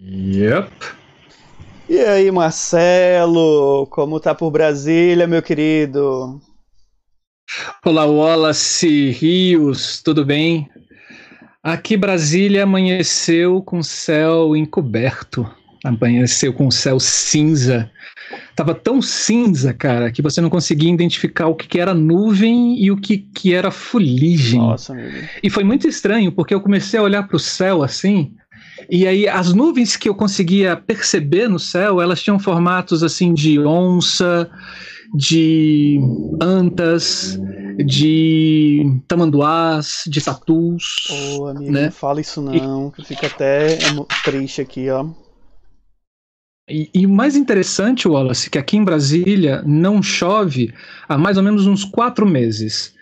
Yep. E aí, Marcelo, como tá por Brasília, meu querido? Olá, Wallace Rios, tudo bem? Aqui Brasília amanheceu com céu encoberto, amanheceu com céu cinza. Tava tão cinza, cara, que você não conseguia identificar o que, que era nuvem e o que, que era fuligem. Nossa, amigo. E foi muito estranho, porque eu comecei a olhar para o céu assim, e aí as nuvens que eu conseguia perceber no céu, elas tinham formatos assim de onça, de antas, de tamanduás, de tatus. Ô, amigo, né? não fala isso não, que eu fico até triste aqui, ó. E, e o mais interessante, Wallace, que aqui em Brasília não chove há mais ou menos uns quatro meses.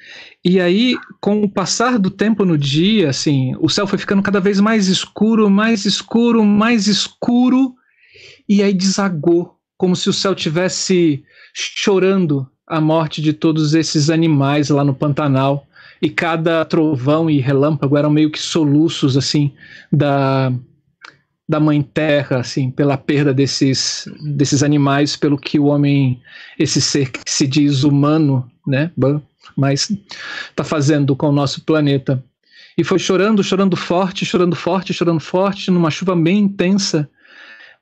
E aí, com o passar do tempo no dia, assim, o céu foi ficando cada vez mais escuro, mais escuro, mais escuro, e aí desagou, como se o céu tivesse chorando a morte de todos esses animais lá no Pantanal. E cada trovão e relâmpago eram meio que soluços, assim, da, da mãe terra, assim, pela perda desses, desses animais, pelo que o homem, esse ser que se diz humano, né, mas está fazendo com o nosso planeta. E foi chorando, chorando forte, chorando forte, chorando forte, numa chuva bem intensa,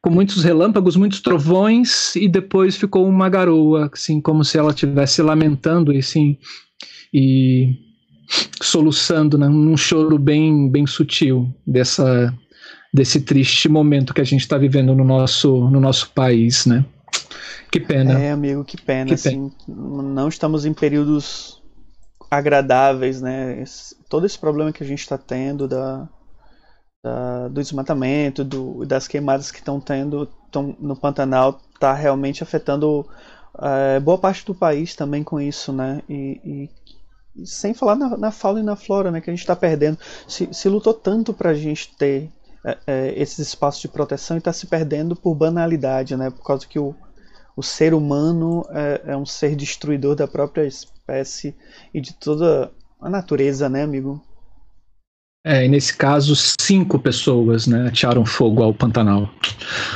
com muitos relâmpagos, muitos trovões, e depois ficou uma garoa, assim, como se ela estivesse lamentando, e assim, e soluçando, né, num choro bem, bem sutil dessa desse triste momento que a gente está vivendo no nosso, no nosso país, né? Que pena. É, amigo, que pena, Que assim, não estamos em períodos agradáveis, né? Esse- todo esse problema que a gente está tendo da, da- do desmatamento, do, das queimadas que estão tendo tão, no Pantanal, está realmente afetando eh, boa parte do país também com isso, né? E, e- e sem falar na, na fauna e na flora, né? Que a gente está perdendo. Se, se lutou tanto para a gente ter eh, eh, esses espaços de proteção e está se perdendo por banalidade, né? Por causa que o, o ser humano é, é um ser destruidor da própria espécie e de toda a natureza, né, amigo? É, e nesse caso, cinco pessoas né, atearam fogo ao Pantanal.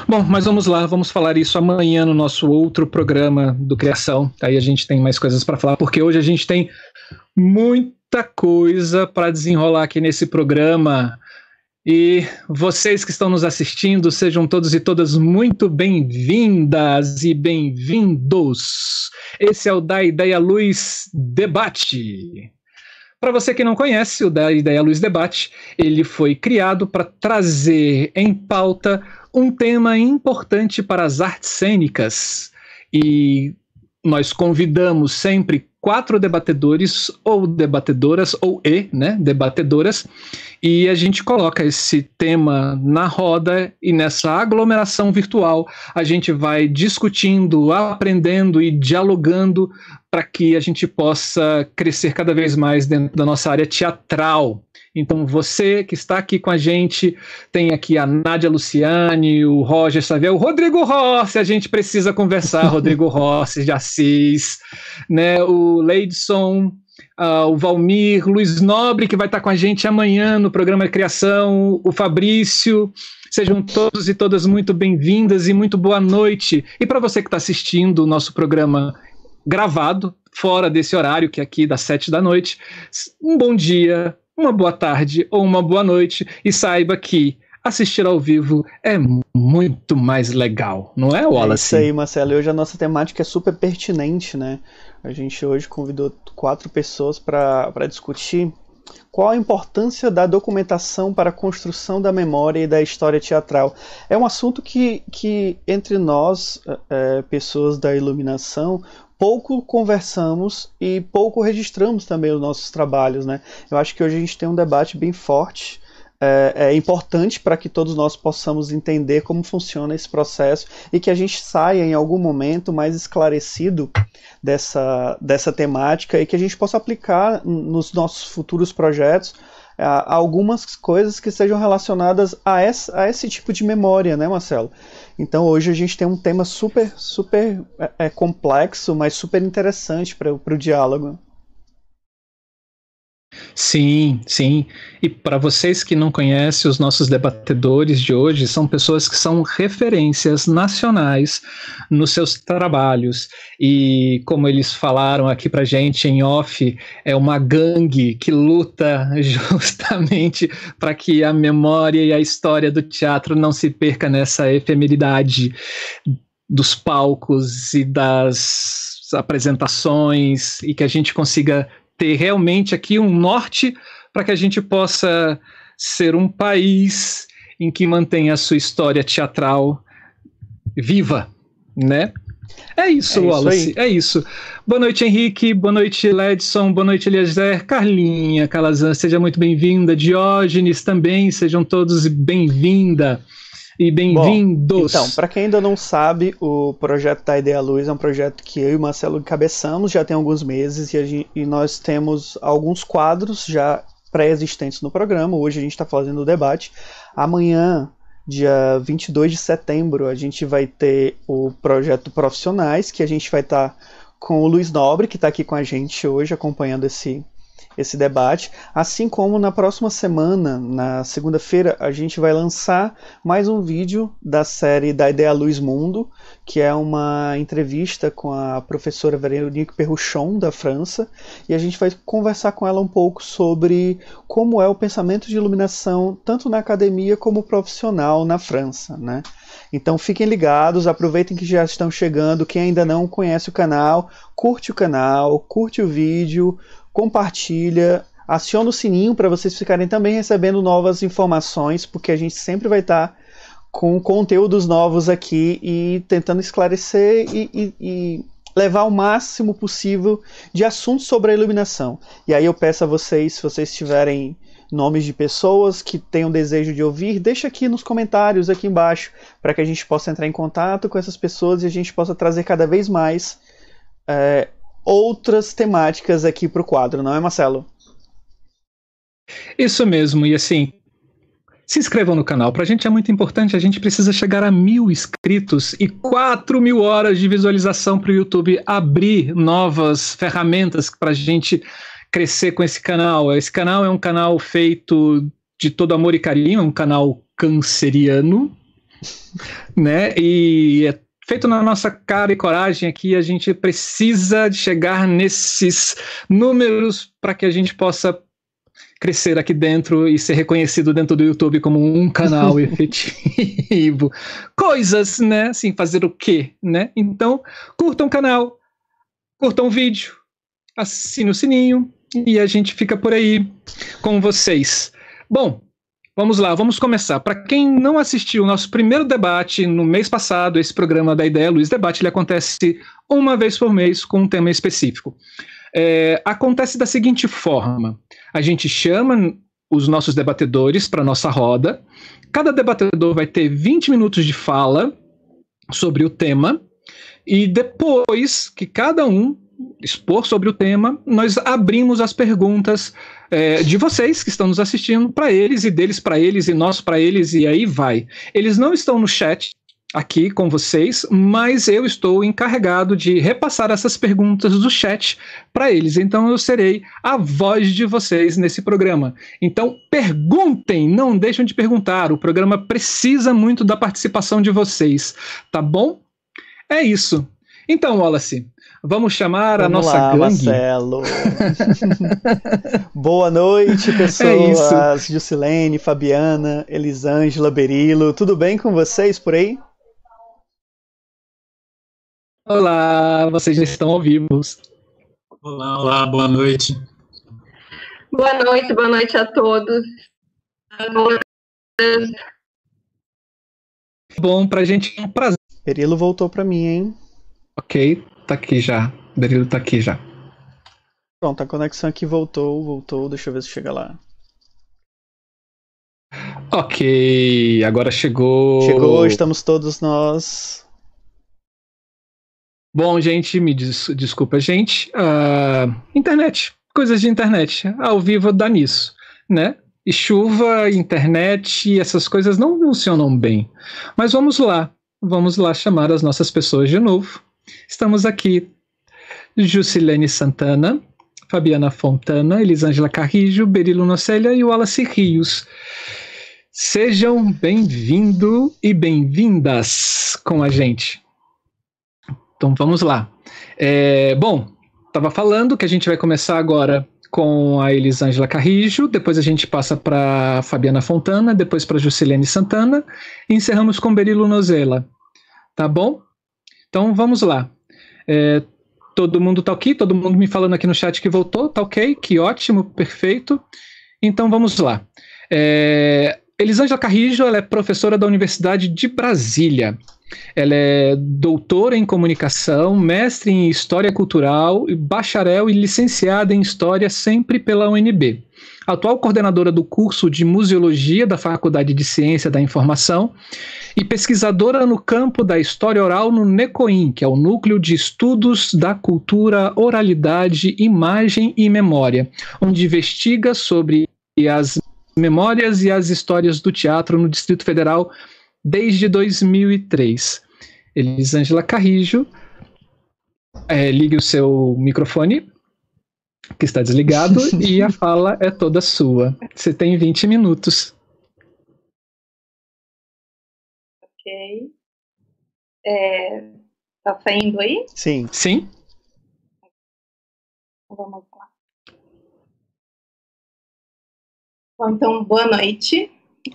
Bom, mas vamos lá, vamos falar isso amanhã no nosso outro programa do Criação. Aí a gente tem mais coisas para falar, porque hoje a gente tem muita coisa para desenrolar aqui nesse programa. E vocês que estão nos assistindo, sejam todos e todas muito bem-vindas e bem-vindos. Esse é o Da Ideia Luz Debate. Para você que não conhece, o Da Ideia Luz Debate, ele foi criado para trazer em pauta um tema importante para as artes cênicas. E nós convidamos sempre quatro debatedores ou debatedoras ou e, né, debatedoras, e a gente coloca esse tema na roda e nessa aglomeração virtual a gente vai discutindo, aprendendo e dialogando para que a gente possa crescer cada vez mais dentro da nossa área teatral. Então, você que está aqui com a gente, tem aqui a Nádia Luciane, o Roger Savel, o Rodrigo Rossi, a gente precisa conversar, Rodrigo Rossi de Assis, né, o Leidson, uh, o Valmir, Luiz Nobre, que vai estar com a gente amanhã no programa Criação, o Fabrício, Sejam todos e todas muito bem-vindas e muito boa noite. E para você que está assistindo o nosso programa gravado, fora desse horário, que é aqui das sete da noite, um bom dia, uma boa tarde ou uma boa noite e saiba que assistir ao vivo é muito mais legal, não é, Wallace? É isso aí, Marcelo. E hoje a nossa temática é super pertinente, né? A gente hoje convidou quatro pessoas para discutir qual a importância da documentação para a construção da memória e da história teatral. É um assunto que, que entre nós, é, pessoas da iluminação, pouco conversamos e pouco registramos também os nossos trabalhos. Né? Eu acho que hoje a gente tem um debate bem forte. É, é importante para que todos nós possamos entender como funciona esse processo e que a gente saia em algum momento mais esclarecido dessa, dessa temática e que a gente possa aplicar nos nossos futuros projetos algumas coisas que sejam relacionadas a, a esse tipo de memória, né, Marcelo? Então hoje a gente tem um tema super, super é, complexo, mas super interessante para o diálogo. Sim, sim. E para vocês que não conhecem, os nossos debatedores de hoje são pessoas que são referências nacionais nos seus trabalhos. E como eles falaram aqui para gente em off, é uma gangue que luta justamente para que a memória e a história do teatro não se perca nessa efemeridade dos palcos e das apresentações e que a gente consiga ter realmente aqui um norte para que a gente possa ser um país em que mantenha a sua história teatral viva, né? É isso, é Wallace, isso é isso. Boa noite, Henrique, boa noite, Ledson, boa noite, Eliezer, Carlinha, Calazan, seja muito bem-vinda, Diógenes também, sejam todos bem-vinda e bem-vindos. Então, para quem ainda não sabe, o projeto da Ideia Luz é um projeto que eu e o Marcelo encabeçamos já tem alguns meses e, gente, e nós temos alguns quadros já pré-existentes no programa. Hoje a gente está fazendo o debate. Amanhã, dia 22 de setembro, a gente vai ter o projeto Profissionais, que a gente vai estar tá com o Luiz Nobre, que está aqui com a gente hoje acompanhando esse, esse debate, assim como na próxima semana, na segunda-feira, a gente vai lançar mais um vídeo da série da Ideia Luz Mundo, que é uma entrevista com a professora Veronique Perruchon, da França, e a gente vai conversar com ela um pouco sobre como é o pensamento de iluminação, tanto na academia como profissional na França, né? Então fiquem ligados, aproveitem que já estão chegando. Quem ainda não conhece o canal, curte o canal, curte o vídeo, compartilha, aciona o sininho para vocês ficarem também recebendo novas informações, porque a gente sempre vai estar tá com conteúdos novos aqui e tentando esclarecer e, e, e levar o máximo possível de assuntos sobre a iluminação. E aí eu peço a vocês, se vocês tiverem nomes de pessoas que tenham desejo de ouvir, deixa aqui nos comentários aqui embaixo para que a gente possa entrar em contato com essas pessoas e a gente possa trazer cada vez mais é, outras temáticas aqui para o quadro, não é, Marcelo? Isso mesmo, e assim, se inscrevam no canal. Para gente é muito importante, a gente precisa chegar a mil inscritos e quatro mil horas de visualização para o YouTube abrir novas ferramentas para a gente crescer com esse canal. Esse canal é um canal feito de todo amor e carinho, é um canal canceriano, né? E é feito na nossa cara e coragem aqui, a gente precisa de chegar nesses números para que a gente possa crescer aqui dentro e ser reconhecido dentro do YouTube como um canal efetivo. Coisas, né? Assim, fazer o quê, né? Então, curtam o canal, curtam o vídeo, assine o sininho e a gente fica por aí com vocês. Bom, Vamos lá, vamos começar. Para quem não assistiu o nosso primeiro debate no mês passado, esse programa da Ideia Luiz Debate, ele acontece uma vez por mês com um tema específico. É, acontece da seguinte forma: a gente chama os nossos debatedores para nossa roda. Cada debatedor vai ter 20 minutos de fala sobre o tema, e depois que cada um expor sobre o tema, nós abrimos as perguntas é, de vocês que estão nos assistindo para eles e deles para eles e nós para eles e aí vai. Eles não estão no chat aqui com vocês, mas eu estou encarregado de repassar essas perguntas do chat para eles. Então eu serei a voz de vocês nesse programa. Então perguntem, não deixem de perguntar. O programa precisa muito da participação de vocês, tá bom? É isso. Então, Wallace, Vamos chamar Vamos a nossa lá, gangue. Marcelo. Boa noite, é pessoas. É Jusilene, Fabiana, Elisângela, Berilo. Tudo bem com vocês por aí? Olá, vocês já estão ao vivo. Olá, olá, boa noite. Boa noite, boa noite a todos. Bom, pra gente é um prazer. Berilo voltou pra mim, hein? Ok, tá aqui já. O Berilo tá aqui já. Pronto, a conexão aqui voltou, voltou. Deixa eu ver se chega lá. Ok, agora chegou. Chegou, estamos todos nós. Bom, gente, me des desculpa, gente. Uh, internet, coisas de internet. Ao vivo dá nisso, né? E chuva, internet, essas coisas não funcionam bem. Mas vamos lá, vamos lá chamar as nossas pessoas de novo. Estamos aqui, Jusilene Santana, Fabiana Fontana, Elisângela Carrijo, Berilo Nocélia e Wallace Rios. Sejam bem-vindo e bem-vindas com a gente. Então vamos lá. É, bom, estava falando que a gente vai começar agora com a Elisângela Carrijo, depois a gente passa para Fabiana Fontana, depois para Juscelene Santana e encerramos com Berilo Nozela. Tá bom? Então vamos lá. É, todo mundo tá aqui, todo mundo me falando aqui no chat que voltou, tá ok, que ótimo, perfeito. Então vamos lá. É, Elisângela Carrijo ela é professora da Universidade de Brasília. Ela é doutora em comunicação, mestre em história cultural, bacharel e licenciada em história sempre pela UNB. Atual coordenadora do curso de museologia da Faculdade de Ciência da Informação e pesquisadora no campo da história oral no NECOIM, que é o Núcleo de Estudos da Cultura, Oralidade, Imagem e Memória, onde investiga sobre as Memórias e as Histórias do Teatro no Distrito Federal desde 2003. Elisângela Carrijo, é, ligue o seu microfone, que está desligado, e a fala é toda sua. Você tem 20 minutos. Ok. É, tá saindo aí? Sim. Sim. Vamos lá. Bom, então, boa noite.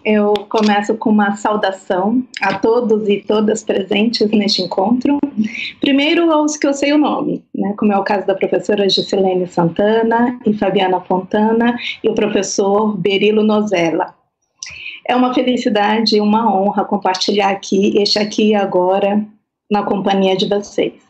Eu começo com uma saudação a todos e todas presentes neste encontro. Primeiro aos que eu sei o nome, né, como é o caso da professora Giselene Santana e Fabiana Fontana e o professor Berilo Nozella. É uma felicidade e uma honra compartilhar aqui, este aqui e agora, na companhia de vocês.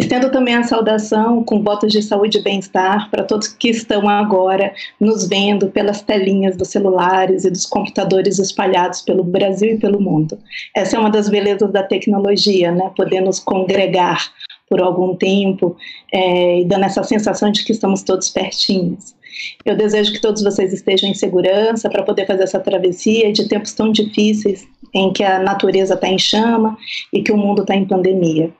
Estendo também a saudação com votos de saúde e bem-estar para todos que estão agora nos vendo pelas telinhas dos celulares e dos computadores espalhados pelo Brasil e pelo mundo. Essa é uma das belezas da tecnologia, né? Poder nos congregar por algum tempo é, e dando essa sensação de que estamos todos pertinhos. Eu desejo que todos vocês estejam em segurança para poder fazer essa travessia de tempos tão difíceis em que a natureza está em chama e que o mundo está em pandemia.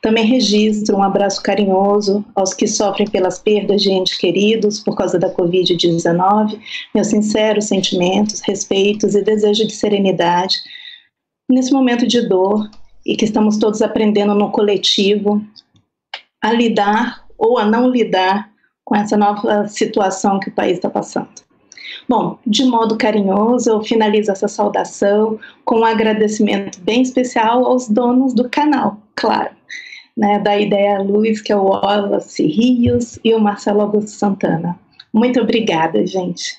Também registro um abraço carinhoso aos que sofrem pelas perdas de entes queridos por causa da Covid-19, meus sinceros sentimentos, respeitos e desejo de serenidade nesse momento de dor e que estamos todos aprendendo no coletivo a lidar ou a não lidar com essa nova situação que o país está passando. Bom, de modo carinhoso, eu finalizo essa saudação com um agradecimento bem especial aos donos do canal, claro, né, da Ideia Luz, que é o Wallace Rios e o Marcelo Augusto Santana. Muito obrigada, gente.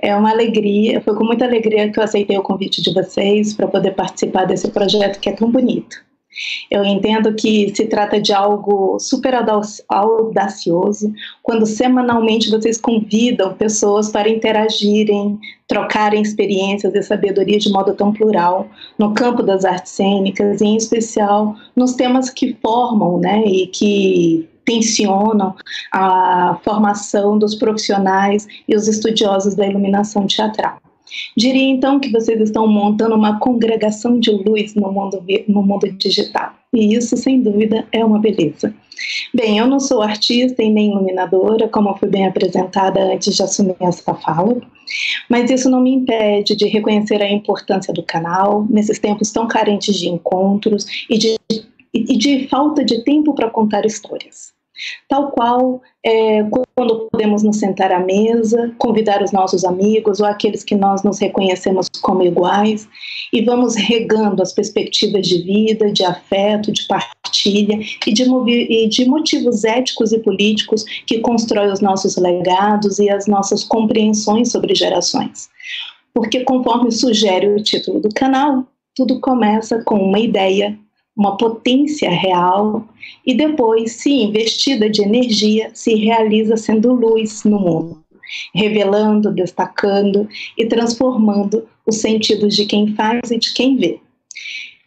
É uma alegria, foi com muita alegria que eu aceitei o convite de vocês para poder participar desse projeto que é tão bonito. Eu entendo que se trata de algo super audacioso quando semanalmente vocês convidam pessoas para interagirem, trocarem experiências e sabedoria de modo tão plural no campo das artes cênicas e em especial nos temas que formam, né, e que tensionam a formação dos profissionais e os estudiosos da iluminação teatral. Diria então que vocês estão montando uma congregação de luz no mundo, no mundo digital. E isso, sem dúvida, é uma beleza. Bem, eu não sou artista e nem iluminadora, como fui bem apresentada antes de assumir essa fala, mas isso não me impede de reconhecer a importância do canal nesses tempos tão carentes de encontros e de, e de falta de tempo para contar histórias. Tal qual é, quando podemos nos sentar à mesa, convidar os nossos amigos ou aqueles que nós nos reconhecemos como iguais e vamos regando as perspectivas de vida, de afeto, de partilha e de, e de motivos éticos e políticos que constroem os nossos legados e as nossas compreensões sobre gerações. Porque, conforme sugere o título do canal, tudo começa com uma ideia, uma potência real e depois, se investida de energia, se realiza sendo luz no mundo, revelando, destacando e transformando os sentidos de quem faz e de quem vê.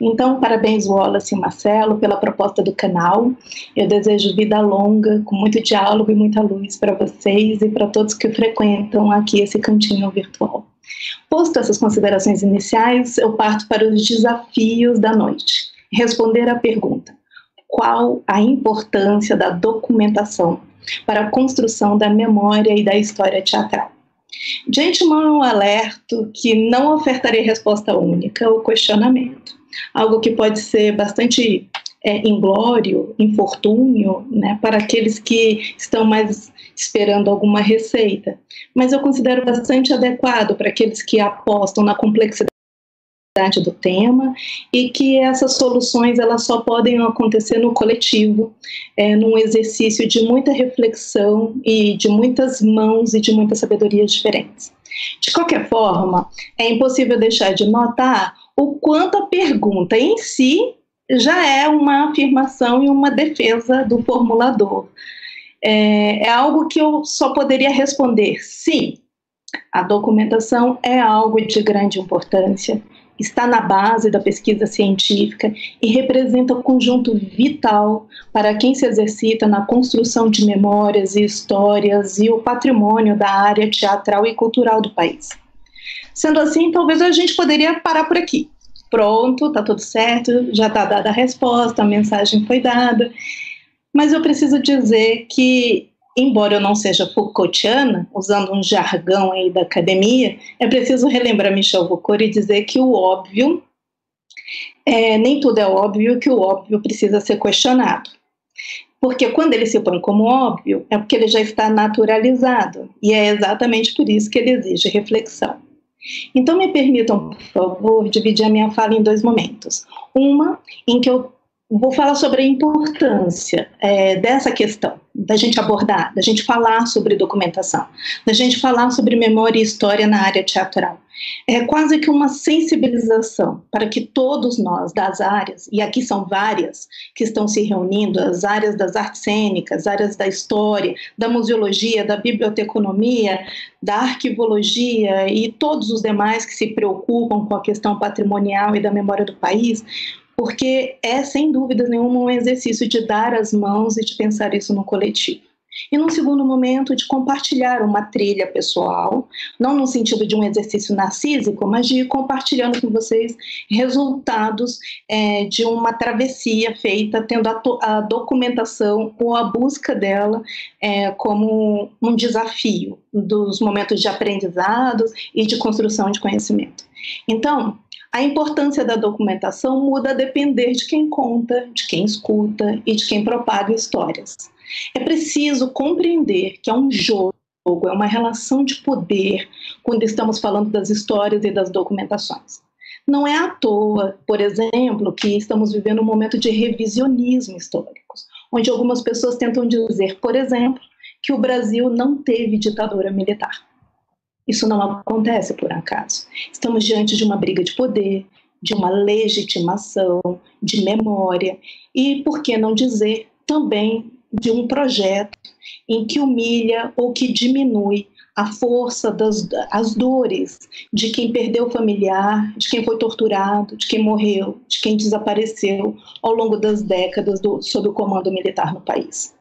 Então, parabéns Wallace e Marcelo pela proposta do canal. Eu desejo vida longa, com muito diálogo e muita luz para vocês e para todos que frequentam aqui esse cantinho virtual. Posto essas considerações iniciais, eu parto para os desafios da noite responder à pergunta: qual a importância da documentação para a construção da memória e da história teatral. De antemão, alerto que não ofertarei resposta única ou questionamento, algo que pode ser bastante é, inglório, infortúnio, né, para aqueles que estão mais esperando alguma receita. Mas eu considero bastante adequado para aqueles que apostam na complexidade do tema e que essas soluções elas só podem acontecer no coletivo, é, num exercício de muita reflexão e de muitas mãos e de muitas sabedorias diferentes. De qualquer forma, é impossível deixar de notar o quanto a pergunta em si já é uma afirmação e uma defesa do formulador. É, é algo que eu só poderia responder sim. A documentação é algo de grande importância, está na base da pesquisa científica e representa um conjunto vital para quem se exercita na construção de memórias e histórias e o patrimônio da área teatral e cultural do país. Sendo assim, talvez a gente poderia parar por aqui pronto, tá tudo certo, já tá dada a resposta, a mensagem foi dada. Mas eu preciso dizer que, embora eu não seja Foucaultiana, usando um jargão aí da academia, é preciso relembrar Michel Foucault e dizer que o óbvio, é, nem tudo é óbvio, que o óbvio precisa ser questionado. Porque quando ele se põe como óbvio, é porque ele já está naturalizado. E é exatamente por isso que ele exige reflexão. Então, me permitam, por favor, dividir a minha fala em dois momentos. Uma, em que eu vou falar sobre a importância é, dessa questão, da gente abordar, da gente falar sobre documentação, da gente falar sobre memória e história na área teatral. É quase que uma sensibilização para que todos nós das áreas, e aqui são várias que estão se reunindo, as áreas das artes cênicas, áreas da história, da museologia, da biblioteconomia, da arquivologia e todos os demais que se preocupam com a questão patrimonial e da memória do país, porque é, sem dúvida nenhuma, um exercício de dar as mãos e de pensar isso no coletivo. E num segundo momento, de compartilhar uma trilha pessoal, não no sentido de um exercício narcísico, mas de ir compartilhando com vocês resultados é, de uma travessia feita, tendo a, a, documentação ou a busca dela é, como um desafio dos momentos de aprendizado e de construção de conhecimento. Então, a importância da documentação muda a depender de quem conta, de quem escuta e de quem propaga histórias. É preciso compreender que é um jogo, é uma relação de poder quando estamos falando das histórias e das documentações. Não é à toa, por exemplo, que estamos vivendo um momento de revisionismo histórico, onde algumas pessoas tentam dizer, por exemplo, que o Brasil não teve ditadura militar. Isso não acontece por acaso. Estamos diante de uma briga de poder, de uma legitimação, de memória e, por que não dizer, também de um projeto em que humilha ou que diminui a força das as dores de quem perdeu familiar, de quem foi torturado, de quem morreu, de quem desapareceu ao longo das décadas do, sob o comando militar no país.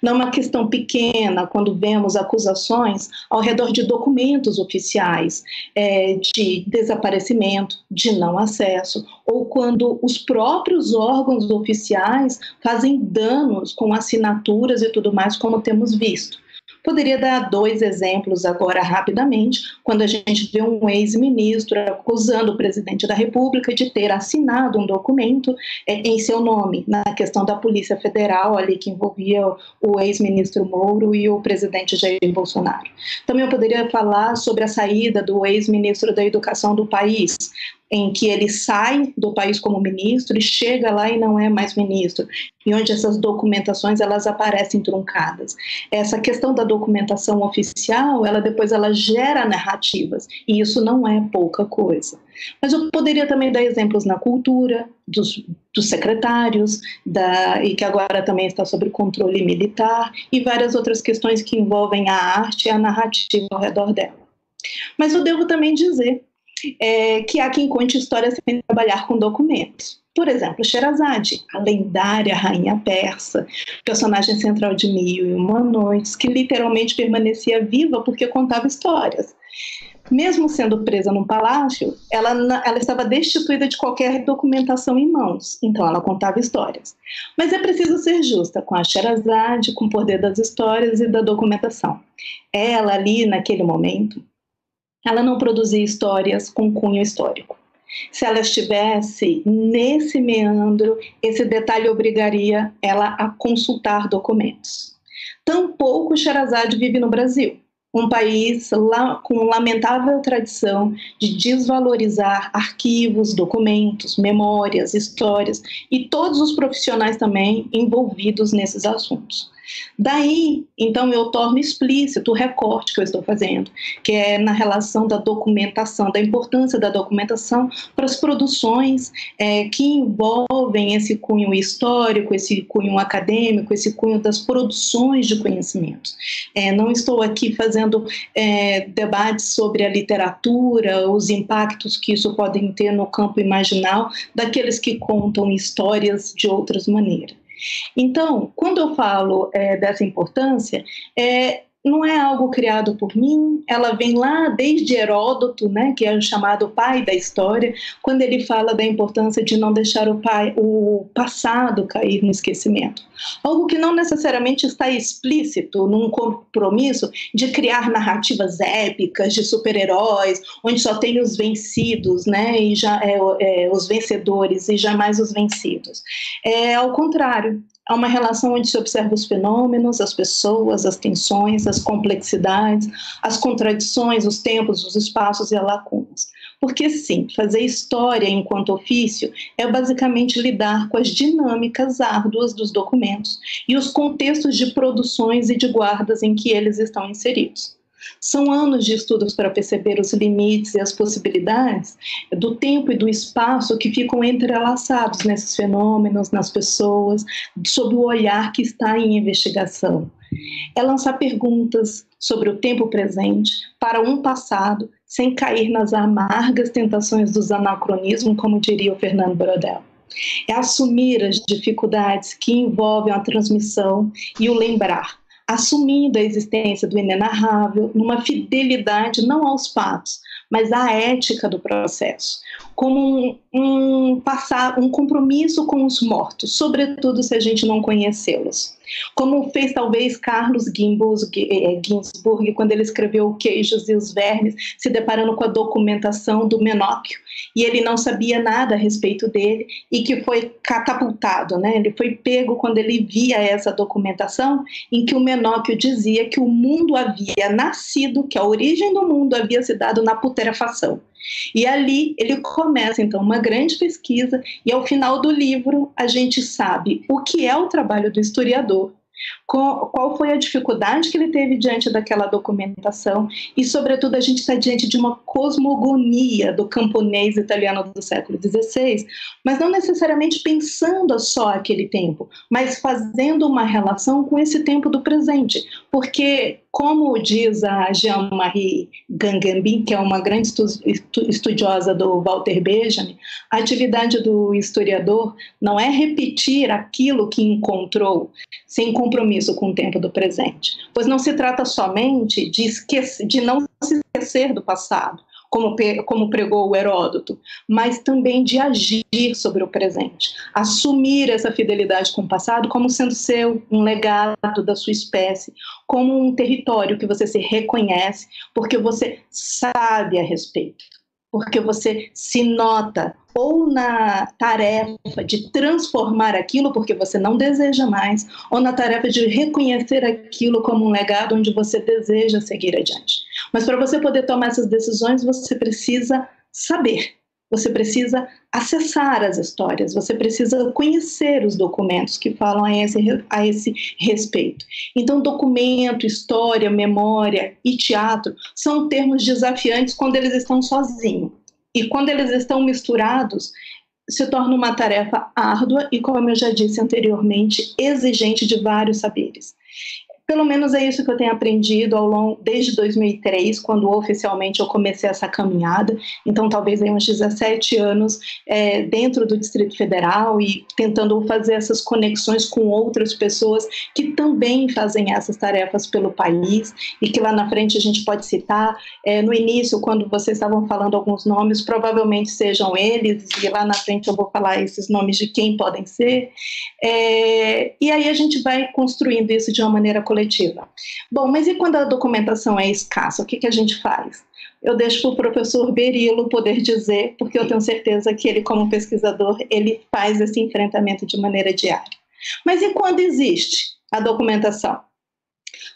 Não é uma questão pequena quando vemos acusações ao redor de documentos oficiais é, de desaparecimento, de não acesso, ou quando os próprios órgãos oficiais fazem danos com assinaturas e tudo mais, como temos visto. Poderia dar dois exemplos agora rapidamente, quando a gente vê um ex-ministro acusando o presidente da República de ter assinado um documento é, em seu nome, na questão da Polícia Federal, ali que envolvia o ex-ministro Mouro e o presidente Jair Bolsonaro. Também eu poderia falar sobre a saída do ex-ministro da Educação do país, em que ele sai do país como ministro e chega lá e não é mais ministro, e onde essas documentações elas aparecem truncadas. Essa questão da documentação oficial, ela depois ela gera narrativas, e isso não é pouca coisa. Mas eu poderia também dar exemplos na cultura, dos, dos secretários, da, e que agora também está sob controle militar, e várias outras questões que envolvem a arte e a narrativa ao redor dela. Mas eu devo também dizer é, que há quem conte histórias sem trabalhar com documentos. Por exemplo, Sherazade, a lendária rainha persa, personagem central de Mil e Uma Noites, que literalmente permanecia viva porque contava histórias. mesmo sendo presa num palácio, ela, ela estava destituída de qualquer documentação em mãos, então ela contava histórias. Mas é preciso ser justa com a Sherazade, com o poder das histórias e da documentação. Ela, ali, naquele momento, ela não produzia histórias com cunho histórico. Se ela estivesse nesse meandro, esse detalhe obrigaria ela a consultar documentos. Tampouco Sherazade vive no Brasil um país com lamentável tradição de desvalorizar arquivos, documentos, memórias, histórias e todos os profissionais também envolvidos nesses assuntos. Daí, então, eu torno explícito o recorte que eu estou fazendo, que é na relação da documentação, da importância da documentação para as produções é, que envolvem esse cunho histórico, esse cunho acadêmico, esse cunho das produções de conhecimento. É, não estou aqui fazendo é, debates sobre a literatura, os impactos que isso podem ter no campo imaginal daqueles que contam histórias de outras maneiras. Então, quando eu falo é, dessa importância, é, não é algo criado por mim, ela vem lá desde Heródoto, né, que é o chamado pai da história, quando ele fala da importância de não deixar o, pai, o passado cair no esquecimento. Algo que não necessariamente está explícito num compromisso de criar narrativas épicas de super-heróis, onde só tem os vencidos, né, e já é, é, os vencedores e jamais os vencidos. É ao contrário, Há uma relação onde se observa os fenômenos, as pessoas, as tensões, as complexidades, as contradições, os tempos, os espaços e as lacunas. Porque, sim, fazer história enquanto ofício é basicamente lidar com as dinâmicas árduas dos documentos e os contextos de produções e de guardas em que eles estão inseridos. São anos de estudos para perceber os limites e as possibilidades do tempo e do espaço que ficam entrelaçados nesses fenômenos, nas pessoas, sob o olhar que está em investigação. É lançar perguntas sobre o tempo presente para um passado sem cair nas amargas tentações dos anacronismos, como diria o Fernando Brodel. É assumir as dificuldades que envolvem a transmissão e o lembrar, assumindo a existência do inenarrável numa fidelidade não aos fatos, mas à ética do processo, como um, um, passar, um compromisso com os mortos, sobretudo se a gente não conhecê-los como fez talvez Carlos eh, Ginsburg quando ele escreveu Queijos e os Vermes, se deparando com a documentação do Menóquio, e ele não sabia nada a respeito dele e que foi catapultado, né? Ele foi pego quando ele via essa documentação em que o Menóquio dizia que o mundo havia nascido, que a origem do mundo havia se dado na putrefação. E ali ele começa então uma grande pesquisa e ao final do livro a gente sabe o que é o trabalho do historiador, qual foi a dificuldade que ele teve diante daquela documentação e, sobretudo, a gente está diante de uma cosmogonia do camponês italiano do século XVI, mas não necessariamente pensando só aquele tempo, mas fazendo uma relação com esse tempo do presente, porque como diz a Jean-Marie Gangambin, que é uma grande estudiosa do Walter Benjamin, a atividade do historiador não é repetir aquilo que encontrou, sem compromisso com o tempo do presente, pois não se trata somente de, esquecer, de não se esquecer do passado, como, como pregou o Heródoto, mas também de agir sobre o presente, assumir essa fidelidade com o passado como sendo seu, um legado da sua espécie, como um território que você se reconhece, porque você sabe a respeito, porque você se nota ou na tarefa de transformar aquilo porque você não deseja mais, ou na tarefa de reconhecer aquilo como um legado onde você deseja seguir adiante. Mas para você poder tomar essas decisões, você precisa saber, você precisa acessar as histórias, você precisa conhecer os documentos que falam a esse, a esse respeito. Então, documento, história, memória e teatro são termos desafiantes quando eles estão sozinhos. E quando eles estão misturados, se torna uma tarefa árdua e, como eu já disse anteriormente, exigente de vários saberes. Pelo menos é isso que eu tenho aprendido ao longo desde 2003, quando oficialmente eu comecei essa caminhada. Então, talvez aí uns 17 anos é, dentro do Distrito Federal e tentando fazer essas conexões com outras pessoas que também fazem essas tarefas pelo país e que lá na frente a gente pode citar. É, no início, quando vocês estavam falando alguns nomes, provavelmente sejam eles e lá na frente eu vou falar esses nomes de quem podem ser. É, e aí a gente vai construindo isso de uma maneira coletiva. Bom, mas e quando a documentação é escassa, o que, que a gente faz? Eu deixo para o professor Berilo poder dizer, porque eu tenho certeza que ele, como pesquisador, ele faz esse enfrentamento de maneira diária. Mas e quando existe a documentação?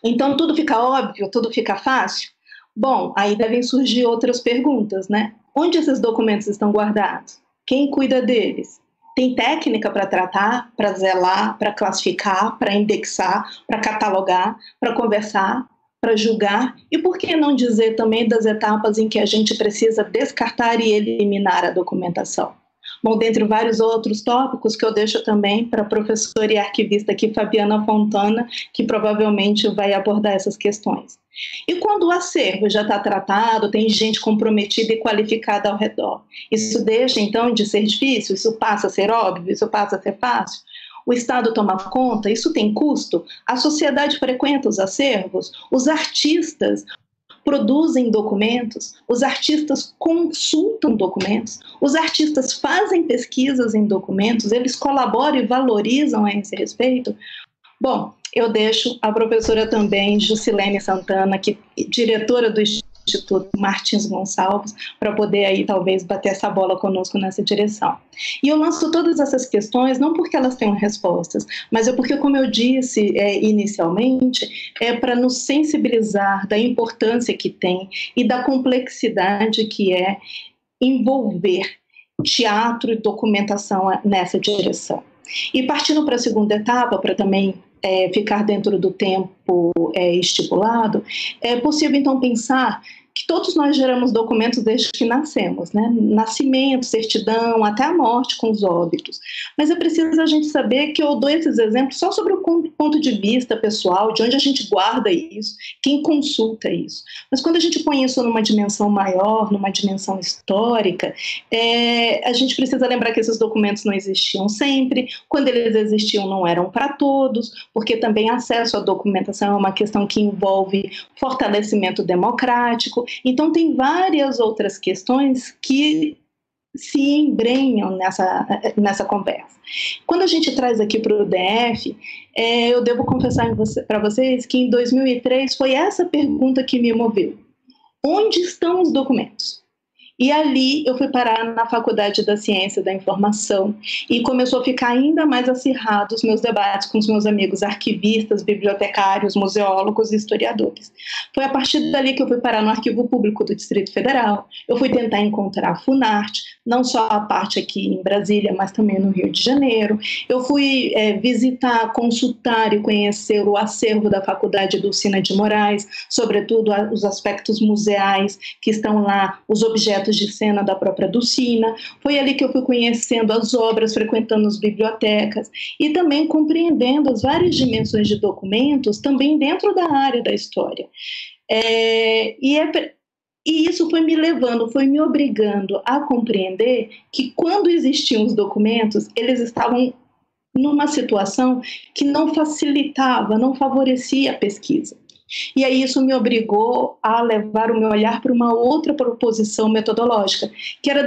Então tudo fica óbvio, tudo fica fácil? Bom, aí devem surgir outras perguntas, né? Onde esses documentos estão guardados? Quem cuida deles? Tem técnica para tratar, para zelar, para classificar, para indexar, para catalogar, para conversar, para julgar e por que não dizer também das etapas em que a gente precisa descartar e eliminar a documentação. Bom, dentre vários outros tópicos que eu deixo também para a professora e arquivista aqui, Fabiana Fontana, que provavelmente vai abordar essas questões. E quando o acervo já está tratado, tem gente comprometida e qualificada ao redor, isso deixa então de ser difícil? Isso passa a ser óbvio? Isso passa a ser fácil? O Estado toma conta? Isso tem custo? A sociedade frequenta os acervos? Os artistas produzem documentos, os artistas consultam documentos, os artistas fazem pesquisas em documentos, eles colaboram e valorizam a esse respeito. Bom, eu deixo a professora também, Jusilene Santana, que diretora do Instituto Martins Gonçalves, para poder aí talvez bater essa bola conosco nessa direção. E eu lanço todas essas questões não porque elas tenham respostas, mas é porque, como eu disse é, inicialmente, é para nos sensibilizar da importância que tem e da complexidade que é envolver teatro e documentação nessa direção. E partindo para a segunda etapa, para também é, ficar dentro do tempo é, estipulado, é possível então pensar que todos nós geramos documentos desde que nascemos, né? Nascimento, certidão, até a morte com os óbitos. Mas é preciso a gente saber que eu dou esses exemplos só sobre o ponto de vista pessoal, de onde a gente guarda isso, quem consulta isso. Mas quando a gente põe isso numa dimensão maior, numa dimensão histórica, é, a gente precisa lembrar que esses documentos não existiam sempre, quando eles existiam não eram para todos, porque também acesso à documentação é uma questão que envolve fortalecimento democrático, então, tem várias outras questões que se embrenham nessa, nessa conversa. Quando a gente traz aqui para o DF, é, eu devo confessar você, para vocês que em 2003 foi essa pergunta que me moveu. Onde estão os documentos? E ali eu fui parar na Faculdade da Ciência da Informação e começou a ficar ainda mais acirrado os meus debates com os meus amigos arquivistas, bibliotecários, museólogos e historiadores. Foi a partir dali que eu fui parar no Arquivo Público do Distrito Federal. Eu fui tentar encontrar a Funarte, não só a parte aqui em Brasília, mas também no Rio de Janeiro. Eu fui é, visitar, consultar e conhecer o acervo da Faculdade Dulcina de Moraes, sobretudo os aspectos museais que estão lá, os objetos de cena da própria Dulcina. Foi ali que eu fui conhecendo as obras, frequentando as bibliotecas e também compreendendo as várias dimensões de documentos também dentro da área da história. É, e, é, e isso foi me levando, foi me obrigando a compreender que quando existiam os documentos, eles estavam numa situação que não facilitava, não favorecia a pesquisa. E aí isso me obrigou a levar o meu olhar para uma outra proposição metodológica, que era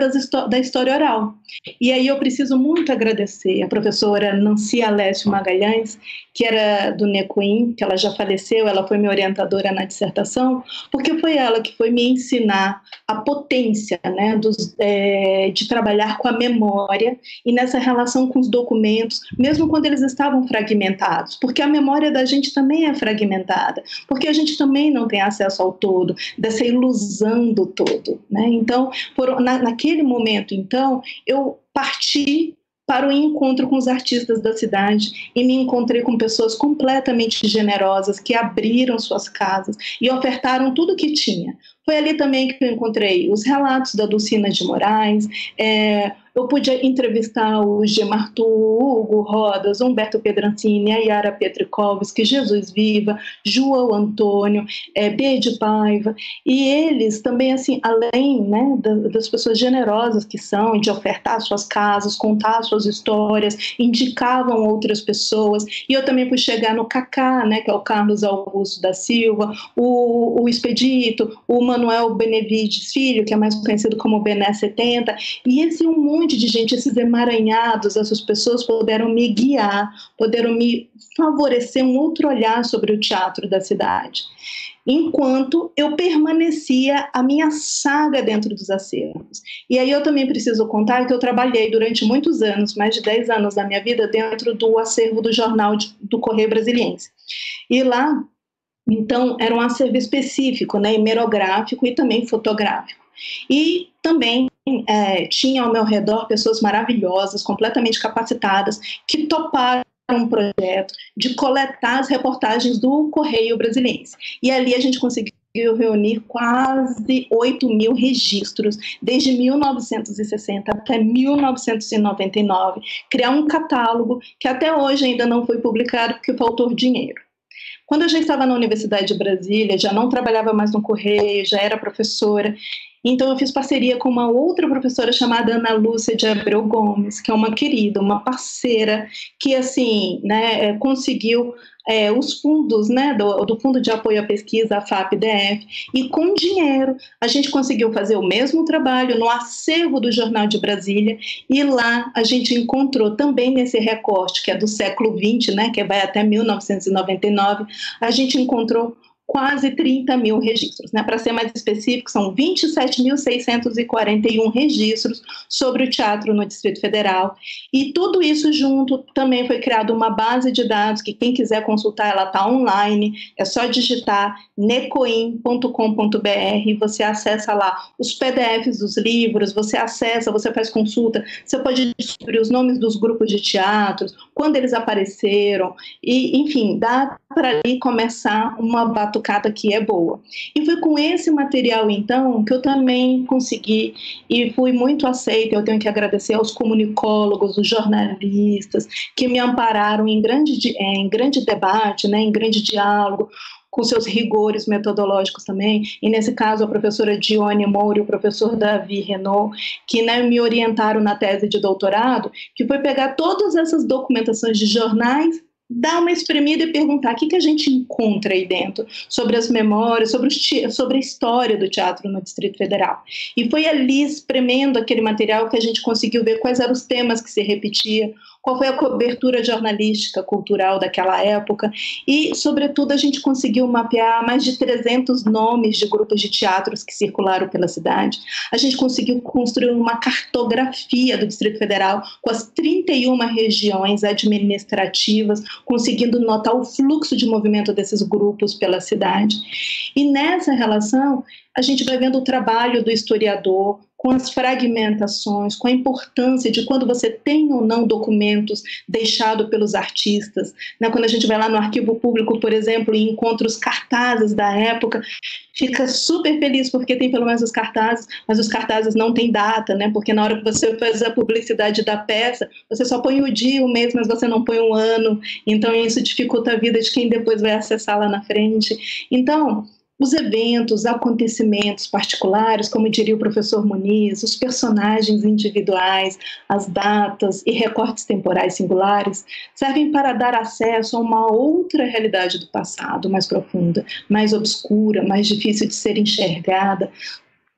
da história oral. E aí eu preciso muito agradecer a professora Nancy Alessio Magalhães, que era do NECOIM, que ela já faleceu, ela foi minha orientadora na dissertação, porque foi ela que foi me ensinar a potência né, dos, é, de trabalhar com a memória e nessa relação com os documentos, mesmo quando eles estavam fragmentados, porque a memória da gente também é fragmentada porque a gente também não tem acesso ao todo, dessa ilusão do todo. Né? Então, por, na, naquele momento, então, eu parti para o encontro com os artistas da cidade e me encontrei com pessoas completamente generosas que abriram suas casas e ofertaram tudo que tinha. Foi ali também que eu encontrei os relatos da Dulcina de Moraes, é, eu pude entrevistar o Gemartu, Hugo Rodas, Humberto Pedrancini, a Yara Pietrikovski, Jesus Viva, João Antônio, é, B Paiva, e eles também, assim, além né, das pessoas generosas que são, de ofertar suas casas, contar suas histórias, indicavam outras pessoas, e eu também pude chegar no Cacá, né, que é o Carlos Augusto da Silva, o, o Expedito, o Manuel Benevides Filho, que é mais conhecido como Bené 70, e esse um monte de gente, esses emaranhados, essas pessoas puderam me guiar, puderam me favorecer um outro olhar sobre o teatro da cidade. Enquanto eu permanecia a minha saga dentro dos acervos. E aí eu também preciso contar que eu trabalhei durante muitos anos, mais de 10 anos da minha vida, dentro do acervo do jornal de, do Correio Brasiliense. E lá, então, era um acervo específico, né, hemerográfico e também fotográfico. E também é, tinha ao meu redor pessoas maravilhosas, completamente capacitadas, que toparam um projeto de coletar as reportagens do Correio Brasiliense. E ali a gente conseguiu reunir quase 8 mil registros, desde 1960 até 1999, criar um catálogo que até hoje ainda não foi publicado porque faltou dinheiro. Quando eu já estava na Universidade de Brasília, já não trabalhava mais no Correio, já era professora, então eu fiz parceria com uma outra professora chamada Ana Lúcia de Abreu Gomes, que é uma querida, uma parceira que assim, né, é, conseguiu é, os fundos, né, do, do, Fundo de Apoio à Pesquisa, a FAP-DF, e com dinheiro a gente conseguiu fazer o mesmo trabalho no acervo do Jornal de Brasília, e lá a gente encontrou também nesse recorte, que é do século XX, né, que vai até 1999, a gente encontrou quase 30 mil registros. Né? Para ser mais específico, são 27.641 registros sobre o teatro no Distrito Federal. E tudo isso junto também foi criada uma base de dados que quem quiser consultar, ela está online. É só digitar necoin.com.br, você acessa lá os PDFs dos livros, você acessa, você faz consulta, você pode descobrir os nomes dos grupos de teatros, quando eles apareceram, e enfim, dá para ali começar uma batucada que é boa. E foi com esse material, então, que eu também consegui e fui muito aceita. Eu tenho que agradecer aos comunicólogos, os jornalistas, que me ampararam em grande, é, em grande debate, né, em grande diálogo, com seus rigores metodológicos também, e nesse caso a professora Dione Moura e o professor Davi Renault, que né, me orientaram na tese de doutorado, que foi pegar todas essas documentações de jornais dar uma espremida e perguntar o que, que a gente encontra aí dentro sobre as memórias, sobre, os, sobre a história do teatro no Distrito Federal. E foi ali, espremendo aquele material, que a gente conseguiu ver quais eram os temas que se repetiam, qual foi a cobertura jornalística, cultural daquela época e, sobretudo, a gente conseguiu mapear mais de 300 nomes de grupos de teatros que circularam pela cidade. A gente conseguiu construir uma cartografia do Distrito Federal com as 31 regiões administrativas, conseguindo notar o fluxo de movimento desses grupos pela cidade. E nessa relação, a gente vai vendo o trabalho do historiador, com as fragmentações, com a importância de quando você tem ou não documentos deixados pelos artistas. Né? Quando a gente vai lá no arquivo público, por exemplo, e encontra os cartazes da época, fica super feliz porque tem pelo menos os cartazes, mas os cartazes não têm data, né? porque na hora que você faz a publicidade da peça, você só põe o dia, o mês, mas você não põe o ano, então isso dificulta a vida de quem depois vai acessar lá na frente. Então, os eventos, acontecimentos particulares, como diria o professor Muniz, os personagens individuais, as datas e recortes temporais singulares servem para dar acesso a uma outra realidade do passado, mais profunda, mais obscura, mais difícil de ser enxergada,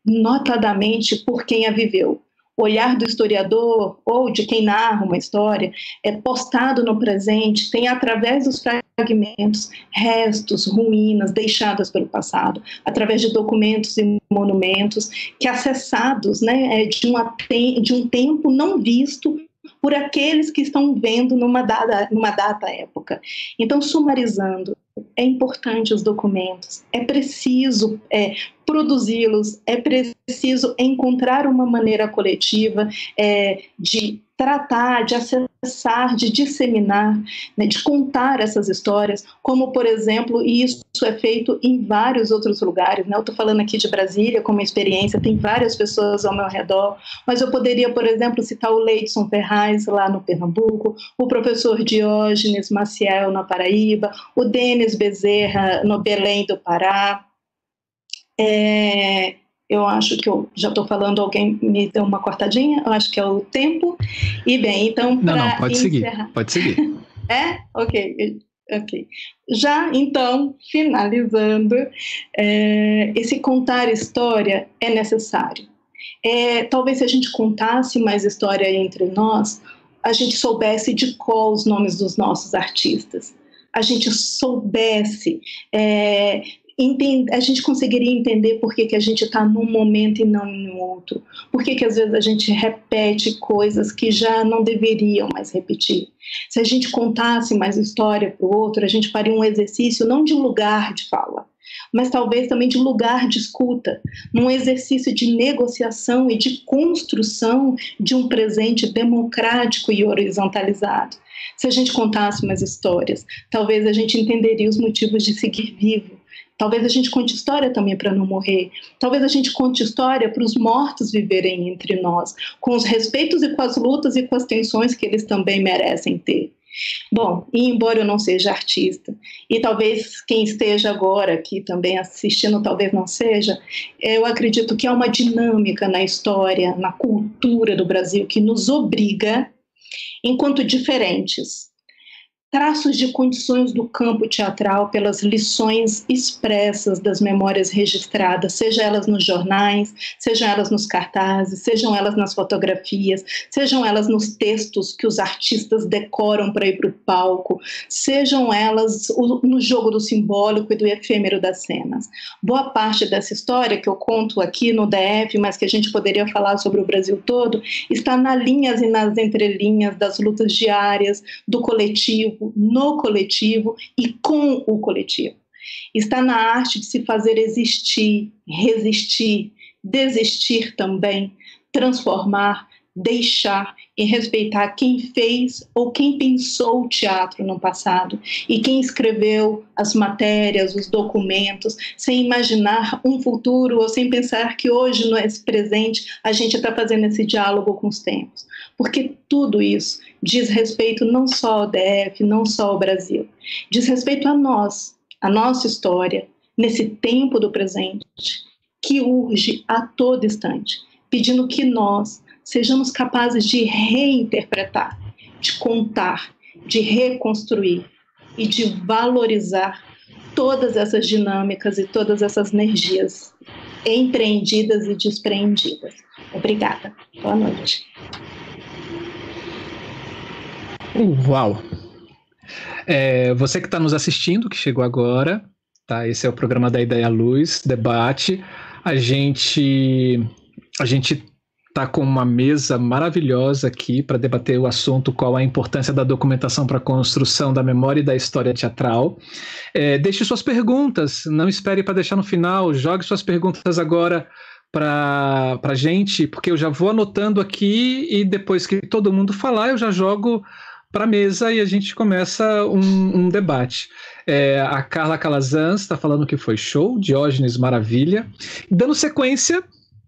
notadamente por quem a viveu olhar do historiador ou de quem narra uma história é postado no presente, tem através dos fragmentos, restos, ruínas deixadas pelo passado, através de documentos e monumentos que acessados né, é, de, uma, de um tempo não visto por aqueles que estão vendo numa data, numa data época. Então, sumarizando, é importante os documentos, é preciso é, produzi-los, é preciso encontrar uma maneira coletiva é, de tratar, de acessar, de disseminar, né, de contar essas histórias, como, por exemplo, e isso é feito em vários outros lugares. Né? Eu estou falando aqui de Brasília como experiência, tem várias pessoas ao meu redor, mas eu poderia, por exemplo, citar o Leidson Ferraz, lá no Pernambuco, o professor Diógenes Maciel, na Paraíba, o Denis Bezerra, no Belém do Pará, é, eu acho que eu já estou falando, alguém me deu uma cortadinha, eu acho que é o tempo. E bem, então. Não, não, pode encerrar... seguir, pode seguir. é? Ok. Ok. Já então, finalizando, é, esse contar história é necessário. É, talvez se a gente contasse mais história entre nós, a gente soubesse de qual os nomes dos nossos artistas, a gente soubesse é, a gente conseguiria entender por que, que a gente está num momento e não em outro. Por que, que às vezes a gente repete coisas que já não deveriam mais repetir. Se a gente contasse mais história para o outro, a gente faria um exercício não de lugar de fala, mas talvez também de lugar de escuta, num exercício de negociação e de construção de um presente democrático e horizontalizado. Se a gente contasse mais histórias, talvez a gente entenderia os motivos de seguir vivo, Talvez a gente conte história também para não morrer. Talvez a gente conte história para os mortos viverem entre nós, com os respeitos e com as lutas e com as tensões que eles também merecem ter. Bom, e embora eu não seja artista, e talvez quem esteja agora aqui também assistindo, talvez não seja, eu acredito que há uma dinâmica na história, na cultura do Brasil que nos obriga, enquanto diferentes, traços de condições do campo teatral pelas lições expressas das memórias registradas, seja elas nos jornais, sejam elas nos cartazes, sejam elas nas fotografias, sejam elas nos textos que os artistas decoram para ir para o palco, sejam elas no jogo do simbólico e do efêmero das cenas. Boa parte dessa história que eu conto aqui no DF, mas que a gente poderia falar sobre o Brasil todo, está nas linhas e nas entrelinhas das lutas diárias, do coletivo, no coletivo e com o coletivo. Está na arte de se fazer existir, resistir, desistir também, transformar, deixar e respeitar quem fez ou quem pensou o teatro no passado e quem escreveu as matérias, os documentos, sem imaginar um futuro ou sem pensar que hoje, no presente, a gente está fazendo esse diálogo com os tempos. Porque tudo isso diz respeito não só ao DF, não só ao Brasil, diz respeito a nós, a nossa história, nesse tempo do presente, que urge a todo instante, pedindo que nós sejamos capazes de reinterpretar, de contar, de reconstruir e de valorizar todas essas dinâmicas e todas essas energias empreendidas e despreendidas. Obrigada. Boa noite. Uau! É, você que está nos assistindo, que chegou agora, tá? Esse é o programa da Ideia Luz, debate. A gente, a gente está com uma mesa maravilhosa aqui para debater o assunto qual a importância da documentação para a construção da memória e da história teatral. É, deixe suas perguntas, não espere para deixar no final, jogue suas perguntas agora para a gente, porque eu já vou anotando aqui e depois que todo mundo falar, eu já jogo para a mesa e a gente começa um, um debate. É, a Carla Calazans está falando que foi show, Diógenes Maravilha. Dando sequência,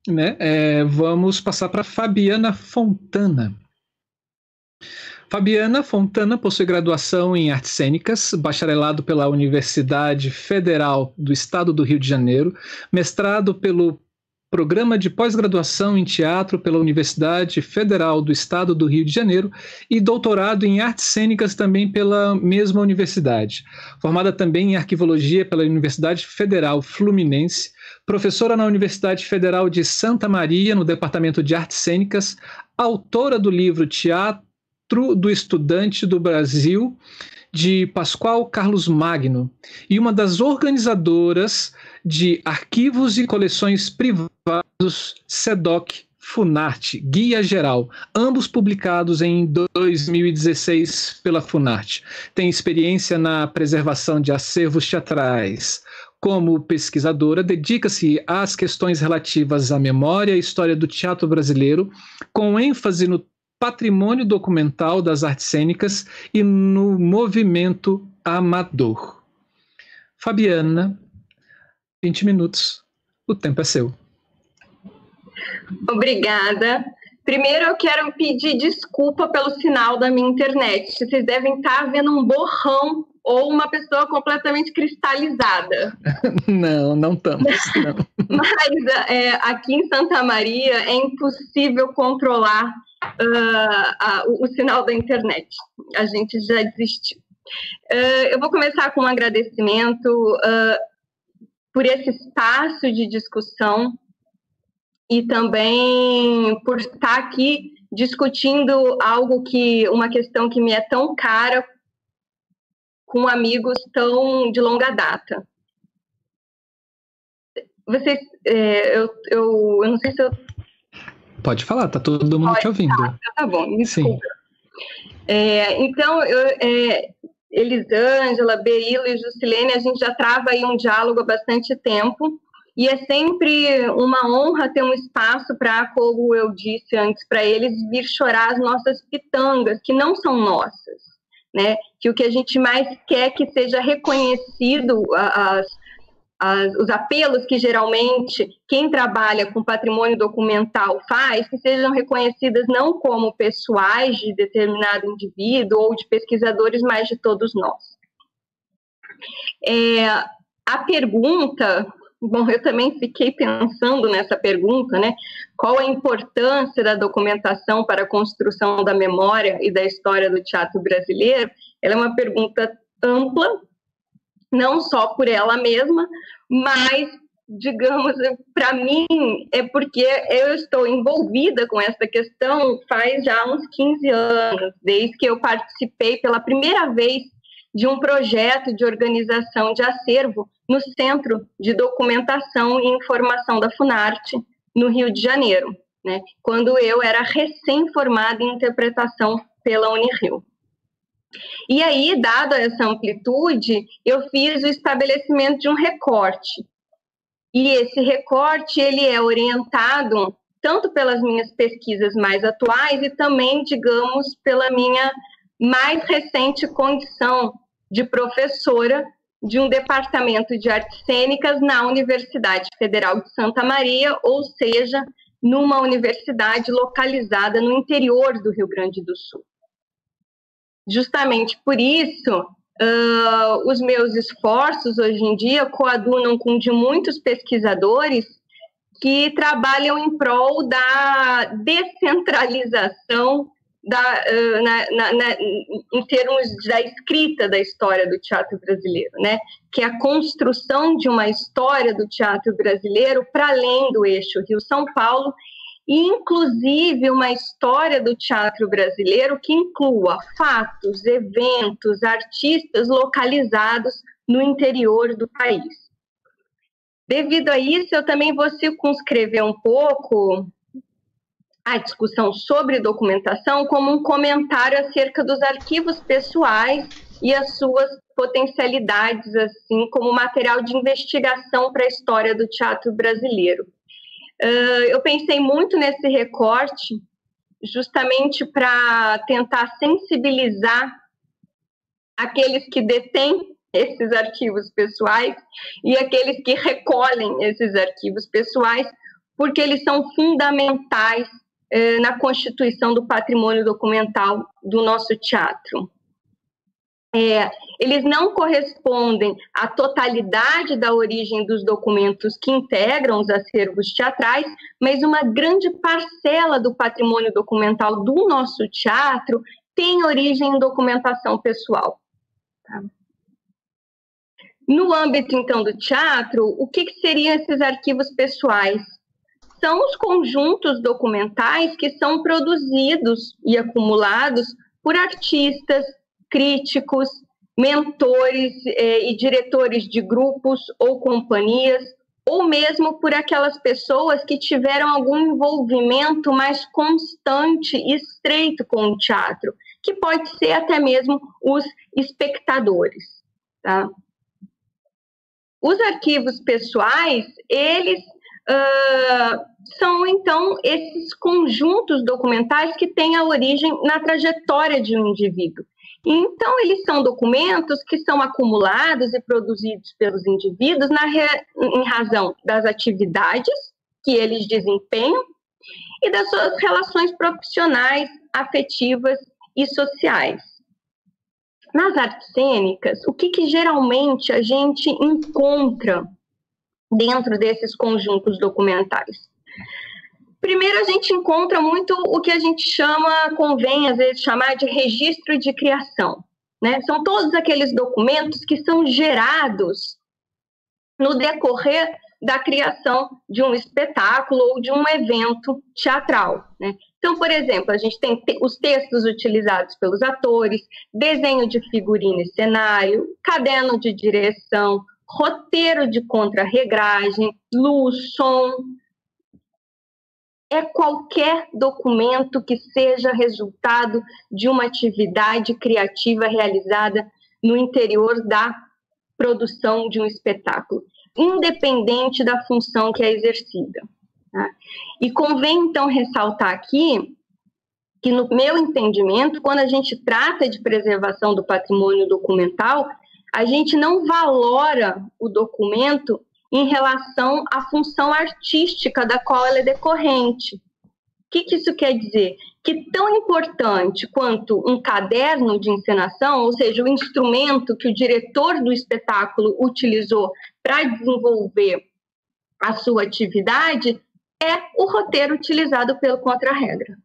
né, é, vamos passar para Fabiana Fontana. Fabiana Fontana possui graduação em artes cênicas, bacharelado pela Universidade Federal do Estado do Rio de Janeiro, mestrado pelo Programa de Pós-Graduação em Teatro pela Universidade Federal do Estado do Rio de Janeiro e doutorado em artes cênicas também pela mesma universidade. Formada também em arquivologia pela Universidade Federal Fluminense, professora na Universidade Federal de Santa Maria, no Departamento de Artes Cênicas, autora do livro Teatro do Estudante do Brasil, de Pascoal Carlos Magno, e uma das organizadoras de arquivos e coleções privados SEDOC Funarte, Guia Geral, ambos publicados em 2016 pela Funarte. Tem experiência na preservação de acervos teatrais, Como pesquisadora, dedica-se às questões relativas à memória e história do teatro brasileiro, com ênfase no patrimônio documental das artes cênicas e no movimento amador. Fabiana, 20 minutos, o tempo é seu. Obrigada. Primeiro eu quero pedir desculpa pelo sinal da minha internet. Vocês devem estar vendo um borrão ou uma pessoa completamente cristalizada. Não, não estamos. Mas é, aqui em Santa Maria é impossível controlar uh, uh, o, o, sinal da internet. A gente já desistiu. Uh, eu vou começar com um agradecimento por esse espaço de discussão e também por estar aqui discutindo algo que uma questão que me é tão cara com amigos tão de longa data. Vocês, é, eu, eu, eu não sei se eu Pode falar, tá todo mundo Pode, te ouvindo. Tá, tá bom, desculpa. Sim. É, então, eu, é, Elisângela, Berilo e Juscelene, a gente já trava aí um diálogo há bastante tempo. E é sempre uma honra ter um espaço para, como eu disse antes, para eles vir chorar as nossas pitangas, que não são nossas, né? Que o que a gente mais quer que seja reconhecido as, as, os apelos que geralmente quem trabalha com patrimônio documental faz, que sejam reconhecidas não como pessoais de determinado indivíduo ou de pesquisadores, mas de todos nós. É, a pergunta Bom, eu também fiquei pensando nessa pergunta, né? Qual a importância da documentação para a construção da memória e da história do teatro brasileiro? Ela é uma pergunta ampla, não só por ela mesma, mas, digamos, para mim, é porque eu estou envolvida com essa questão faz já uns 15 anos, desde que eu participei pela primeira vez de um projeto de organização de acervo no Centro de Documentação e Informação da Funarte, no Rio de Janeiro, né, quando eu era recém-formada em interpretação pela Unirio. E aí, dada essa amplitude, eu fiz o estabelecimento de um recorte. E esse recorte ele é orientado tanto pelas minhas pesquisas mais atuais e também, digamos, pela minha mais recente condição de professora de um departamento de artes cênicas na Universidade Federal de Santa Maria, ou seja, numa universidade localizada no interior do Rio Grande do Sul. Justamente por isso, uh, os meus esforços hoje em dia coadunam com de muitos pesquisadores que trabalham em prol da descentralização da, uh, na, na, na, em termos da escrita da história do teatro brasileiro, né? que é a construção de uma história do teatro brasileiro para além do eixo Rio-São Paulo, inclusive uma história do teatro brasileiro que inclua fatos, eventos, artistas localizados no interior do país. Devido a isso, eu também vou circunscrever um pouco a discussão sobre documentação como um comentário acerca dos arquivos pessoais e as suas potencialidades, assim como material de investigação para a história do teatro brasileiro. Uh, eu pensei muito nesse recorte, justamente para tentar sensibilizar aqueles que detêm esses arquivos pessoais e aqueles que recolhem esses arquivos pessoais, porque eles são fundamentais eh, na constituição do patrimônio documental do nosso teatro. É, eles não correspondem à totalidade da origem dos documentos que integram os acervos teatrais, mas uma grande parcela do patrimônio documental do nosso teatro tem origem em documentação pessoal. Tá? No âmbito, então, do teatro, o que, que seriam esses arquivos pessoais? são os conjuntos documentais que são produzidos e acumulados por artistas, críticos, mentores eh, e diretores de grupos ou companhias, ou mesmo por aquelas pessoas que tiveram algum envolvimento mais constante e estreito com o teatro, que pode ser até mesmo os espectadores. Tá? Os arquivos pessoais, eles uh, são, então, esses conjuntos documentais que têm a origem na trajetória de um indivíduo. Então, eles são documentos que são acumulados e produzidos pelos indivíduos na re... em razão das atividades que eles desempenham e das suas relações profissionais, afetivas e sociais. Nas artes cênicas, o que, que geralmente a gente encontra dentro desses conjuntos documentais? Primeiro, a gente encontra muito o que a gente chama, convém às vezes chamar de registro de criação. Né? São todos aqueles documentos que são gerados no decorrer da criação de um espetáculo ou de um evento teatral. Né? Então, por exemplo, a gente tem os textos utilizados pelos atores, desenho de figurino e cenário, caderno de direção, roteiro de contra-regragem, luz, som. É qualquer documento que seja resultado de uma atividade criativa realizada no interior da produção de um espetáculo, independente da função que é exercida. Tá? E convém, então, ressaltar aqui que, no meu entendimento, quando a gente trata de preservação do patrimônio documental, a gente não valora o documento em relação à função artística da qual ela é decorrente. O que, que isso quer dizer? Que tão importante quanto um caderno de encenação, ou seja, o instrumento que o diretor do espetáculo utilizou para desenvolver a sua atividade, é o roteiro utilizado pelo contra-regra.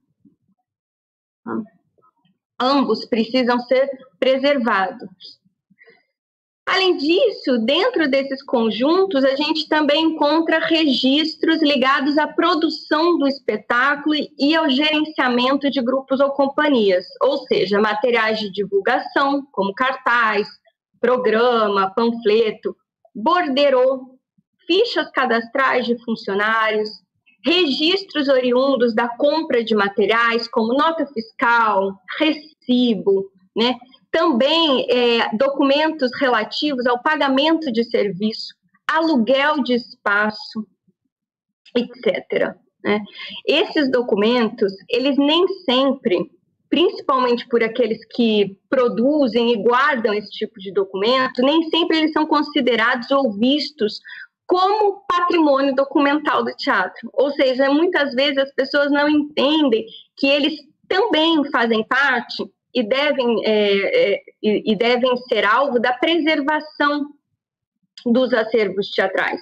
Ambos precisam ser preservados. Além disso, dentro desses conjuntos, a gente também encontra registros ligados à produção do espetáculo e ao gerenciamento de grupos ou companhias, ou seja, materiais de divulgação, como cartaz, programa, panfleto, borderô, fichas cadastrais de funcionários, registros oriundos da compra de materiais, como nota fiscal, recibo, né? Também é, documentos relativos ao pagamento de serviço, aluguel de espaço, etc. Né? Esses documentos, eles nem sempre, principalmente por aqueles que produzem e guardam esse tipo de documento, nem sempre eles são considerados ou vistos como patrimônio documental do teatro. Ou seja, muitas vezes as pessoas não entendem que eles também fazem parte e devem, é, é, e devem ser alvo da preservação dos acervos teatrais.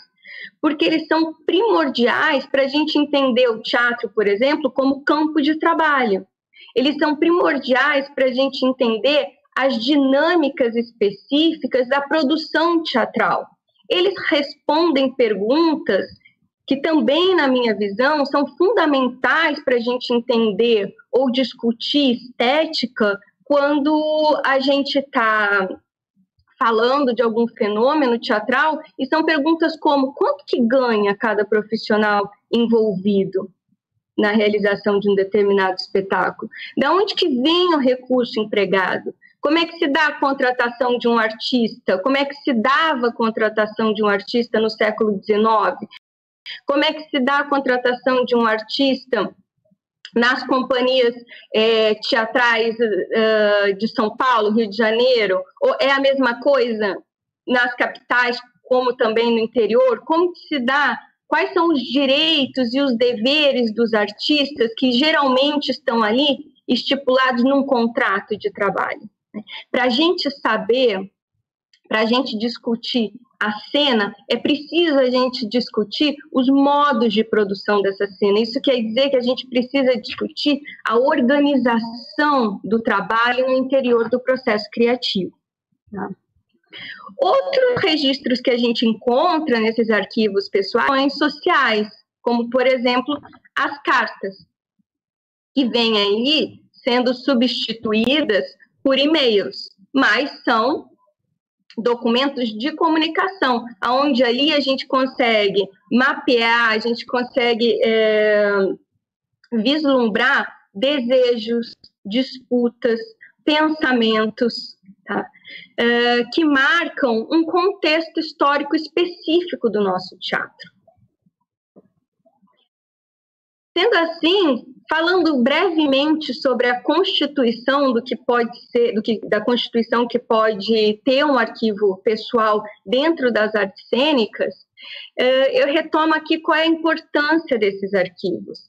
Porque eles são primordiais para a gente entender o teatro, por exemplo, como campo de trabalho. Eles são primordiais para a gente entender as dinâmicas específicas da produção teatral eles respondem perguntas que também, na minha visão, são fundamentais para a gente entender ou discutir estética quando a gente está falando de algum fenômeno teatral, e são perguntas como quanto que ganha cada profissional envolvido na realização de um determinado espetáculo? Da onde que vem o recurso empregado? Como é que se dá a contratação de um artista? Como é que se dava a contratação de um artista no século XIX? Como é que se dá a contratação de um artista nas companhias é, teatrais uh, de São Paulo, Rio de Janeiro? Ou é a mesma coisa nas capitais, como também no interior? Como se dá? Quais são os direitos e os deveres dos artistas que geralmente estão ali estipulados num contrato de trabalho? Para a gente saber, para a gente discutir a cena, é preciso a gente discutir os modos de produção dessa cena. Isso quer dizer que a gente precisa discutir a organização do trabalho no interior do processo criativo. Tá? Outros registros que a gente encontra nesses arquivos pessoais são sociais, como, por exemplo, as cartas, que vêm aí sendo substituídas por e-mails, mas são documentos de comunicação, onde ali a gente consegue mapear, a gente consegue é, vislumbrar desejos, disputas, pensamentos, tá? uh, que marcam um contexto histórico específico do nosso teatro. Sendo assim, falando brevemente sobre a constituição do que pode ser, do que, da constituição que pode ter um arquivo pessoal dentro das artes cênicas, eh, eu retomo aqui qual é a importância desses arquivos.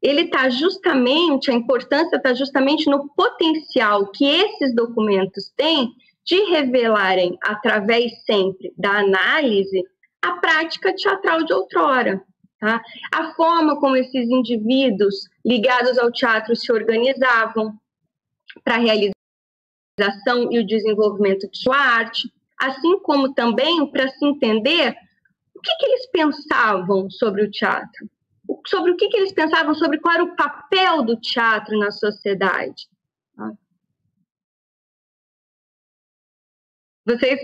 Ele está justamente, a importância está justamente no potencial que esses documentos têm de revelarem, através sempre da análise, a prática teatral de outrora. Tá? A forma como esses indivíduos ligados ao teatro se organizavam para a realização e o desenvolvimento de sua arte, assim como também para se entender o que, que, eles pensavam sobre o teatro, sobre o que, que, eles pensavam sobre qual era o papel do teatro na sociedade. Tá? Vocês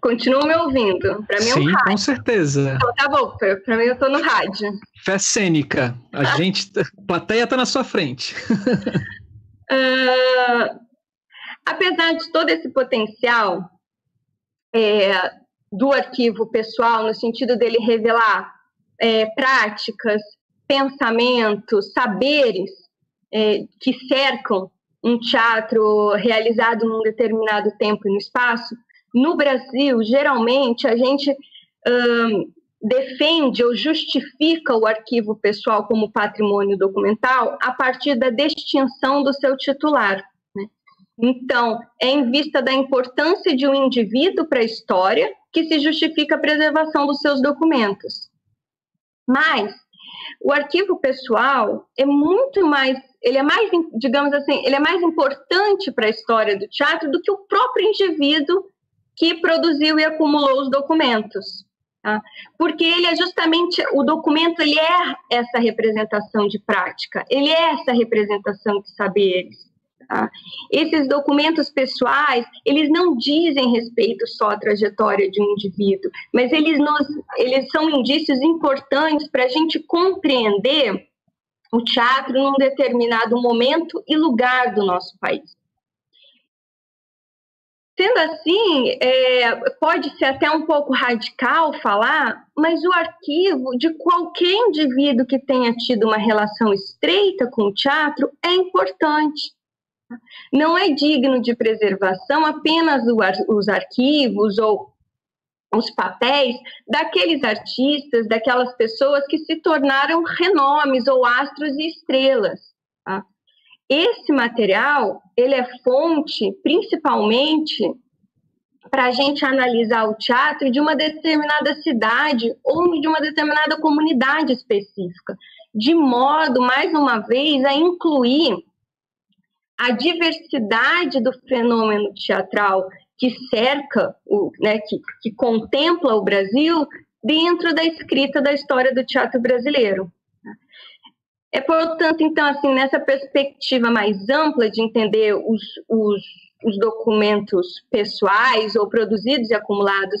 Continuam me ouvindo. Para mim é um Sim, com certeza. Então, tá bom, para mim eu estou no rádio. Fé cênica. A gente, a plateia está na sua frente. uh, apesar de todo esse potencial é, do arquivo pessoal, no sentido dele revelar é, práticas, pensamentos, saberes é, que cercam um teatro realizado num determinado tempo e no espaço, no Brasil, geralmente, a gente defende ou justifica o arquivo pessoal como patrimônio documental a partir da distinção do seu titular. Né? Então, é em vista da importância de um indivíduo para a história que se justifica a preservação dos seus documentos. Mas o arquivo pessoal é muito mais, ele é mais, digamos assim, ele é mais importante para a história do teatro do que o próprio indivíduo que produziu e acumulou os documentos. Tá? Porque ele é justamente, o documento ele é essa representação de prática, ele é essa representação de saberes. Tá? Esses documentos pessoais, eles não dizem respeito só à trajetória de um indivíduo, mas eles, nos, eles são indícios importantes para a gente compreender o teatro num determinado momento e lugar do nosso país. Sendo assim, é, pode ser até um pouco radical falar, mas o arquivo de qualquer indivíduo que tenha tido uma relação estreita com o teatro é importante. Não é digno de preservação apenas os arquivos ou os papéis daqueles artistas, daquelas pessoas que se tornaram renomes ou astros e estrelas. Tá? Esse material, ele é fonte, principalmente, para a gente analisar o teatro de uma determinada cidade ou de uma determinada comunidade específica, de modo, mais uma vez, a incluir a diversidade do fenômeno teatral que cerca, o, né, que, que contempla o Brasil dentro da escrita da história do teatro brasileiro. É, portanto, então, assim, nessa perspectiva mais ampla de entender os, os, os documentos pessoais ou produzidos e acumulados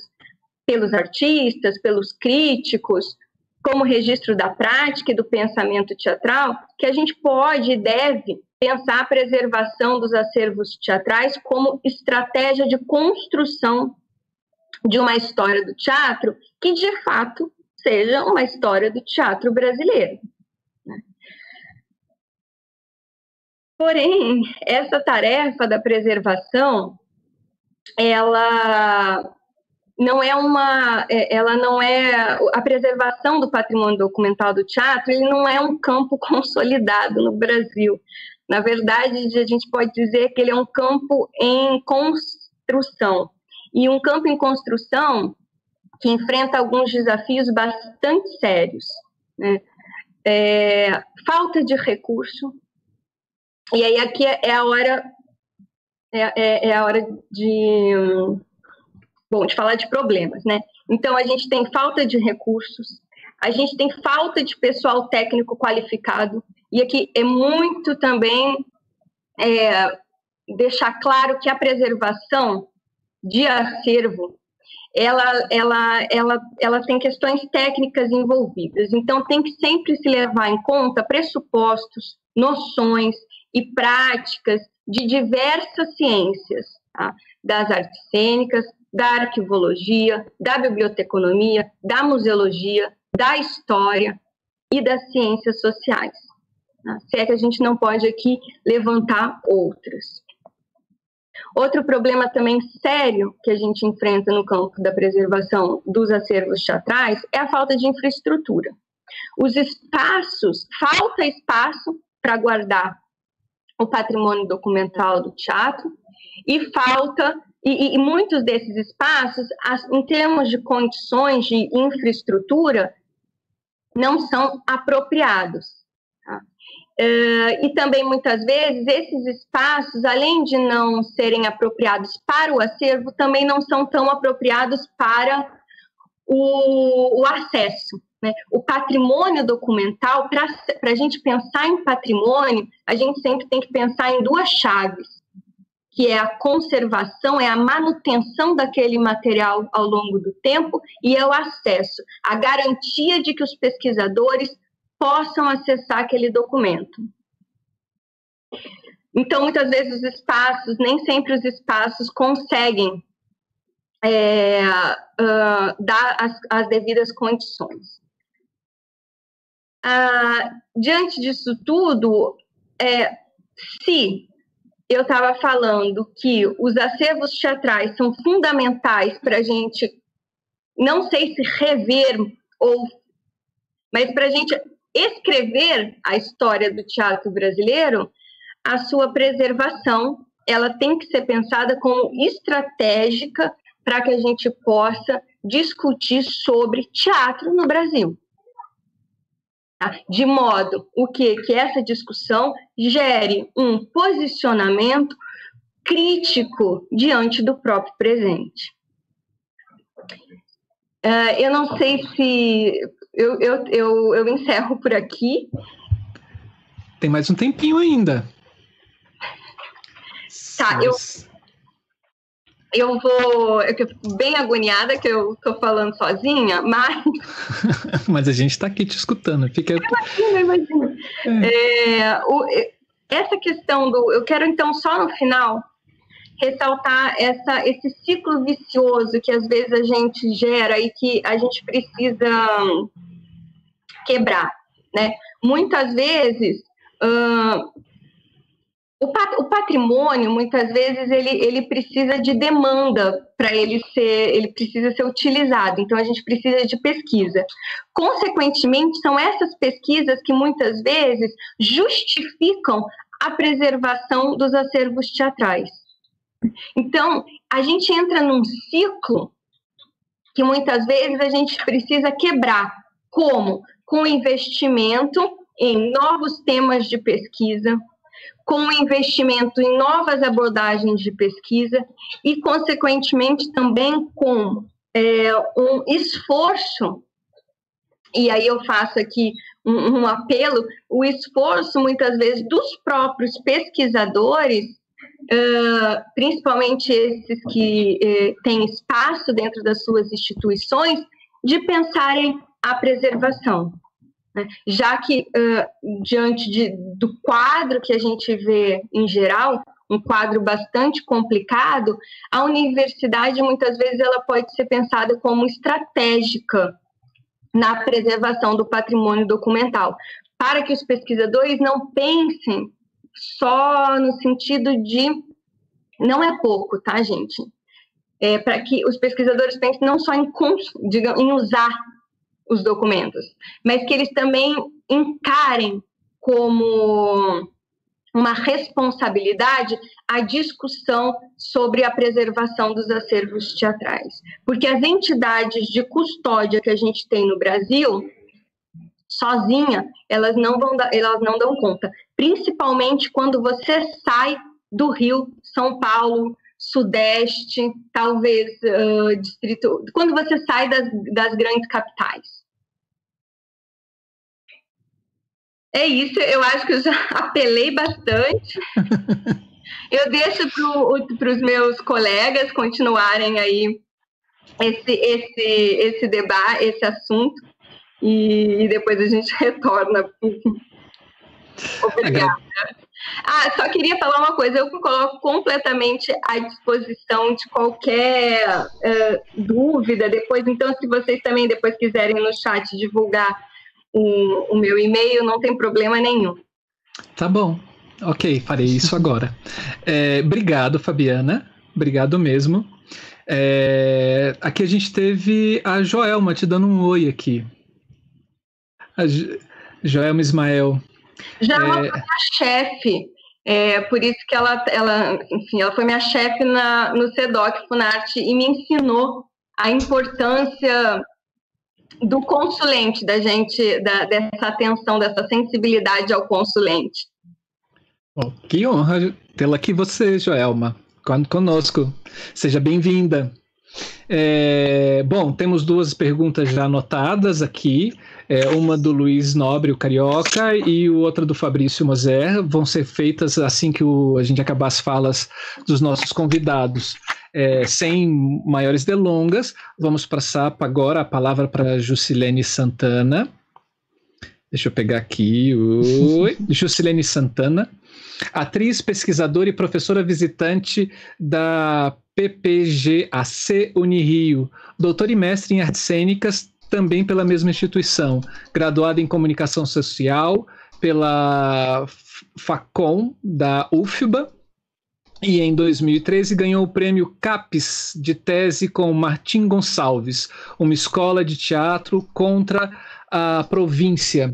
pelos artistas, pelos críticos, como registro da prática e do pensamento teatral, que a gente pode e deve pensar a preservação dos acervos teatrais como estratégia de construção de uma história do teatro que, de fato, seja uma história do teatro brasileiro. Porém, essa tarefa da preservação, ela não é uma, é, ela não é a preservação do patrimônio documental do teatro, ele não é um campo consolidado no Brasil. Na verdade, a gente pode dizer que ele é um campo em construção. E um campo em construção que enfrenta alguns desafios bastante sérios. Né? É, falta de recurso, e aí aqui é a hora é, é, é, a hora de bom de falar de problemas, né? Então a gente tem falta de recursos, a gente tem falta de pessoal técnico qualificado e aqui é muito também é, deixar claro que a preservação de acervo ela, ela, ela, ela tem questões técnicas envolvidas. Então, tem que sempre se levar em conta pressupostos, noções e práticas de diversas ciências, tá? das artes cênicas, da arquivologia, da biblioteconomia, da museologia, da história e das ciências sociais. Tá? Se é que a gente não pode aqui levantar outras. Outro problema também sério que a gente enfrenta no campo da preservação dos acervos teatrais é a falta de infraestrutura. Os espaços, falta espaço para guardar o patrimônio documental do teatro e falta e, e, muitos desses espaços, as, em termos de condições de infraestrutura, não são apropriados. Tá? Uh, e também, muitas vezes, esses espaços, além de não serem apropriados para o acervo, também não são tão apropriados para o, o acesso. Né? O patrimônio documental, para a gente pensar em patrimônio, a gente sempre tem que pensar em duas chaves, que é a conservação, é a manutenção daquele material ao longo do tempo e é o acesso, a garantia de que os pesquisadores possam acessar aquele documento. Então, muitas vezes os espaços, nem sempre os espaços conseguem é, uh, dar as, as, devidas condições. Uh, diante disso tudo, é, se eu estava falando que os acervos teatrais são fundamentais para a gente, não sei se rever ou, mas para a gente escrever a história do teatro brasileiro, a sua preservação ela tem que ser pensada como estratégica para que a gente possa discutir sobre teatro no Brasil. Tá? De modo o que que essa discussão gere um posicionamento crítico diante do próprio presente. Uh, eu não sei se eu, eu, eu, eu encerro por aqui. Tem mais um tempinho ainda. Tá, eu, eu vou. Eu fico bem agoniada que eu tô falando sozinha, mas. mas a gente está aqui te escutando. Fica... Imagina, imagina. É. É, o, essa questão do. Eu quero então só no final ressaltar essa, esse ciclo vicioso que às vezes a gente gera e que a gente precisa quebrar, né? Muitas vezes uh, o, pat o, patrimônio, muitas vezes ele, ele precisa de demanda para ele ser, ele precisa ser utilizado. Então a gente precisa de pesquisa. Consequentemente, são essas pesquisas que muitas vezes justificam a preservação dos acervos teatrais. Então, a gente entra num ciclo que muitas vezes a gente precisa quebrar. Como? Com investimento em novos temas de pesquisa, com investimento em novas abordagens de pesquisa e, consequentemente, também com é, um esforço, e aí eu faço aqui um, um apelo, o esforço, muitas vezes, dos próprios pesquisadores Uh, principalmente esses que uh, têm espaço dentro das suas instituições, de pensarem a preservação. Né? Já que, uh, diante de, do quadro que a gente vê em geral, um quadro bastante complicado, a universidade muitas vezes ela pode ser pensada como estratégica na preservação do patrimônio documental, para que os pesquisadores não pensem só no sentido de. Não é pouco, tá, gente? É, para que os pesquisadores pensem não só em, digam, em usar os documentos, mas que eles também encarem como uma responsabilidade a discussão sobre a preservação dos acervos teatrais. Porque as entidades de custódia que a gente tem no Brasil, sozinha, elas não vão elas não dão conta. Principalmente quando você sai do Rio, São Paulo, Sudeste, talvez uh, distrito, quando você sai das, das grandes capitais. É isso, eu acho que eu já apelei bastante. eu deixo para os meus colegas continuarem aí esse, esse, esse debate, esse assunto e, e depois a gente retorna. Obrigada. Ah, só queria falar uma coisa. Eu me coloco completamente à disposição de qualquer uh, dúvida depois. Então, se vocês também depois quiserem no chat divulgar o, o meu e-mail, não tem problema nenhum. Tá bom. Ok, farei isso agora. É, obrigado, Fabiana. Obrigado mesmo. É, aqui a gente teve a Joelma te dando um oi aqui. A Joelma Ismael. Joelma é... foi minha chefe. É, por isso que ela, ela, enfim, ela foi minha chefe na, no CEDOC Funarte e me ensinou a importância do consulente, da gente, da, dessa atenção, dessa sensibilidade ao consulente. Oh, que honra tê-la aqui você, Joelma, conosco. Seja bem-vinda. É, bom, temos duas perguntas já anotadas aqui. É, uma do Luiz Nobre, o Carioca, e outra do Fabrício Moser. Vão ser feitas assim que o, a gente acabar as falas dos nossos convidados. É, sem maiores delongas, vamos passar agora a palavra para Jusilene Santana. Deixa eu pegar aqui. Oi. Jusilene Santana atriz, pesquisadora e professora visitante da PPGAC Unirio, doutora e mestre em artes cênicas, também pela mesma instituição, graduada em comunicação social pela FACOM da UFBA, e em 2013 ganhou o prêmio CAPES de tese com Martim Gonçalves, uma escola de teatro contra a província,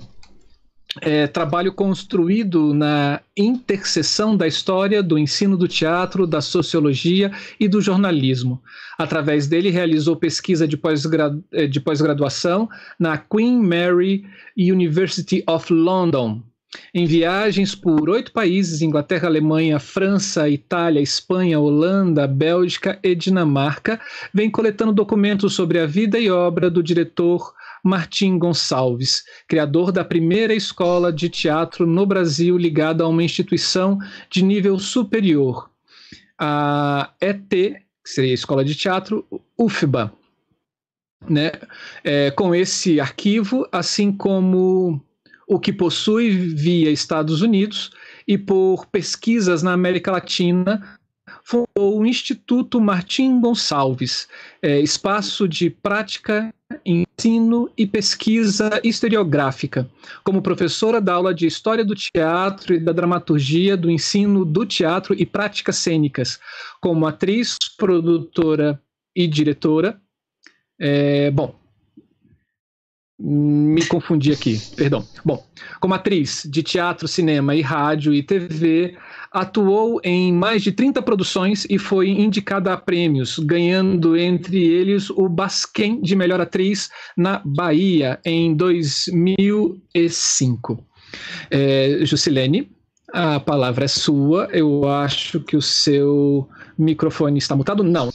é, trabalho construído na interseção da história, do ensino do teatro, da sociologia e do jornalismo. Através dele, realizou pesquisa de é, pós-graduação na Queen Mary University of London. Em viagens por oito países Inglaterra, Alemanha, França, Itália, Espanha, Holanda, Bélgica e Dinamarca vem coletando documentos sobre a vida e obra do diretor Martim Gonçalves, criador da primeira escola de teatro no Brasil ligada a uma instituição de nível superior, a ET, que seria a Escola de Teatro UFBA. Né? É, com esse arquivo, assim como o que possui via Estados Unidos e por pesquisas na América Latina, fundou o Instituto Martim Gonçalves, é, espaço de prática, ensino e pesquisa historiográfica. Como professora da aula de História do Teatro e da Dramaturgia do Ensino do Teatro e Práticas Cênicas, como atriz, produtora e diretora. É, bom, me confundi aqui, perdão. Bom, como atriz de teatro, cinema e rádio e TV, atuou em mais de 30 produções e foi indicada a prêmios, ganhando entre eles o Basquem de Melhor Atriz na Bahia em 2005. É, Jusilene, a palavra é sua. Eu acho que o seu microfone está mutado. Não,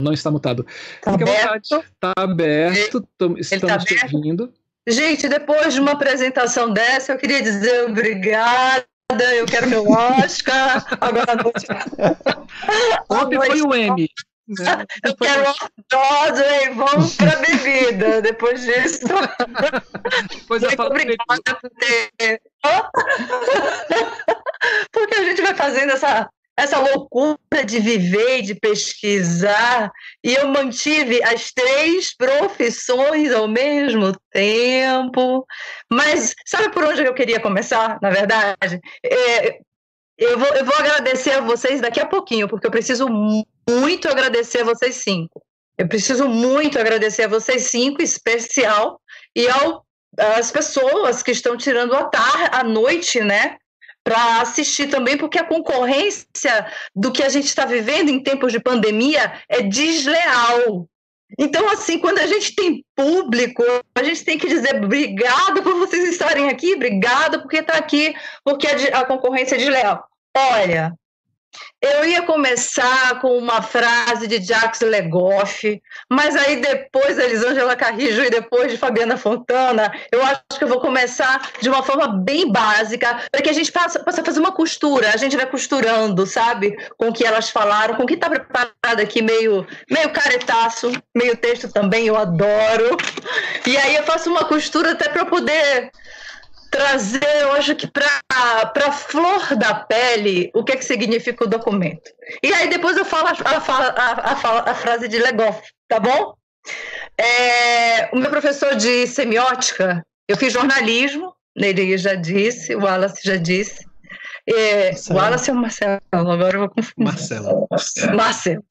não está mutado. Está aberto. Está aberto, estamos tá aberto. ouvindo. Gente, depois de uma apresentação dessa, eu queria dizer obrigada eu quero meu Oscar, agora à noite. Ontem foi o M. Né? Eu quero Broadway, vamos para bebida. Depois disso. Depois eu falo obrigada por ter. Porque a gente vai fazendo essa essa loucura de viver, de pesquisar, e eu mantive as três profissões ao mesmo tempo. Mas sabe por onde eu queria começar, na verdade? É, eu, vou, eu vou agradecer a vocês daqui a pouquinho, porque eu preciso muito agradecer a vocês cinco. Eu preciso muito agradecer a vocês cinco, em especial, e ao as pessoas que estão tirando a tarde, a noite, né, para assistir também, porque a concorrência do que a gente está vivendo em tempos de pandemia é desleal. Então, assim, quando a gente tem público, a gente tem que dizer obrigado por vocês estarem aqui, obrigado porque está aqui, porque a, a concorrência é desleal. Olha, eu ia começar com uma frase de Jacques Legoff, mas aí depois da Elisângela Carrijo e depois de Fabiana Fontana, eu acho que eu vou começar de uma forma bem básica, para que a gente possa, possa fazer uma costura, a gente vai costurando, sabe, com o que elas falaram, com o que está preparado aqui, meio, meio caretaço, meio texto também, eu adoro. E aí eu faço uma costura até para poder trazer, eu acho que para a flor da pele, o que, é que significa o documento. E aí depois eu falo a, a, a, a frase de Legoff, tá bom? É, o meu professor de semiótica, eu fiz jornalismo, ele já disse, o Wallace já disse, é, Wallace ou Marcelo? Agora eu vou confundir. Marcelo. Marcelo.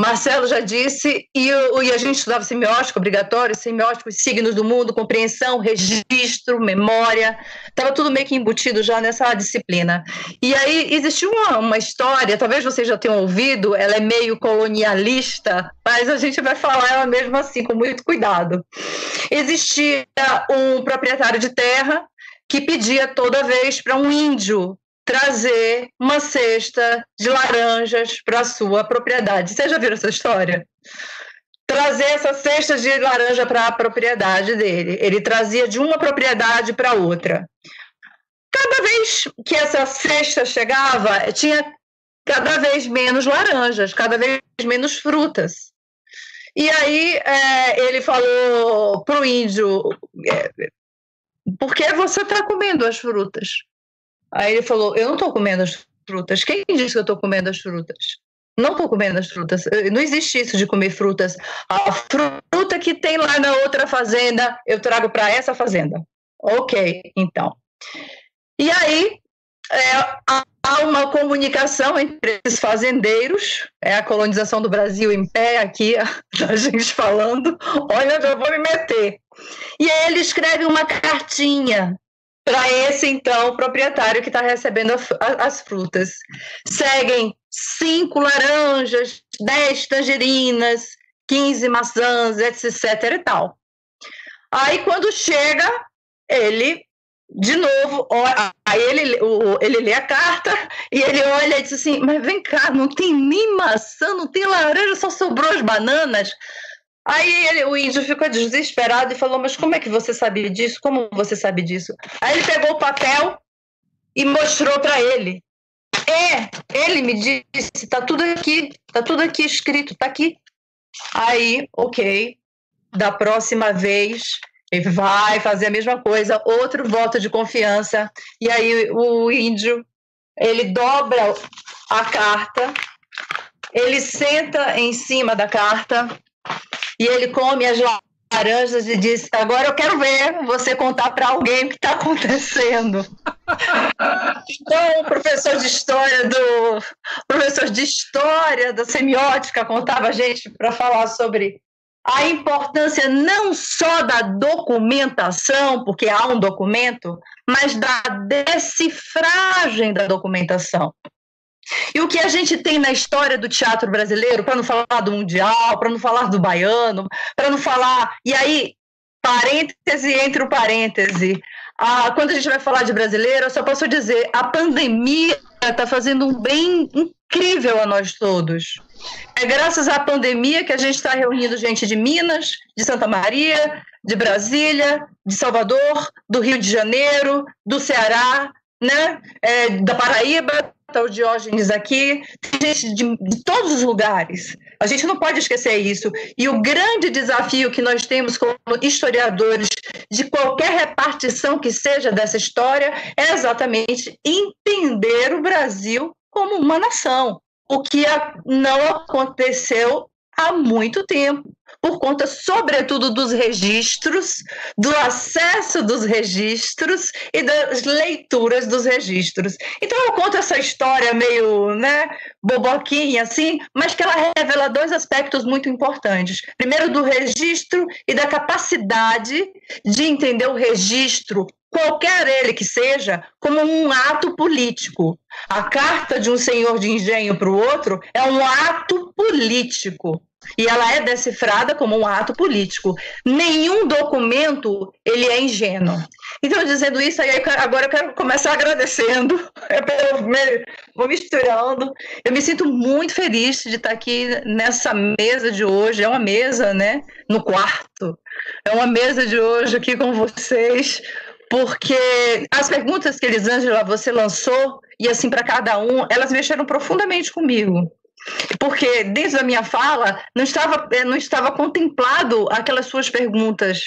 Marcelo já disse, e, e a gente estudava semiótica obrigatório, semiótica, signos do mundo, compreensão, registro, memória, estava tudo meio que embutido já nessa disciplina. E aí existiu uma, uma história, talvez vocês já tenham ouvido, ela é meio colonialista, mas a gente vai falar ela mesmo assim, com muito cuidado. Existia um proprietário de terra que pedia toda vez para um índio trazer uma cesta de laranjas para a sua propriedade. Você já viu essa história? Trazer essa cesta de laranja para a propriedade dele. Ele trazia de uma propriedade para outra. Cada vez que essa cesta chegava, tinha cada vez menos laranjas, cada vez menos frutas. E aí é, ele falou para o índio: é, por que você está comendo as frutas? Aí ele falou: Eu não estou comendo as frutas. Quem disse que eu estou comendo as frutas? Não estou comendo as frutas. Não existe isso de comer frutas. A fruta que tem lá na outra fazenda, eu trago para essa fazenda. Ok, então. E aí é, há uma comunicação entre esses fazendeiros, é a colonização do Brasil em pé aqui, a gente falando, olha, já vou me meter. E aí ele escreve uma cartinha para esse então proprietário que está recebendo a, as frutas. Seguem cinco laranjas, dez tangerinas, quinze maçãs, etc. e tal. Aí quando chega, ele de novo, aí ele, ele lê a carta e ele olha e diz assim: Mas vem cá, não tem nem maçã, não tem laranja, só sobrou as bananas. Aí ele, o índio ficou desesperado e falou: Mas como é que você sabe disso? Como você sabe disso? Aí ele pegou o papel e mostrou para ele. É, ele me disse: Tá tudo aqui, tá tudo aqui escrito, tá aqui. Aí, ok, da próxima vez ele vai fazer a mesma coisa, outro voto de confiança. E aí o índio ele dobra a carta, ele senta em cima da carta e ele come as laranjas e diz: Agora eu quero ver você contar para alguém o que está acontecendo. então, o professor de história do professor de história da semiótica contava a gente para falar sobre a importância não só da documentação, porque há um documento, mas da decifragem da documentação. E o que a gente tem na história do teatro brasileiro, para não falar do Mundial, para não falar do baiano, para não falar. E aí, parêntese entre o parêntese. Ah, quando a gente vai falar de brasileiro, eu só posso dizer: a pandemia está fazendo um bem incrível a nós todos. É graças à pandemia que a gente está reunindo gente de Minas, de Santa Maria, de Brasília, de Salvador, do Rio de Janeiro, do Ceará, né? É, da Paraíba, o Diógenes aqui, tem gente de, de, todos os lugares. A gente não pode esquecer isso. E o grande desafio que nós temos como historiadores de qualquer repartição que seja dessa história é exatamente entender o Brasil como uma nação, o que não aconteceu há muito tempo por conta, sobretudo, dos registros, do acesso dos registros e das leituras dos registros. Então, eu conto essa história meio né, boboquinha, assim, mas que ela revela dois aspectos muito importantes. Primeiro, do registro e da capacidade de entender o registro qualquer ele que seja, como um ato político. A carta de um senhor de engenho para o outro é um ato político. E ela é decifrada como um ato político. Nenhum documento ele é ingênuo. Então, dizendo isso, aí agora eu quero começar agradecendo. Vou misturando. Eu me sinto muito feliz de estar aqui nessa mesa de hoje. É uma mesa, né? No quarto. É uma mesa de hoje aqui com vocês, porque as perguntas que Elisângela você lançou, e assim para cada um, elas mexeram profundamente comigo porque dentro da minha fala não estava, eh, não estava contemplado aquelas suas perguntas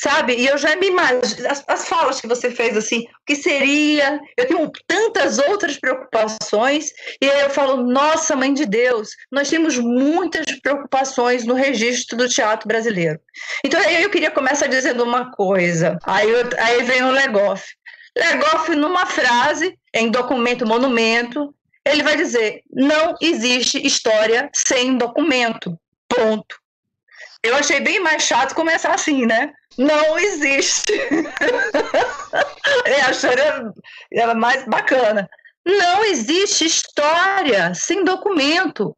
sabe? E eu já me imagino, as, as, falas que você fez assim, o que seria? Eu tenho tantas outras preocupações, e aí eu falo, nossa, mãe de Deus, nós temos muitas preocupações no registro do teatro brasileiro. Então aí eu queria começar dizendo uma coisa, aí, eu, aí vem o Legoff. Legoff, numa frase, em documento monumento, ele vai dizer: não existe história sem documento. Ponto. Eu achei bem mais chato começar assim, né? Não existe. é a ela mais bacana. Não existe história sem documento.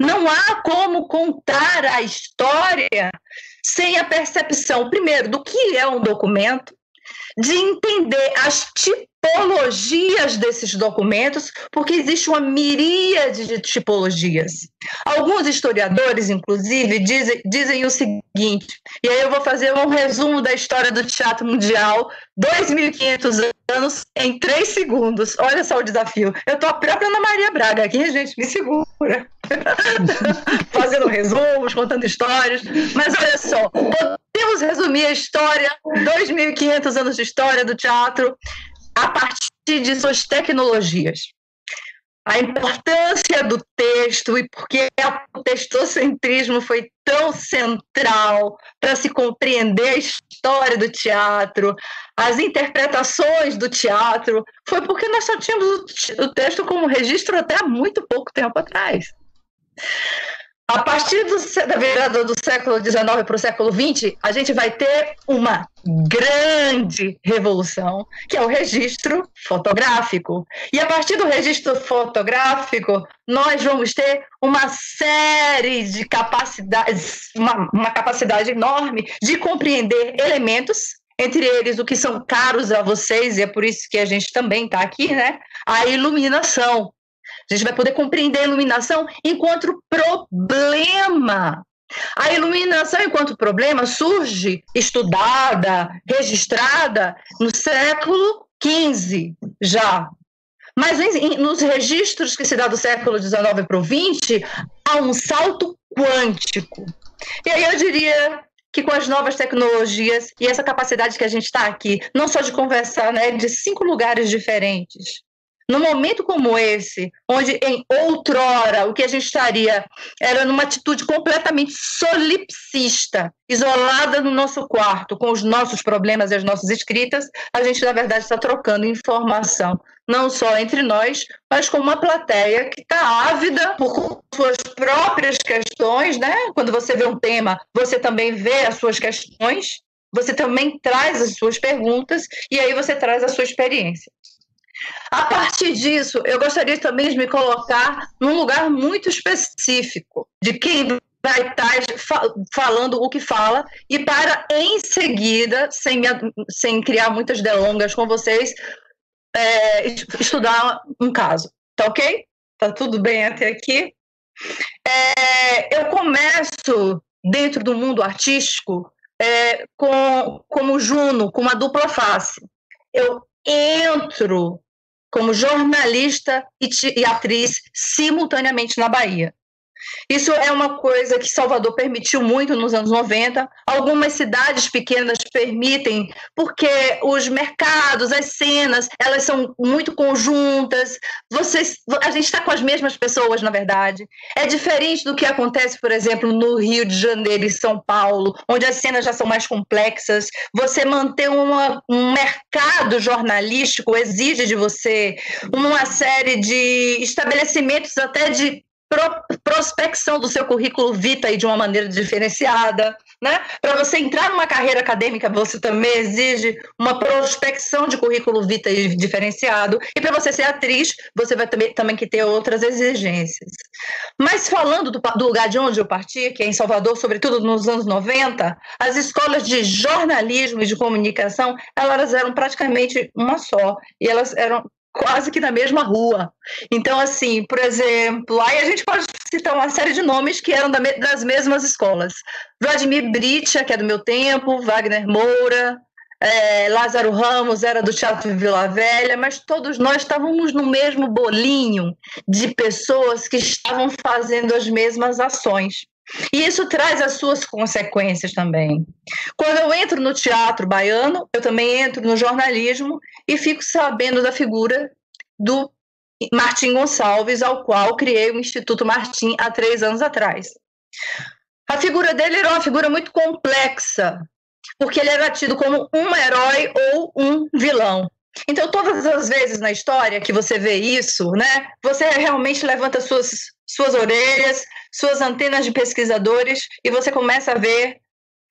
Não há como contar a história sem a percepção, primeiro, do que é um documento, de entender as tipologias desses documentos, porque existe uma miríade de tipologias. Alguns historiadores, inclusive, dizem, dizem o seguinte, e aí eu vou fazer um resumo da história do teatro mundial, 2.500 anos em três segundos. Olha só o desafio. Eu estou a própria Ana Maria Braga aqui, gente, me segura. Fazendo resumos, contando histórias. Mas olha só, podemos resumir a história, 2.500 anos de história do teatro, a partir de suas tecnologias. A importância do texto e porque o textocentrismo foi tão central para se compreender a história do teatro, as interpretações do teatro, foi porque nós só tínhamos o texto como registro até há muito pouco tempo atrás. A partir do, da virada do século XIX para o século XX, a gente vai ter uma grande revolução, que é o registro fotográfico. E a partir do registro fotográfico, nós vamos ter uma série de capacidades, uma, uma capacidade enorme de compreender elementos entre eles o que são caros a vocês, e é por isso que a gente também está aqui, né? A iluminação. A gente vai poder compreender a iluminação enquanto problema. A iluminação enquanto problema surge estudada, registrada no século XV já. Mas em, nos registros que se dá do século XIX para o XX, há um salto quântico. E aí eu diria que com as novas tecnologias e essa capacidade que a gente está aqui, não só de conversar né, de cinco lugares diferentes, num momento como esse, onde em outrora o que a gente estaria era numa atitude completamente solipsista, isolada no nosso quarto, com os nossos problemas e as nossas escritas, a gente, na verdade, está trocando informação, não só entre nós, mas com uma plateia que está ávida por suas próprias questões, né? Quando você vê um tema, você também vê as suas questões, você também traz as suas perguntas, e aí você traz a sua experiência. A partir disso, eu gostaria também de me colocar num lugar muito específico de quem vai estar falando o que fala e para em seguida, sem, sem criar muitas delongas com vocês, é, estudar um caso. Tá ok? Tá tudo bem até aqui? É, eu começo dentro do mundo artístico é, com, como Juno, com uma dupla face. Eu entro como jornalista e, atriz simultaneamente na Bahia. Isso é uma coisa que Salvador permitiu muito nos anos 90. Algumas cidades pequenas permitem, porque os mercados, as cenas, elas são muito conjuntas. Vocês, a gente está com as mesmas pessoas, na verdade. É diferente do que acontece, por exemplo, no Rio de Janeiro e São Paulo, onde as cenas já são mais complexas. Você manter uma, um mercado jornalístico exige de você uma série de estabelecimentos até de pro, prospecção do seu currículo vitae de uma maneira diferenciada, né? Para você entrar numa carreira acadêmica, você também exige uma prospecção de currículo vitae diferenciado, e para você ser atriz, você vai também, também que ter outras exigências. Mas falando do, do lugar de onde eu parti, que é em Salvador, sobretudo nos anos 90, as escolas de jornalismo e de comunicação, elas eram praticamente uma só, e elas eram quase que na mesma rua. Então, assim, por exemplo, aí a gente pode citar uma série de nomes que eram das mesmas escolas. Vladimir Britia, que é do meu tempo, Wagner Moura, é, Lázaro Ramos era do Teatro Vila Velha, mas todos nós estávamos no mesmo bolinho de pessoas que estavam fazendo as mesmas ações. E isso traz as suas consequências também. Quando eu entro no teatro baiano, eu também entro no jornalismo e fico sabendo da figura do Martim Gonçalves, ao qual criei o Instituto Martim há três anos atrás. A figura dele era uma figura muito complexa, porque ele era tido como um herói ou um vilão. Então, todas as vezes na história que você vê isso, né, você realmente levanta suas, suas orelhas, suas antenas de pesquisadores e você começa a ver,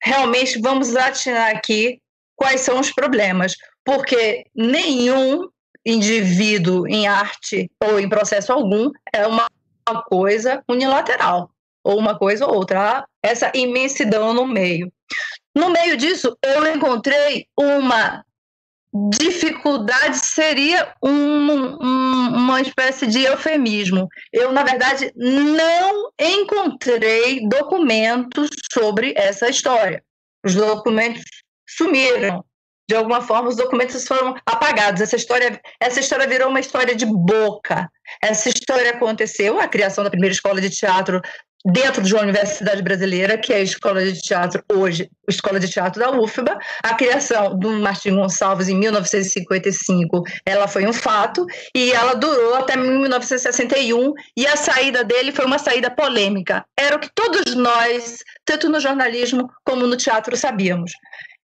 realmente, vamos atinar aqui quais são os problemas. Porque nenhum indivíduo em arte ou em processo algum é uma coisa unilateral, ou uma coisa ou outra. Essa imensidão no meio. No meio disso, eu encontrei uma dificuldade seria um, um, uma espécie de eufemismo. Eu, na verdade, não encontrei documentos sobre essa história. Os documentos sumiram. De alguma forma, os documentos foram apagados. Essa história, essa história virou uma história de boca. Essa história aconteceu, a criação da primeira escola de teatro dentro de uma universidade brasileira, que é a Escola de Teatro hoje, Escola de Teatro da UFBA. A criação do Martim Gonçalves em 1955, ela foi um fato e ela durou até 1961 e a saída dele foi uma saída polêmica. Era o que todos nós, tanto no jornalismo como no teatro, sabíamos.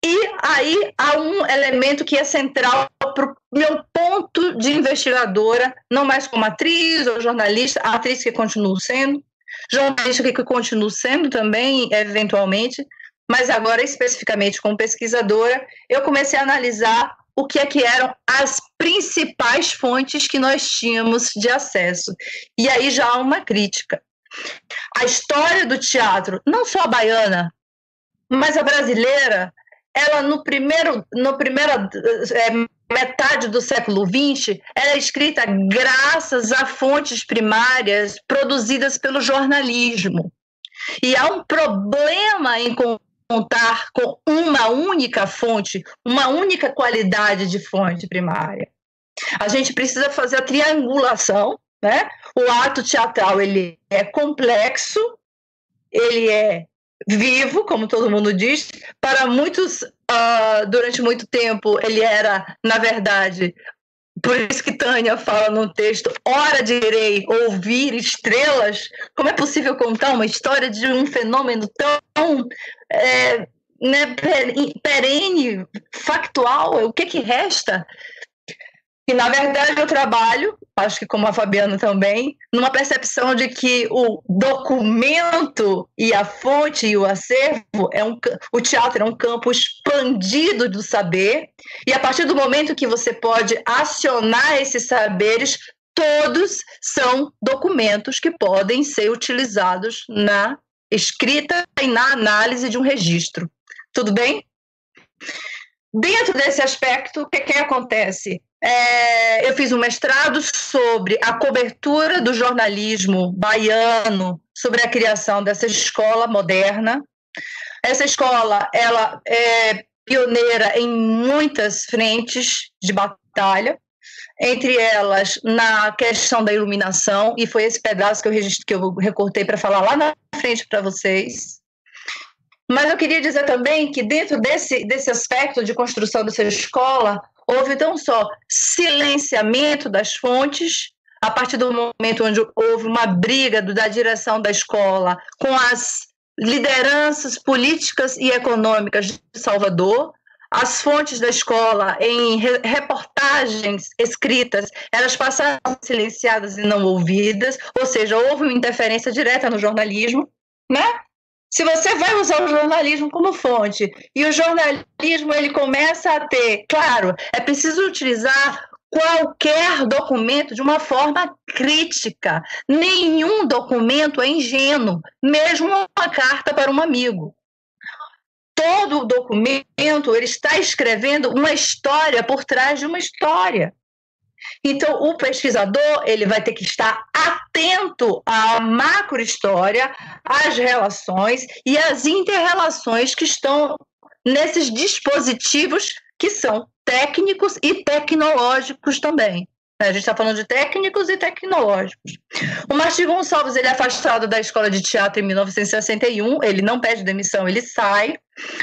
E aí há um elemento que é central para o meu ponto de investigadora, não mais como atriz ou jornalista, a atriz que continuo sendo, jornalista que continuo sendo também, eventualmente, mas agora especificamente como pesquisadora, eu comecei a analisar o que é que eram as principais fontes que nós tínhamos de acesso. E aí já há uma crítica. A história do teatro, não só a baiana, mas a brasileira, ela no primeiro, no primeira é, metade do século XX era escrita graças a fontes primárias produzidas pelo jornalismo. E há um problema em contar com uma única fonte, uma única qualidade de fonte primária. A gente precisa fazer a triangulação, né? O ato teatral ele é complexo, ele é vivo, como todo mundo diz. Para muitos, uh, durante muito tempo, ele era, na verdade, por isso que Tânia fala no texto, hora de ouvir estrelas. Como é possível contar uma história de um fenômeno tão é, né, perene, factual? O que, que resta? E, na verdade, eu trabalho, acho que como a Fabiana também, numa percepção de que o documento e a fonte e o acervo, é um, o teatro é um campo expandido do saber, e a partir do momento que você pode acionar esses saberes, todos são documentos que podem ser utilizados na escrita e na análise de um registro. Tudo bem? Dentro desse aspecto, o que, que acontece? É, eu fiz um mestrado sobre a cobertura do jornalismo baiano sobre a criação dessa escola moderna. Essa escola ela é pioneira em muitas frentes de batalha, entre elas na questão da iluminação, e foi esse pedaço que eu, que eu recortei para falar lá na frente para vocês. Mas eu queria dizer também que dentro desse, desse aspecto de construção dessa escola, houve não só silenciamento das fontes, a partir do momento onde houve uma briga da direção da escola com as lideranças políticas e econômicas de Salvador, as fontes da escola em reportagens escritas, elas passaram silenciadas e não ouvidas, ou seja, houve uma interferência direta no jornalismo, né? Se você vai usar o jornalismo como fonte e o jornalismo ele começa a ter, claro, é preciso utilizar qualquer documento de uma forma crítica. Nenhum documento é ingênuo, mesmo uma carta para um amigo. Todo documento ele está escrevendo uma história por trás de uma história. Então, o pesquisador ele vai ter que estar atento à macrohistória, às relações e às interrelações que estão nesses dispositivos que são técnicos e tecnológicos também. A gente está falando de técnicos e tecnológicos. O Martim Gonçalves ele é afastado da escola de teatro em 1961, ele não pede demissão, ele sai.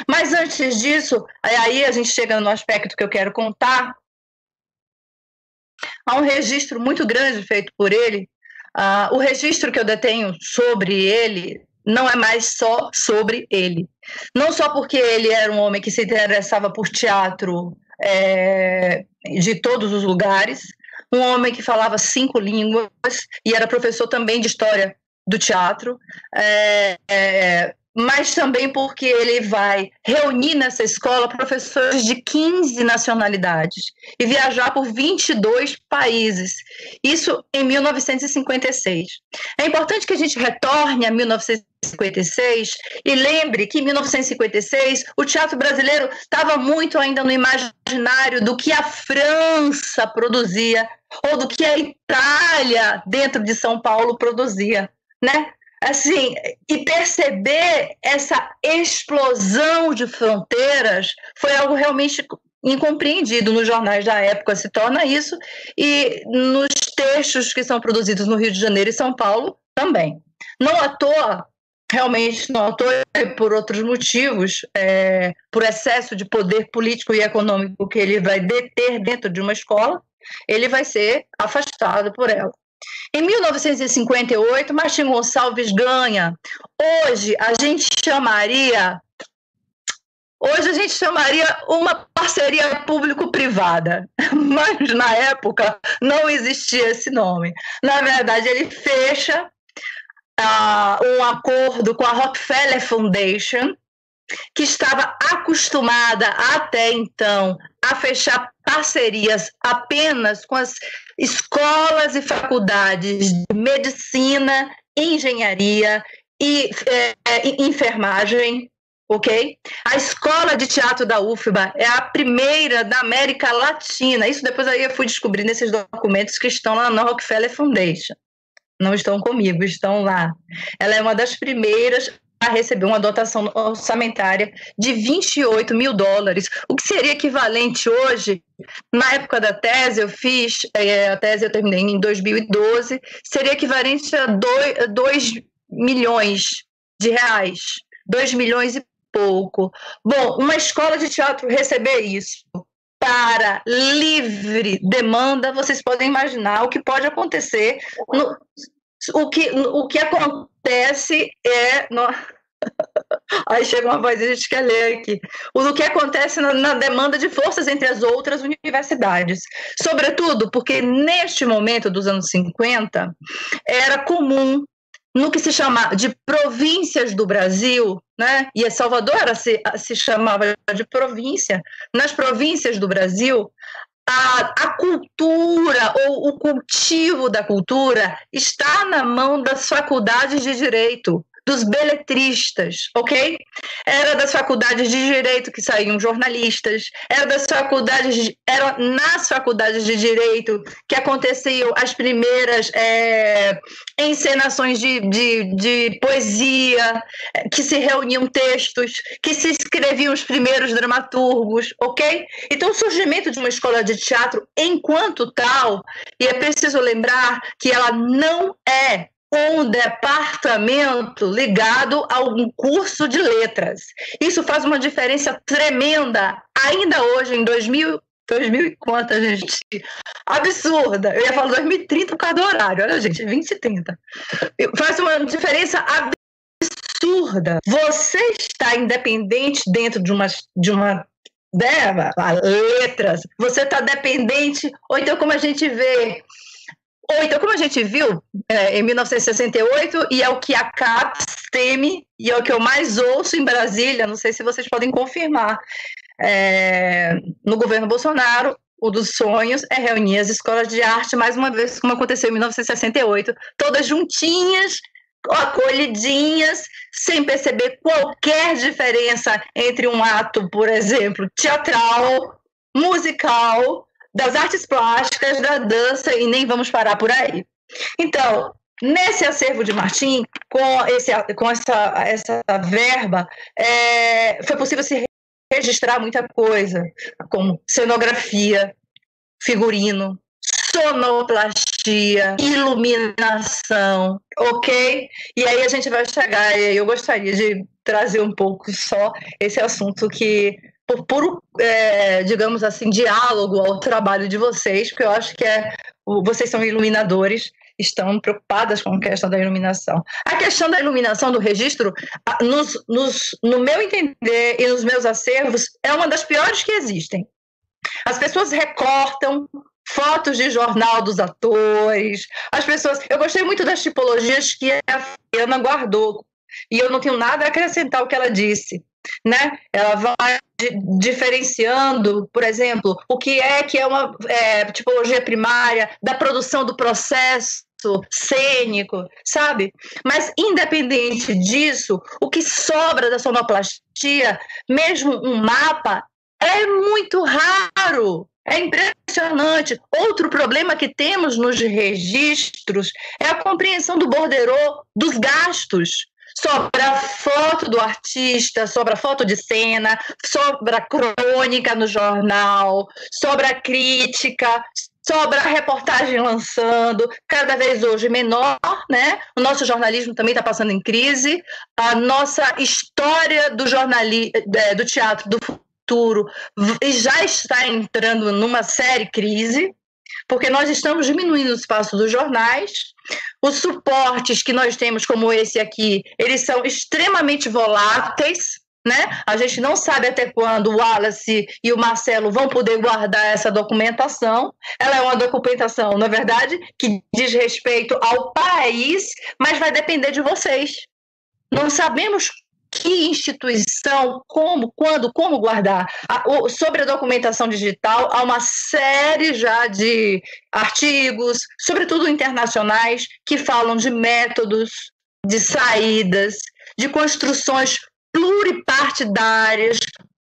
Mas antes disso, aí a gente chega no aspecto que eu quero contar. Há um registro muito grande feito por ele. Uh, o registro que eu detenho sobre ele não é mais só sobre ele. Não só porque ele era um homem que se interessava por teatro é, de todos os lugares, um homem que falava cinco línguas e era professor também de história do teatro, é, é, mas também porque ele vai reunir nessa escola professores de 15 nacionalidades e viajar por 22 países. Isso em 1956. É importante que a gente retorne a 1956 e lembre que em 1956 o teatro brasileiro estava muito ainda no imaginário do que a França produzia ou do que a Itália dentro de São Paulo produzia, né? Assim, e perceber essa explosão de fronteiras foi algo realmente incompreendido nos jornais da época se torna isso e nos textos que são produzidos no Rio de Janeiro e São Paulo também. Não à toa, realmente não à toa, por outros motivos, é, por excesso de poder político e econômico que ele vai deter dentro de uma escola, ele vai ser afastado por ela. Em 1958, Martin Gonçalves ganha. Hoje a gente chamaria Hoje a gente chamaria uma parceria público-privada, mas na época não existia esse nome. Na verdade, ele fecha uh, um acordo com a Rockefeller Foundation, que estava acostumada até então a fechar parcerias apenas com as escolas e faculdades de medicina, engenharia e é, enfermagem, ok? A escola de teatro da UFBA é a primeira da América Latina. Isso depois aí eu fui descobrir nesses documentos que estão lá na Rockefeller Foundation. Não estão comigo, estão lá. Ela é uma das primeiras a receber uma dotação orçamentária de 28 mil dólares, o que seria equivalente hoje, na época da tese, eu fiz, é, a tese eu terminei em 2012, seria equivalente a 2 milhões de reais, 2 milhões e pouco. Bom, uma escola de teatro receber isso para livre demanda, vocês podem imaginar o que pode acontecer no, o que, o que acontece é. Aí chega uma voz, a gente quer ler aqui. O que acontece na, na, demanda de forças entre as outras universidades. Sobretudo porque, neste momento dos anos 50, era comum, no que se chama de províncias do Brasil, né? e Salvador se, se chamava de província, nas províncias do Brasil, a, a cultura ou o cultivo da cultura está na mão das faculdades de direito dos beletristas, ok? Era das faculdades de direito que saíam jornalistas, era das faculdades, de, era nas faculdades de direito que aconteciam as primeiras é, encenações de, de, de poesia, que se reuniam textos, que se escreviam os primeiros dramaturgos, ok? Então, o surgimento de uma escola de teatro, enquanto tal, e é preciso lembrar que ela não é um departamento ligado a um curso de letras. Isso faz uma diferença tremenda, ainda hoje, em 2000, 2000 e quanta, gente? Absurda. Eu ia falar 2030 por causa do horário. Olha, gente, 2030. Faz uma diferença absurda. Você está independente dentro de uma, de uma né, letras, você está dependente, ou então como a gente vê ou então, como a gente viu é, em 1968, e é o que a CAPES teme, e é o que eu mais ouço em Brasília, não sei se vocês podem confirmar, é, no governo Bolsonaro, o dos sonhos é reunir as escolas de arte, mais uma vez, como aconteceu em 1968, todas juntinhas, acolhidinhas, sem perceber qualquer diferença entre um ato, por exemplo, teatral, musical, das artes plásticas, da dança, e nem vamos parar por aí. Então, nesse acervo de Martim, com, esse, com essa, essa verba, é, foi possível se registrar muita coisa, como cenografia, figurino, sonoplastia, iluminação, ok? E aí a gente vai chegar, eu gostaria de trazer um pouco só esse assunto que por puro, é, digamos assim, diálogo ao trabalho de vocês, porque eu acho que é, vocês são iluminadores, estão preocupadas com a questão da iluminação. A questão da iluminação do registro, nos, nos, no meu entender e nos meus acervos, é uma das piores que existem. As pessoas recortam fotos de jornal dos atores, as pessoas. Eu gostei muito das tipologias que a Ana guardou, e eu não tenho nada a acrescentar ao que ela disse. Né? Ela vai diferenciando, por exemplo, o que é que é uma é, tipologia primária da produção do processo cênico, sabe? Mas independente disso, o que sobra da sonoplastia, mesmo um mapa, é muito raro. É impressionante. Outro problema que temos nos registros é a compreensão do borderô dos gastos. Sobra foto do artista, sobra foto de cena, sobra crônica no jornal, sobra crítica, sobra reportagem lançando, cada vez hoje menor, né? O nosso jornalismo também está passando em crise, a nossa história do jornalismo, é, do teatro do futuro já está entrando numa série crise, porque nós estamos diminuindo o espaço dos jornais, os suportes que nós temos, como esse aqui, eles são extremamente voláteis, né? A gente não sabe até quando o Wallace e o Marcelo vão poder guardar essa documentação. Ela é uma documentação, na verdade, que diz respeito ao país, mas vai depender de vocês. Não sabemos que instituição, como, quando, como guardar. sobre a documentação digital, há uma série já de artigos, sobretudo internacionais, que falam de métodos, de saídas, de construções pluripartidárias,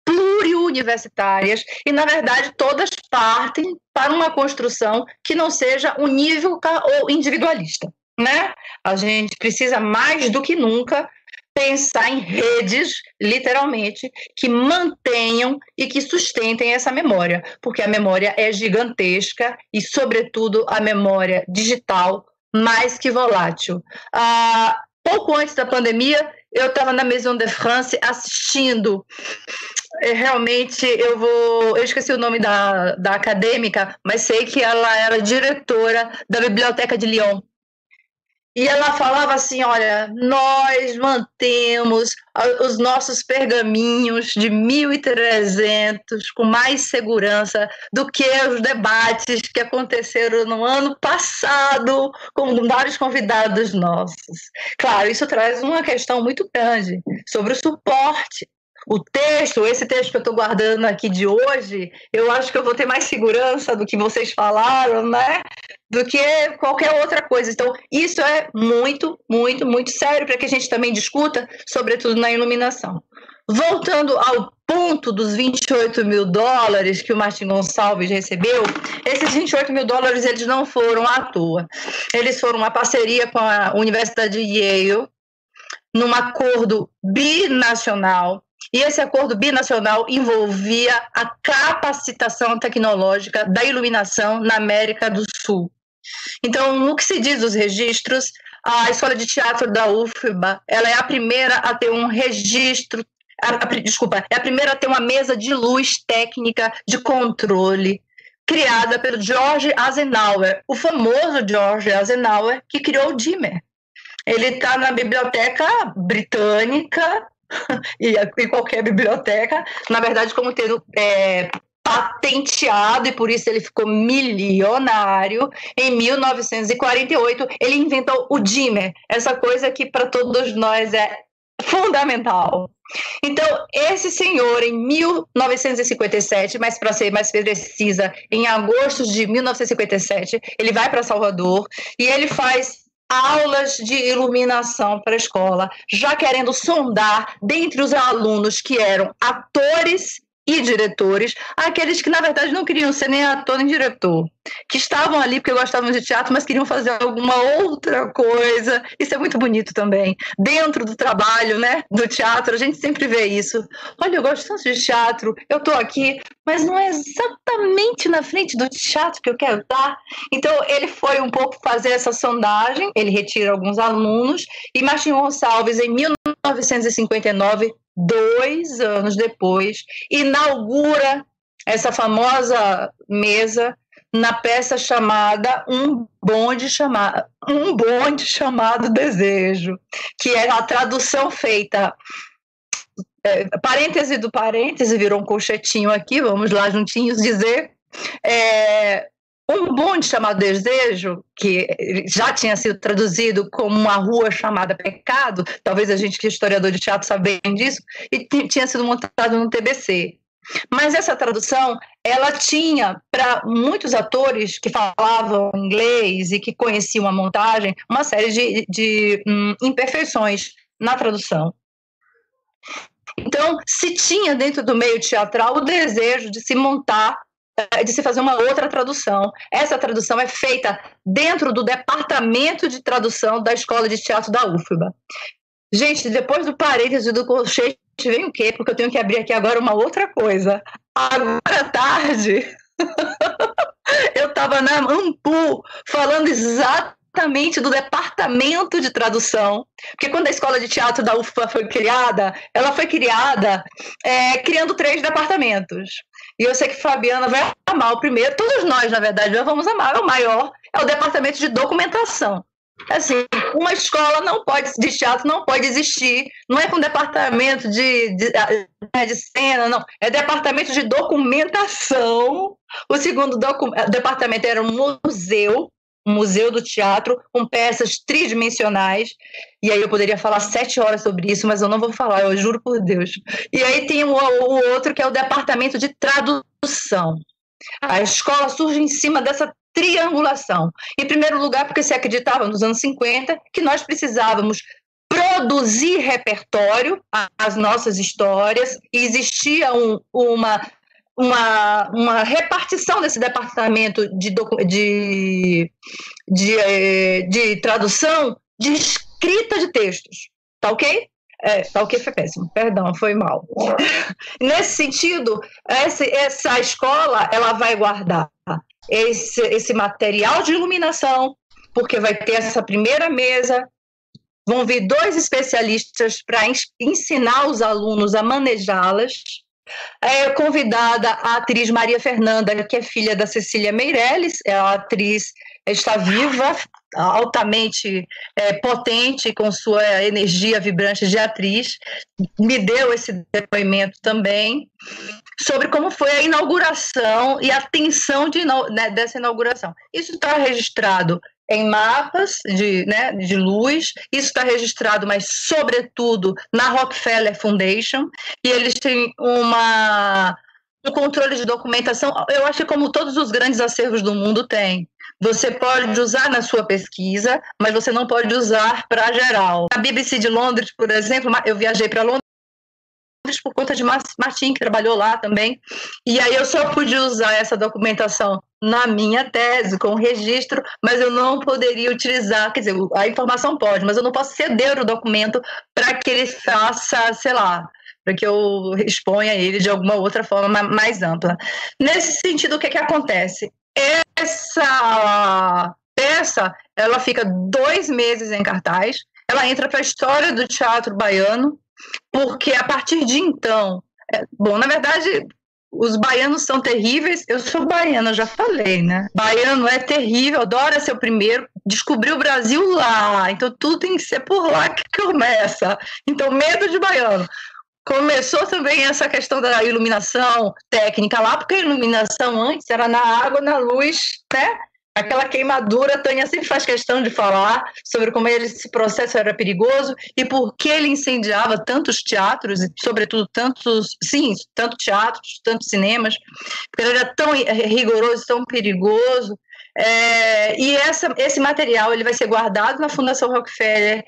pluriuniversitárias, e, na verdade, todas partem para uma construção que não seja unívoca ou individualista. Né? A gente precisa mais do que nunca pensar em redes, literalmente, que mantenham e que sustentem essa memória, porque a memória é gigantesca e, sobretudo, a memória digital mais que volátil. Ah, pouco antes da pandemia, eu estava na Maison de France assistindo. É, realmente, eu vou. Eu esqueci o nome da, da acadêmica, mas sei que ela era diretora da Biblioteca de Lyon. E ela falava assim: olha, nós mantemos os nossos pergaminhos de 1.300 com mais segurança do que os debates que aconteceram no ano passado com vários convidados nossos. Claro, isso traz uma questão muito grande sobre o suporte o texto, esse texto que eu estou guardando aqui de hoje, eu acho que eu vou ter mais segurança do que vocês falaram, né? Do que qualquer outra coisa. Então, isso é muito, muito, muito sério para que a gente também discuta, sobretudo na iluminação. Voltando ao ponto dos 28 mil dólares que o Martin Gonçalves recebeu, esses 28 mil dólares eles não foram à toa. Eles foram uma parceria com a Universidade de Yale, num acordo binacional e esse acordo binacional envolvia a capacitação tecnológica da iluminação na América do Sul. Então, no que se diz dos registros, a Escola de Teatro da UFBA ela é a primeira a ter um registro, a, a, desculpa, é a primeira a ter uma mesa de luz técnica de controle criada pelo George Eisenhower, o famoso George Eisenhower que criou o dimmer. Ele está na biblioteca britânica e, em qualquer biblioteca, na verdade, como tendo é, patenteado e por isso ele ficou milionário. Em 1948, ele inventou o dimmer, essa coisa que para todos nós é fundamental. Então, esse senhor, em 1957, mas para ser mais precisa, em agosto de 1957, ele vai para Salvador e ele faz aulas de iluminação para a escola, já querendo sondar dentre os alunos que eram atores e diretores, aqueles que na verdade não queriam ser nem ator nem diretor, que estavam ali porque gostavam de teatro, mas queriam fazer alguma outra coisa. Isso é muito bonito também. Dentro do trabalho, né, do teatro, a gente sempre vê isso. Olha, eu gosto tanto de teatro, eu estou aqui, mas não é exatamente na frente do teatro que eu quero estar. Então, ele foi um pouco fazer essa sondagem, ele retira alguns alunos, e Martin Gonçalves, em 1959, dois anos depois, inaugura essa famosa mesa na peça chamada Um Bonde chamado Um Bonde chamado Desejo, que é a tradução feita é, parêntese do parêntese virou um colchetinho aqui, vamos lá juntinhos dizer. É, um bonde chamado Desejo, que já tinha sido traduzido como uma rua chamada Pecado, talvez a gente que é historiador de teatro sabe bem disso, e tinha sido montado no TBC. Mas essa tradução, ela tinha para muitos atores que falavam inglês e que conheciam a montagem, uma série de, de hum, imperfeições na tradução. Então, se tinha dentro do meio teatral o desejo de se montar de se fazer uma outra tradução. Essa tradução é feita dentro do departamento de tradução da Escola de Teatro da UFBA. Gente, depois do parêntese do colchete, vem o quê? Porque eu tenho que abrir aqui agora uma outra coisa. Agora à tarde, eu estava na Ampu falando exatamente do departamento de tradução, porque quando a escola de teatro da UFBA foi criada, ela foi criada é, criando três departamentos. E eu sei que Fabiana vai amar o primeiro, todos nós, na verdade, vamos amar. É o maior, é o departamento de documentação. Assim, uma escola não pode, de teatro não pode existir, não é com departamento de, de, né, de cena, não, é departamento de documentação. O segundo docu departamento era um museu, um museu do teatro com peças tridimensionais. E aí eu poderia falar sete horas sobre isso, mas eu não vou falar, eu juro por Deus. E aí tem o, o outro que é o departamento de tradução. A escola surge em cima dessa triangulação. Em primeiro lugar, porque se acreditava nos anos 50 que nós precisávamos produzir repertório, as nossas histórias, e existia um, uma uma, uma repartição desse departamento de, de, de, eh, de tradução de escrita de textos. Tá ok? É, tá ok, foi péssimo. Perdão, foi mal. Nesse sentido, essa, essa escola ela vai guardar esse, esse material de iluminação, porque vai ter essa primeira mesa, vão vir dois especialistas para ensinar os alunos a manejá-las, é convidada a atriz Maria Fernanda, que é filha da Cecília Meirelles, é a atriz está viva, altamente é, potente, com sua energia vibrante de atriz, me deu esse depoimento também sobre como foi a inauguração e a tensão de, né, dessa inauguração. Isso está registrado em mapas de, né, de luz. Isso está registrado, mas sobretudo na Rockefeller Foundation. E eles têm uma um controle de documentação. Eu acho que como todos os grandes acervos do mundo têm. Você pode usar na sua pesquisa, mas você não pode usar para geral. A BBC de Londres, por exemplo, eu viajei para Londres por conta de Martim, que trabalhou lá também. E aí eu só pude usar essa documentação na minha tese, com registro, mas eu não poderia utilizar, quer dizer, a informação pode, mas eu não posso ceder o documento para que ele faça, sei lá, para que eu exponha ele de alguma outra forma mais ampla. Nesse sentido, o que, que acontece? Essa peça, ela fica dois meses em cartaz, ela entra para a história do teatro baiano, porque a partir de então, é, bom, na verdade, os baianos são terríveis. Eu sou baiana, já falei, né? Baiano é terrível, adora ser o primeiro. Descobriu o Brasil lá, então tudo tem que ser por lá que começa. Então, medo de baiano. Começou também essa questão da iluminação técnica lá, porque a iluminação antes era na água, na luz, né? Aquela queimadura, Tânia sempre faz questão de falar sobre como esse processo era perigoso e por que ele incendiava tantos teatros, e sobretudo tantos, sim, tantos teatros, tantos cinemas, porque ele era tão rigoroso, tão perigoso. É, e essa, esse material ele vai ser guardado na Fundação Rockefeller.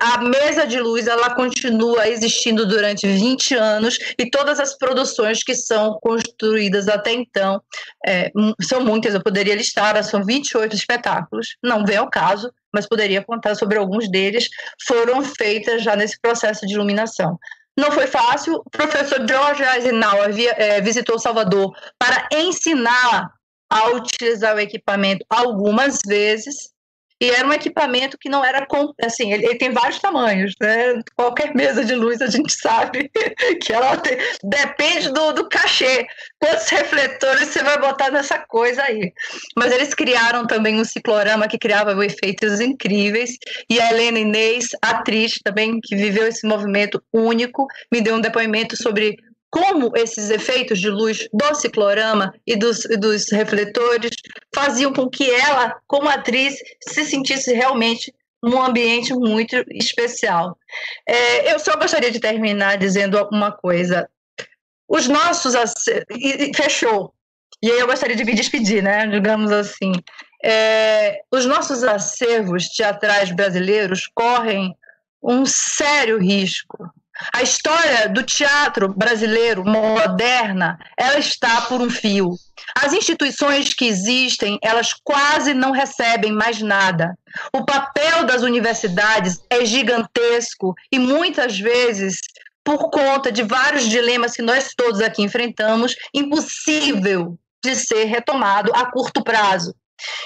a mesa de luz ela continua existindo durante 20 anos e todas as produções que são construídas até então é, são muitas. Eu poderia listar, são 28 espetáculos. Não vem ao caso, mas poderia contar sobre alguns deles. Foram feitas já nesse processo de iluminação. Não foi fácil. O professor George Eisenhower via, é, visitou Salvador para ensinar a utilizar o equipamento algumas vezes, e era um equipamento que não era assim, ele, ele, tem vários tamanhos, né? Qualquer mesa de luz a gente sabe que ela tem, depende do, do cachê, quantos refletores você vai botar nessa coisa aí. Mas eles criaram também um ciclorama que criava efeitos incríveis, e a Helena Inês, atriz também, que viveu esse movimento único, me deu um depoimento sobre como esses efeitos de luz do ciclorama e dos, dos refletores faziam com que ela, como atriz, se sentisse realmente num ambiente muito especial. É, eu só gostaria de terminar dizendo uma coisa. Os nossos. E, fechou. E aí eu gostaria de me despedir, né? Digamos assim. É, os nossos acervos teatrais brasileiros correm um sério risco a história do teatro brasileiro moderna, ela está por um fio. As instituições que existem, elas quase não recebem mais nada. O papel das universidades é gigantesco e muitas vezes por conta de vários dilemas que nós todos aqui enfrentamos, impossível de ser retomado a curto prazo.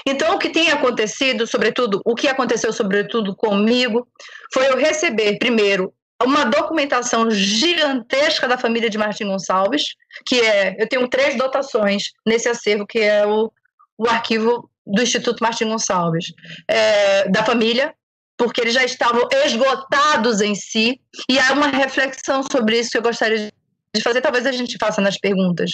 Então, o que tem acontecido, sobretudo, o que aconteceu, sobretudo, comigo, foi eu receber, primeiro, uma documentação gigantesca da família de Martim Gonçalves, que é, eu tenho três dotações nesse acervo, que é o, o arquivo do Instituto Martim Gonçalves, é, da família, porque eles já estavam esgotados em si, e há uma reflexão sobre isso que eu gostaria de fazer, talvez a gente faça nas perguntas.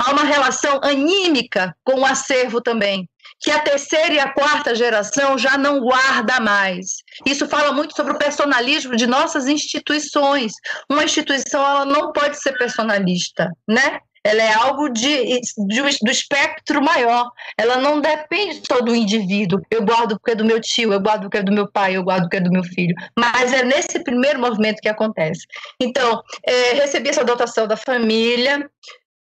Há uma relação anímica com o acervo também, que a terceira e a quarta geração já não guarda mais. Isso fala muito sobre o personalismo de nossas instituições. Uma instituição ela não pode ser personalista, né? Ela é algo de, de, do espectro maior. Ela não depende só do indivíduo. Eu guardo porque é do meu tio, eu guardo porque é do meu pai, eu guardo porque é do meu filho. Mas é nesse primeiro movimento que acontece. Então, é, recebi essa dotação da família,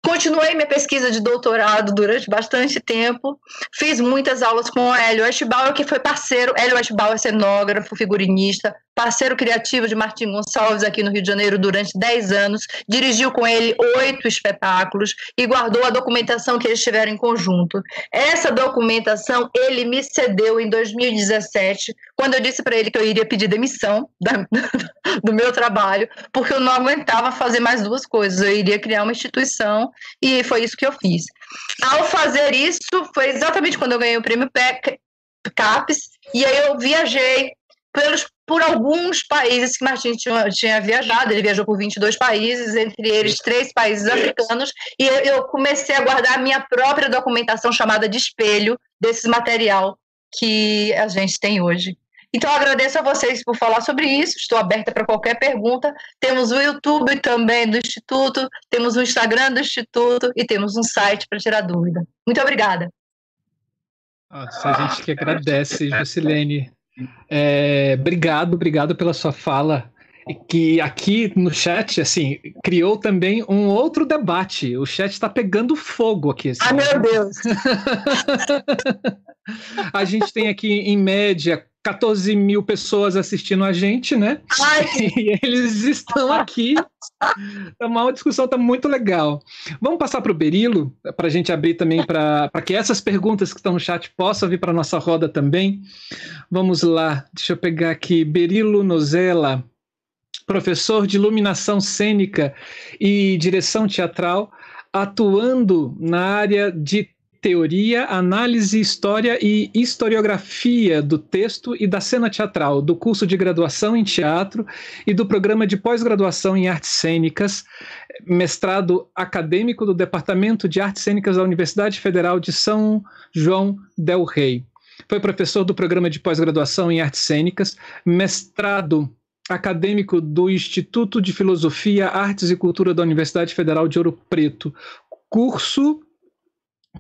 Continuei minha pesquisa de doutorado durante bastante tempo. Fiz muitas aulas com o Hélio Eschbauer, que foi parceiro. Hélio Eschbauer, cenógrafo, figurinista, parceiro criativo de Martim Gonçalves aqui no Rio de Janeiro durante 10 anos, dirigiu com ele oito espetáculos e guardou a documentação que eles tiveram em conjunto. Essa documentação ele me cedeu em 2017, quando eu disse para ele que eu iria pedir demissão da, do meu trabalho, porque eu não aguentava fazer mais duas coisas, eu iria criar uma instituição e foi isso que eu fiz. Ao fazer isso, foi exatamente quando eu ganhei o prêmio PEC, CAPES, e aí eu viajei pelos, por alguns países que Martin tinha, tinha, viajado. Ele viajou por 22 países, entre eles três países africanos, e eu, eu comecei a guardar a minha própria documentação chamada de espelho desse material que a gente tem hoje. Então, agradeço a vocês por falar sobre isso. Estou aberta para qualquer pergunta. Temos o YouTube também do Instituto, temos o Instagram do Instituto e temos um site para tirar dúvida. Muito obrigada. Nossa, a gente que agradece, Jusilene. É, obrigado, obrigado pela sua fala. Que aqui no chat, assim, criou também um outro debate. O chat está pegando fogo aqui. Assim. Ah, meu Deus! a gente tem aqui, em média, 14 mil pessoas assistindo a gente, né? Ai. E eles estão aqui. É uma discussão está muito legal. Vamos passar para o Berilo, para a gente abrir também para que essas perguntas que estão no chat possam vir para a nossa roda também. Vamos lá, deixa eu pegar aqui. Berilo Nozella, professor de iluminação cênica e direção teatral, atuando na área de teoria, análise, história e historiografia do texto e da cena teatral, do curso de graduação em teatro e do programa de pós-graduação em artes cênicas, mestrado acadêmico do Departamento de Artes Cênicas da Universidade Federal de São João del Rei. Foi professor do programa de pós-graduação em artes cênicas, mestrado acadêmico do Instituto de Filosofia, Artes e Cultura da Universidade Federal de Ouro Preto, curso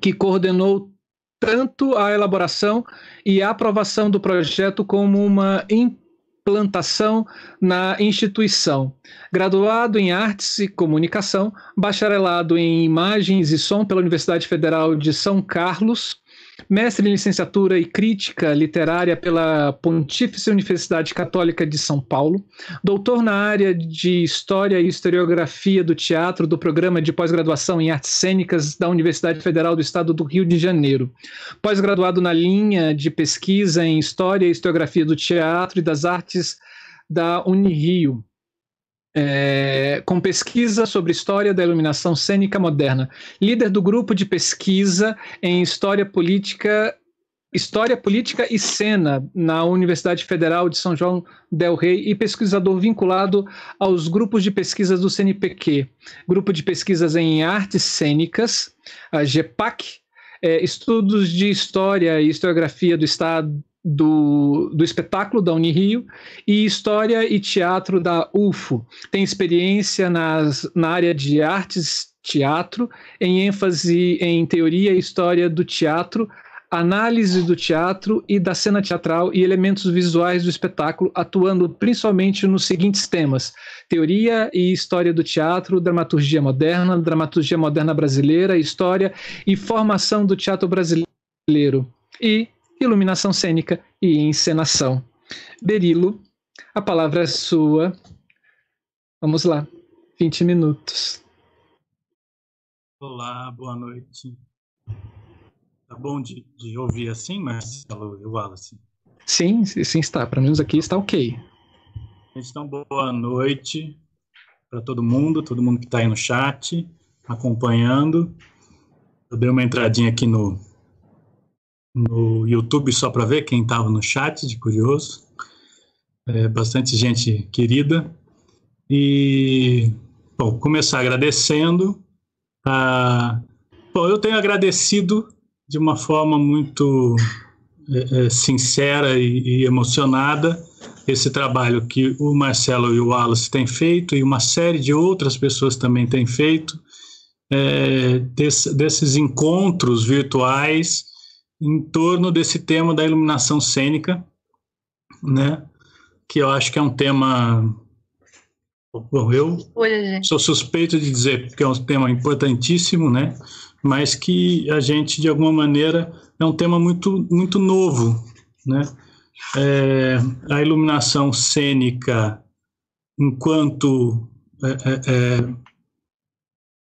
que coordenou tanto a elaboração e a aprovação do projeto como uma implantação na instituição. Graduado em Artes e Comunicação, bacharelado em Imagens e Som pela Universidade Federal de São Carlos, mestre em licenciatura e crítica literária pela Pontífice Universidade Católica de São Paulo, doutor na área de História e Historiografia do Teatro do Programa de Pós-Graduação em Artes Cênicas da Universidade Federal do Estado do Rio de Janeiro, pós-graduado na linha de pesquisa em História e Historiografia do Teatro e das Artes da Unirio, é, com pesquisa sobre história da iluminação cênica moderna, líder do grupo de pesquisa em história política, história política e cena na Universidade Federal de São João del Rei e pesquisador vinculado aos grupos de pesquisas do CNPq, grupo de pesquisas em artes cênicas, a GEPAC, é, estudos de história e historiografia do Estado do, do espetáculo da Unirio e História e Teatro da UFO. Tem experiência nas, na área de artes teatro, em ênfase em teoria e história do teatro, análise do teatro e da cena teatral e elementos visuais do espetáculo, atuando principalmente nos seguintes temas: teoria e história do teatro, dramaturgia moderna, dramaturgia moderna brasileira, história e formação do teatro brasileiro. E iluminação cênica e encenação. Berilo, a palavra é sua. Vamos lá, 20 minutos. Olá, boa noite. Tá bom de, de ouvir assim, Marcelo e Wallace? Sim, sim está. Para mim aqui está ok. Então, boa noite para todo mundo, todo mundo que está aí no chat, acompanhando. Eu dei uma entradinha aqui no, no YouTube só para ver quem estava no chat, de curioso. É, bastante gente querida. E, bom, começar agradecendo. A, bom, eu tenho agradecido de uma forma muito é, é, sincera e, e, emocionada esse trabalho que o Marcelo e o Wallace têm feito e uma série de outras pessoas também têm feito, é, desse, desses encontros virtuais em torno desse tema da iluminação cênica, né? Que eu acho que é um tema. Bom, eu sou suspeito de dizer que é um tema importantíssimo, né? Mas que a gente, de alguma maneira, é um tema muito, muito novo, né? É, a iluminação cênica, enquanto é, é,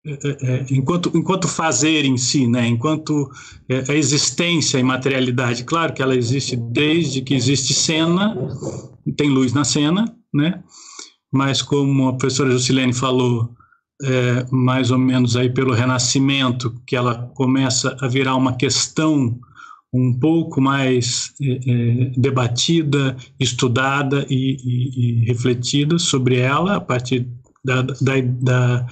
é é, é, enquanto, enquanto fazer em si, né? enquanto é, a existência e materialidade, claro que ela existe desde que existe cena, tem luz na cena, né? mas como a professora Jusilene falou, é, mais ou menos aí pelo Renascimento, que ela começa a virar uma questão um pouco mais é, debatida, estudada e, e, e, refletida sobre ela a partir da, da, da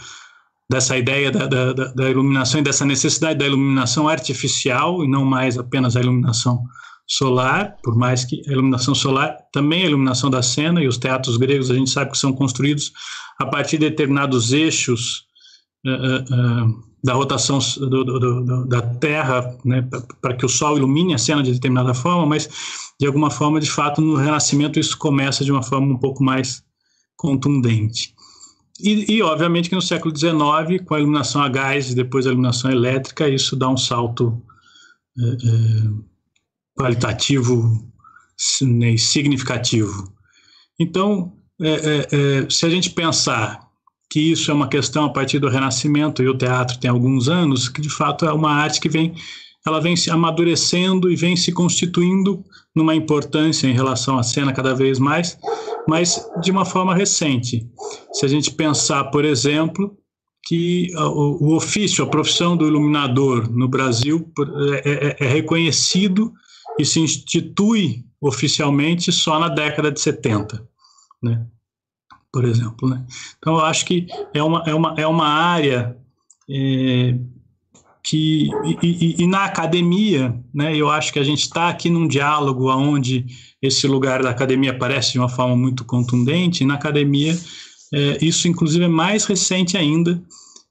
dessa ideia da, da, da, iluminação e dessa necessidade da iluminação artificial e não mais apenas a iluminação solar, por mais que a iluminação solar também é a iluminação da cena, e os teatros gregos a gente sabe que são construídos a partir de determinados eixos uh, uh, da rotação do, do, do, da Terra, né, para que o Sol ilumine a cena de determinada forma, mas de alguma forma, de fato, no Renascimento isso começa de uma forma um pouco mais contundente. E, e, obviamente que no século XIX, com a iluminação a gás e depois a iluminação elétrica, isso dá um salto é, é, qualitativo e significativo. Então, é, é, é, se a gente pensar que isso é uma questão a partir do Renascimento e o teatro tem alguns anos, que de fato é uma arte que vem ela vem se amadurecendo e vem se constituindo numa importância em relação à cena cada vez mais, mas de uma forma recente. Se a gente pensar, por exemplo, que o, o ofício, a profissão do iluminador no Brasil é, é, é reconhecido e se institui oficialmente só na década de 70, né? por exemplo. Né? Então, eu acho que é uma, é uma, é uma área é, que e, e, e, na academia, né, eu acho que a gente está aqui num diálogo onde esse lugar da academia aparece de uma forma muito contundente. E na academia, é, isso inclusive é mais recente ainda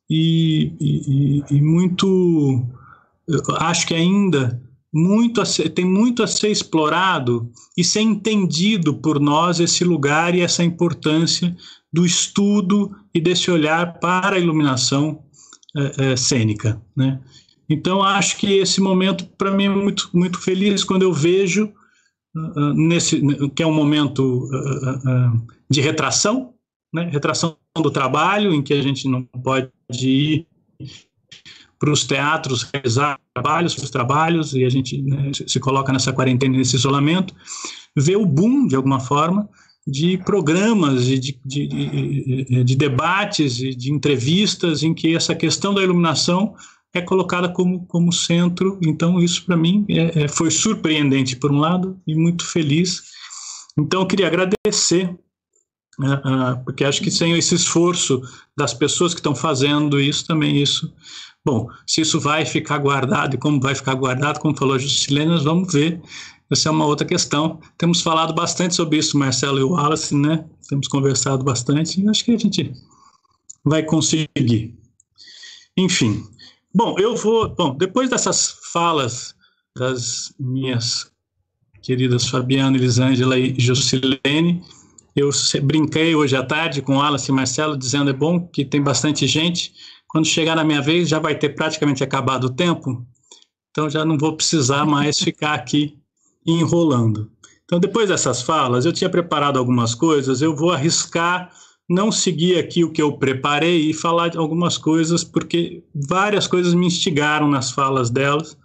e, e muito, acho que ainda muito ser, tem muito a ser explorado e ser entendido por nós esse lugar e essa importância do estudo e desse olhar para a iluminação é, é, cênica, né? Então acho que esse momento para mim é muito muito feliz quando eu vejo uh, nesse que é um momento uh, uh, de retração, né? Retração do trabalho em que a gente não pode ir para os teatros realizar trabalhos, os trabalhos, e a gente né, se coloca nessa quarentena, nesse isolamento, vê o boom, de alguma forma, de programas, de, de, de, de debates e de entrevistas em que essa questão da iluminação é colocada como, como centro. Então, isso para mim é, é, foi surpreendente, por um lado, e muito feliz. Então, eu queria agradecer, uh, porque acho que sem esse esforço das pessoas que estão fazendo isso, também isso Bom, se isso vai ficar guardado e como vai ficar guardado, como falou a Juscelina, nós vamos ver. Essa é uma outra questão. Temos falado bastante sobre isso, Marcelo e o Wallace, né? Temos conversado bastante e acho que a gente vai conseguir. Enfim. Bom, eu vou. Bom, depois dessas falas das minhas queridas Fabiana, Elisângela e Juscelene, eu brinquei hoje à tarde com o Wallace e Marcelo, dizendo é bom que tem bastante gente quando chegar na minha vez, já vai ter praticamente acabado o tempo, então já não vou precisar mais ficar aqui enrolando. Então, depois dessas falas, eu tinha preparado algumas coisas, eu vou arriscar não seguir aqui o que eu preparei e falar algumas coisas, porque várias coisas me instigaram nas falas delas,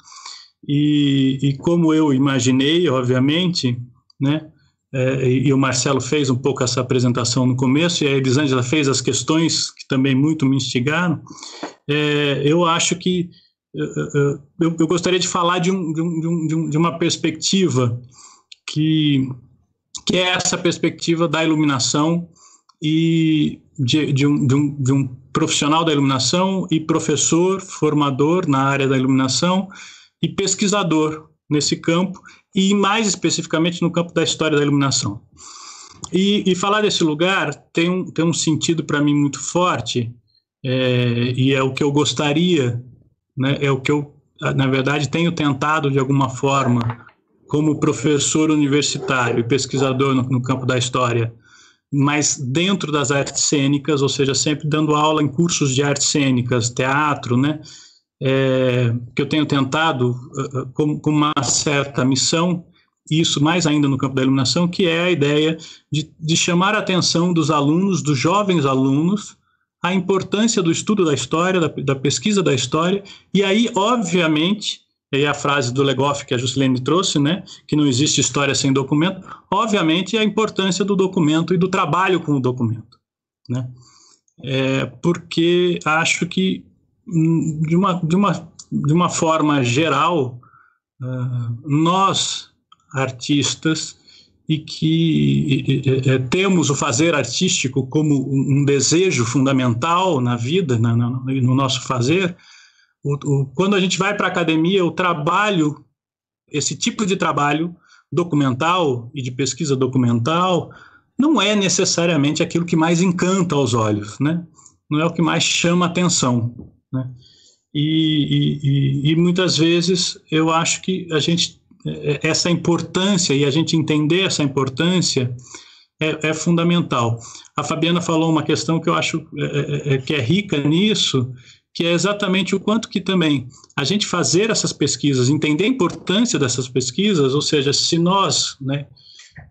e, e como eu imaginei, obviamente, né, é, e o Marcelo fez um pouco essa apresentação no começo, e a Elisângela fez as questões que também muito me instigaram, é, eu acho que eu, eu, gostaria de falar de, um, de, um, de, uma perspectiva que, que é essa perspectiva da iluminação e de, de, um, de, um, de um profissional da iluminação e professor, formador na área da iluminação e pesquisador nesse campo e mais especificamente no campo da história da iluminação. E, e falar desse lugar tem um, tem um sentido para mim muito forte, é, e é o que eu gostaria, né, é o que eu, na verdade, tenho tentado de alguma forma, como professor universitário e pesquisador no, no campo da história, mas dentro das artes cênicas, ou seja, sempre dando aula em cursos de artes cênicas, teatro, né, é, que eu tenho tentado uh, com, com, uma certa missão, isso mais ainda no campo da iluminação, que é a ideia de, de chamar a atenção dos alunos, dos jovens alunos, a importância do estudo da história, da, da pesquisa da história, e aí, obviamente, e a frase do Legoff que a Juscelene trouxe, né, que não existe história sem documento, obviamente a importância do documento e do trabalho com o documento, né, é, porque acho que de uma, de uma, de uma forma geral, uh, nós, artistas, e que é, temos o fazer artístico como um, desejo fundamental na vida, na, na, no nosso fazer, o, o, quando a gente vai para a academia, o trabalho, esse tipo de trabalho documental e de pesquisa documental, não é necessariamente aquilo que mais encanta aos olhos, né? não é o que mais chama atenção. Né? E, e, e, muitas vezes eu acho que a gente essa importância e a gente entender essa importância é, é fundamental. A Fabiana falou uma questão que eu acho é, é, é, que é rica nisso, que é exatamente o quanto que também a gente fazer essas pesquisas, entender a importância dessas pesquisas, ou seja, se nós, né,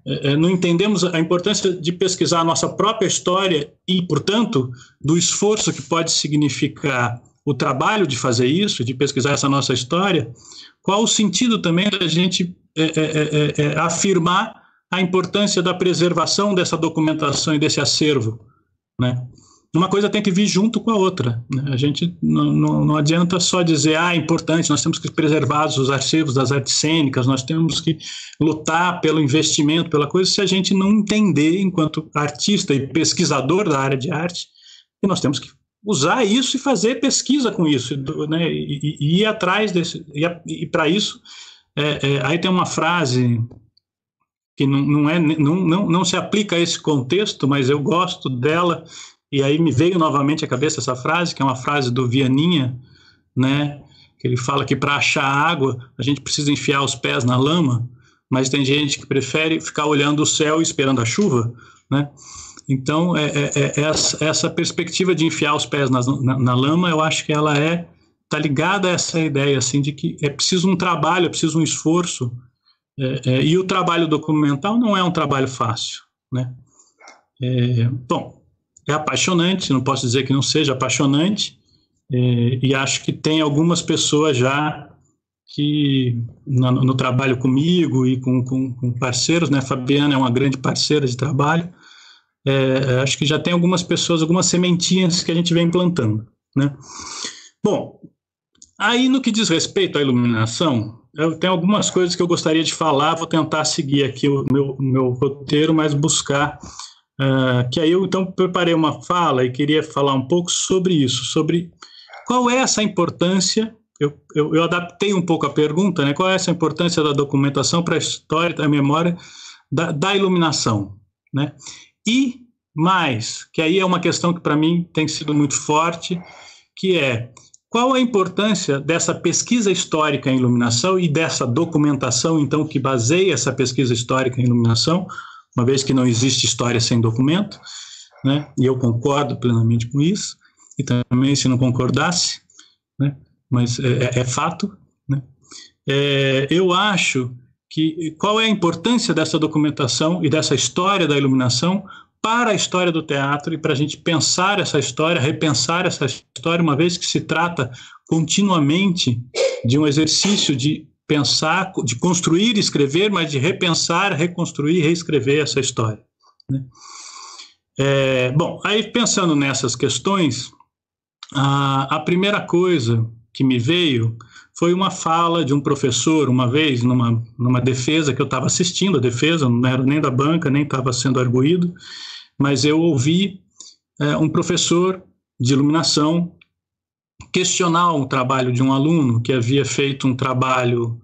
é, não entendemos a importância de pesquisar a nossa própria história e, portanto, do esforço que pode significar o trabalho de fazer isso, de pesquisar essa nossa história, qual o sentido também da gente é, é, é, é, é afirmar a importância da preservação dessa documentação e desse acervo, né? Uma coisa tem que vir junto com a outra. Né? A gente não, não, não, adianta só dizer, ah, é importante, nós temos que preservar os arquivos das artes cênicas, nós temos que lutar pelo investimento, pela coisa, se a gente não entender, enquanto artista e pesquisador da área de arte, que nós temos que usar isso e fazer pesquisa com isso, né, e, e ir atrás desse, e, e para isso, é, é, aí tem uma frase que não, não, é, não, não, não se aplica a esse contexto, mas eu gosto dela, e aí me veio novamente à cabeça essa frase, que é uma frase do Vianinha, né, que ele fala que para achar água a gente precisa enfiar os pés na lama, mas tem gente que prefere ficar olhando o céu e esperando a chuva, né? Então, é, é, é essa, essa, perspectiva de enfiar os pés na, na, na, lama, eu acho que ela é tá ligada a essa ideia assim de que é preciso um trabalho, é preciso um esforço, é, é, e o trabalho documental não é um trabalho fácil, né? É, bom, é apaixonante, não posso dizer que não seja apaixonante, é, e acho que tem algumas pessoas já que no, no trabalho comigo e com, com, com, parceiros, né? Fabiana é uma grande parceira de trabalho. É, acho que já tem algumas pessoas, algumas sementinhas que a gente vem plantando, né? Bom, aí no que diz respeito à iluminação, eu tenho algumas coisas que eu gostaria de falar. Vou tentar seguir aqui o meu, meu roteiro, mas buscar uh, que aí eu então preparei uma fala e queria falar um pouco sobre isso, sobre qual é essa importância eu, eu, eu, adaptei um pouco a pergunta, né? Qual é essa importância da documentação para a história, da memória, da, da, iluminação, né? E mais, que aí é uma questão que para mim tem sido muito forte, que é qual a importância dessa pesquisa histórica em iluminação e dessa documentação, então, que baseia essa pesquisa histórica em iluminação, uma vez que não existe história sem documento, né? E eu concordo plenamente com isso, e também se não concordasse, né? mas é, é, é fato. Né? É, eu acho que qual é a importância dessa documentação e dessa história da iluminação para a história do teatro e para a gente pensar essa história, repensar essa história, uma vez que se trata continuamente de um exercício de pensar, de construir, escrever, mas de repensar, reconstruir, reescrever essa história. Né? É, bom, aí pensando nessas questões, a, a primeira coisa que me veio foi uma fala de um professor, uma vez, numa, numa defesa que eu estava assistindo, a defesa, não era nem da banca, nem estava sendo arguído, mas eu ouvi é, um professor de iluminação questionar o trabalho de um aluno que havia feito um trabalho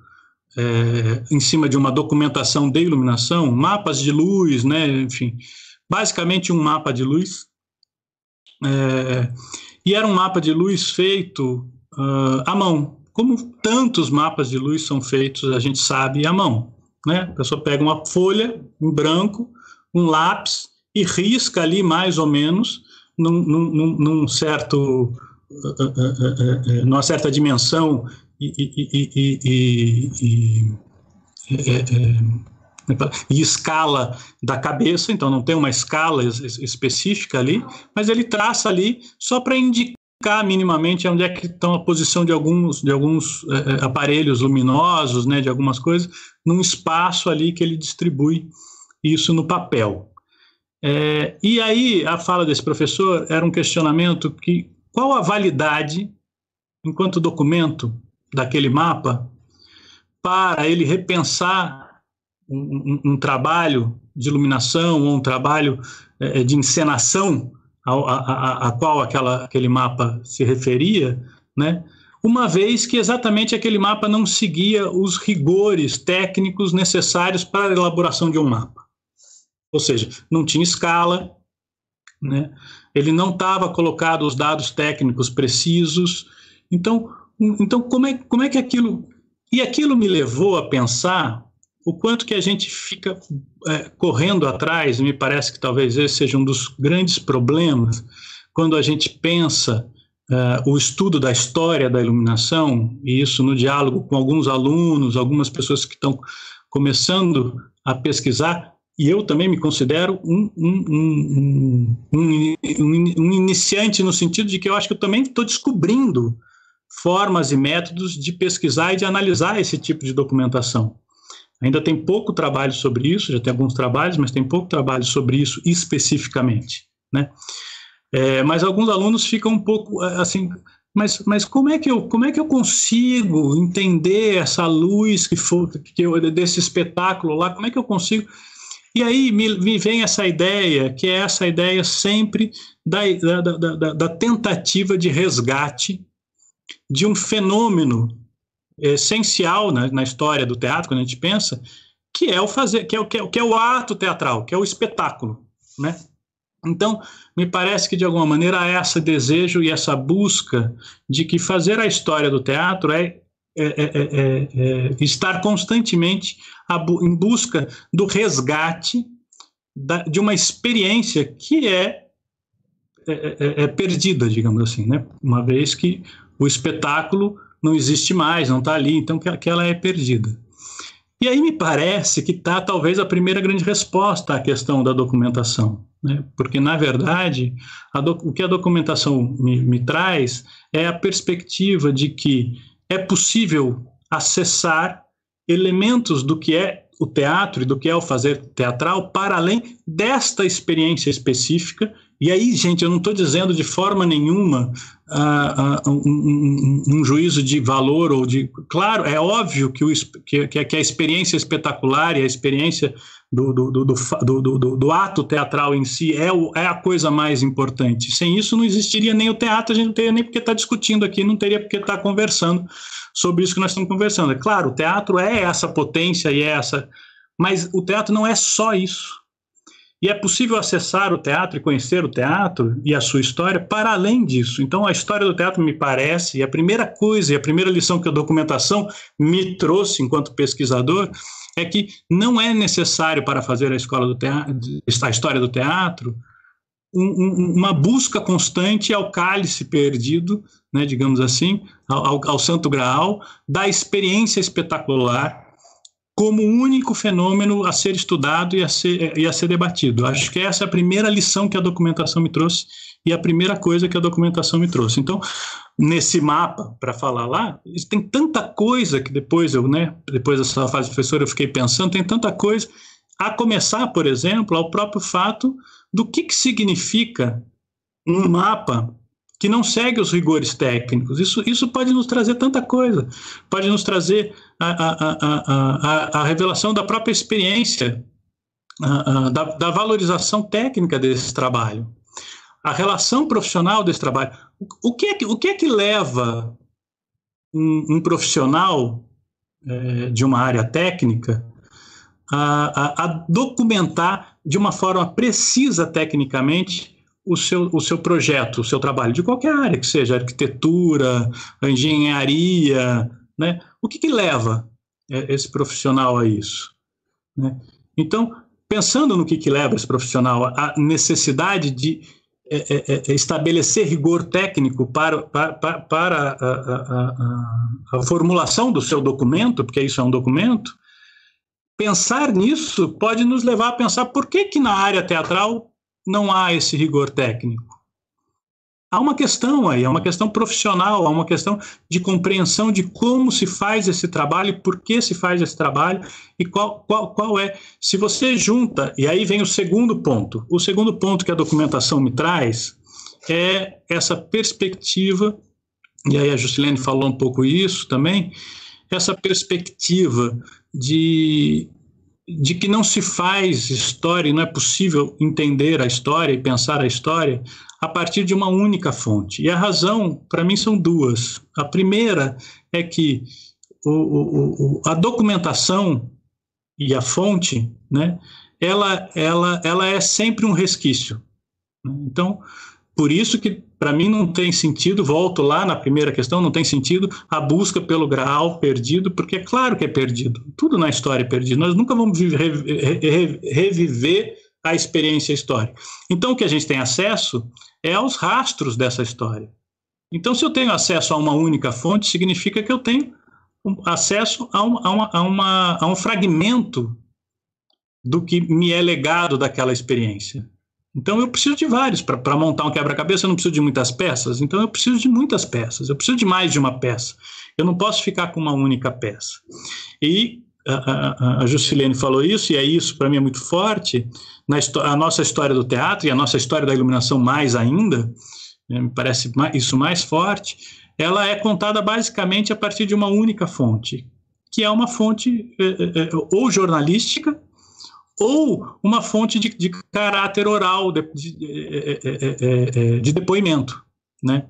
é, em cima de uma documentação de iluminação, mapas de luz, né, enfim, basicamente um mapa de luz. É, e era um mapa de luz feito uh, à mão, como tantos mapas de luz são feitos, a gente sabe, à mão. Né? A pessoa pega uma folha em branco, um lápis e risca ali mais ou menos num, num, num certo, uh, uh, numa certa dimensão e, e, e, e, escala da cabeça, então não tem uma escala específica ali, mas ele traça ali só para indicar indicar minimamente onde é que estão a posição de alguns, de alguns é, aparelhos luminosos, né, de algumas coisas, num espaço ali que ele distribui isso no papel. É, e aí a fala desse professor era um questionamento que qual a validade, enquanto documento daquele mapa, para ele repensar um, um, um trabalho de iluminação ou um trabalho é, de encenação a, a, a qual aquela, aquele mapa se referia, né? uma vez que exatamente aquele mapa não seguia os rigores técnicos necessários para a elaboração de um mapa. Ou seja, não tinha escala, né? ele não estava colocado os dados técnicos precisos. Então, então como, é, como é que aquilo. E aquilo me levou a pensar o quanto que a gente fica é, correndo atrás, me parece que talvez esse seja um dos grandes problemas, quando a gente pensa é, o estudo da história da iluminação, e isso no diálogo com alguns alunos, algumas pessoas que estão começando a pesquisar, e eu também me considero um, um, um, um iniciante no sentido de que eu acho que eu também estou descobrindo formas e métodos de pesquisar e de analisar esse tipo de documentação. Ainda tem pouco trabalho sobre isso, já tem alguns trabalhos, mas tem pouco trabalho sobre isso especificamente, né? É, mas alguns alunos ficam um pouco assim, mas, mas como é que eu como é que eu consigo entender essa luz que foi que eu, desse espetáculo lá? Como é que eu consigo? E aí me, me vem essa ideia, que é essa ideia sempre da, da, da, da tentativa de resgate de um fenômeno essencial na, na, história do teatro, quando a gente pensa, que é o fazer, que é o, que é, que é o ato teatral, que é o espetáculo, né? Então, me parece que de alguma maneira há esse desejo e essa busca de que fazer a história do teatro é, é, é, é estar constantemente em busca do resgate da, de uma experiência que é, é, perdida, digamos assim, né? uma vez que o espetáculo não existe mais, não está ali, então que, é perdida. E aí me parece que está talvez a primeira grande resposta à questão da documentação, né? porque na verdade o que a documentação me, me traz é a perspectiva de que é possível acessar elementos do que é o teatro e do que é o fazer teatral para além desta experiência específica. E aí, gente, eu não estou dizendo de forma nenhuma uh, uh, um, um, um, juízo de valor ou de. Claro, é óbvio que, o, que, que a experiência espetacular e a experiência do, do, do, do, ato teatral em si é, o, é a coisa mais importante. Sem isso, não existiria nem o teatro, a gente não teria nem porque estar tá discutindo aqui, não teria porque estar tá conversando sobre isso que nós estamos conversando. É claro, o teatro é essa potência e é essa. Mas o teatro não é só isso. E é possível acessar o teatro e conhecer o teatro e a sua história para além disso. Então, a história do teatro me parece, e a primeira coisa, e a primeira lição que a documentação me trouxe enquanto pesquisador, é que não é necessário para fazer a escola do teatro, a história do teatro, um, uma busca constante ao cálice perdido, né, digamos assim, ao, ao Santo Graal, da experiência espetacular como único fenômeno a ser estudado e a ser, e a ser debatido. Acho que essa é a primeira lição que a documentação me trouxe e a primeira coisa que a documentação me trouxe. Então, nesse mapa, para falar lá, tem tanta coisa que depois eu, né, depois dessa fase de professor, eu fiquei pensando, tem tanta coisa, a começar, por exemplo, ao próprio fato do que, que significa um mapa que não segue os rigores técnicos. Isso, isso pode nos trazer tanta coisa. Pode nos trazer a, a, a, a, a revelação da própria experiência, da, da valorização técnica desse trabalho, a relação profissional desse trabalho. O, que, é que, o que é que leva um, um profissional é, de uma área técnica a, a, a documentar de uma forma precisa tecnicamente o seu, o seu projeto, o seu trabalho, de qualquer área que seja, arquitetura, engenharia, né? O que, que leva é, esse profissional a isso? Né? Então, pensando no que, que leva esse profissional à necessidade de é, é, é, estabelecer rigor técnico para, para, para a, a, a, a, formulação do seu documento, porque isso é um documento, pensar nisso pode nos levar a pensar por que, que na área teatral não há esse rigor técnico. Há uma questão aí, há uma questão profissional, há uma questão de compreensão de como se faz esse trabalho, por que se faz esse trabalho e qual, qual, qual é. Se você junta, e aí vem o segundo ponto. O segundo ponto que a documentação me traz é essa perspectiva, e aí a Juscelene falou um pouco isso também, essa perspectiva de, de que não se faz história não é possível entender a história e pensar a história a partir de uma única fonte. E a razão, para mim, são duas. A primeira é que o, o, o, a documentação e a fonte, né, ela, ela, ela é sempre um resquício. Então, por isso que para mim não tem sentido, volto lá na primeira questão, não tem sentido a busca pelo graal perdido, porque é claro que é perdido. Tudo na história é perdido. Nós nunca vamos reviver a experiência histórica. Então, o que a gente tem acesso é aos rastros dessa história. Então, se eu tenho acesso a uma única fonte, significa que eu tenho acesso a, uma, a, uma, a, uma, a um fragmento do que me é legado daquela experiência. Então eu preciso de vários. Para montar um quebra-cabeça, eu não preciso de muitas peças. Então eu preciso de muitas peças. Eu preciso de mais de uma peça. Eu não posso ficar com uma única peça. E a, a, a Juscelene falou isso, e é isso para mim é muito forte. Na a nossa história do teatro e a nossa história da iluminação, mais ainda, né, me parece isso mais forte. Ela é contada basicamente a partir de uma única fonte, que é uma fonte é, é, ou jornalística ou uma fonte de, de caráter oral, de, de, é, é, é, de depoimento, né?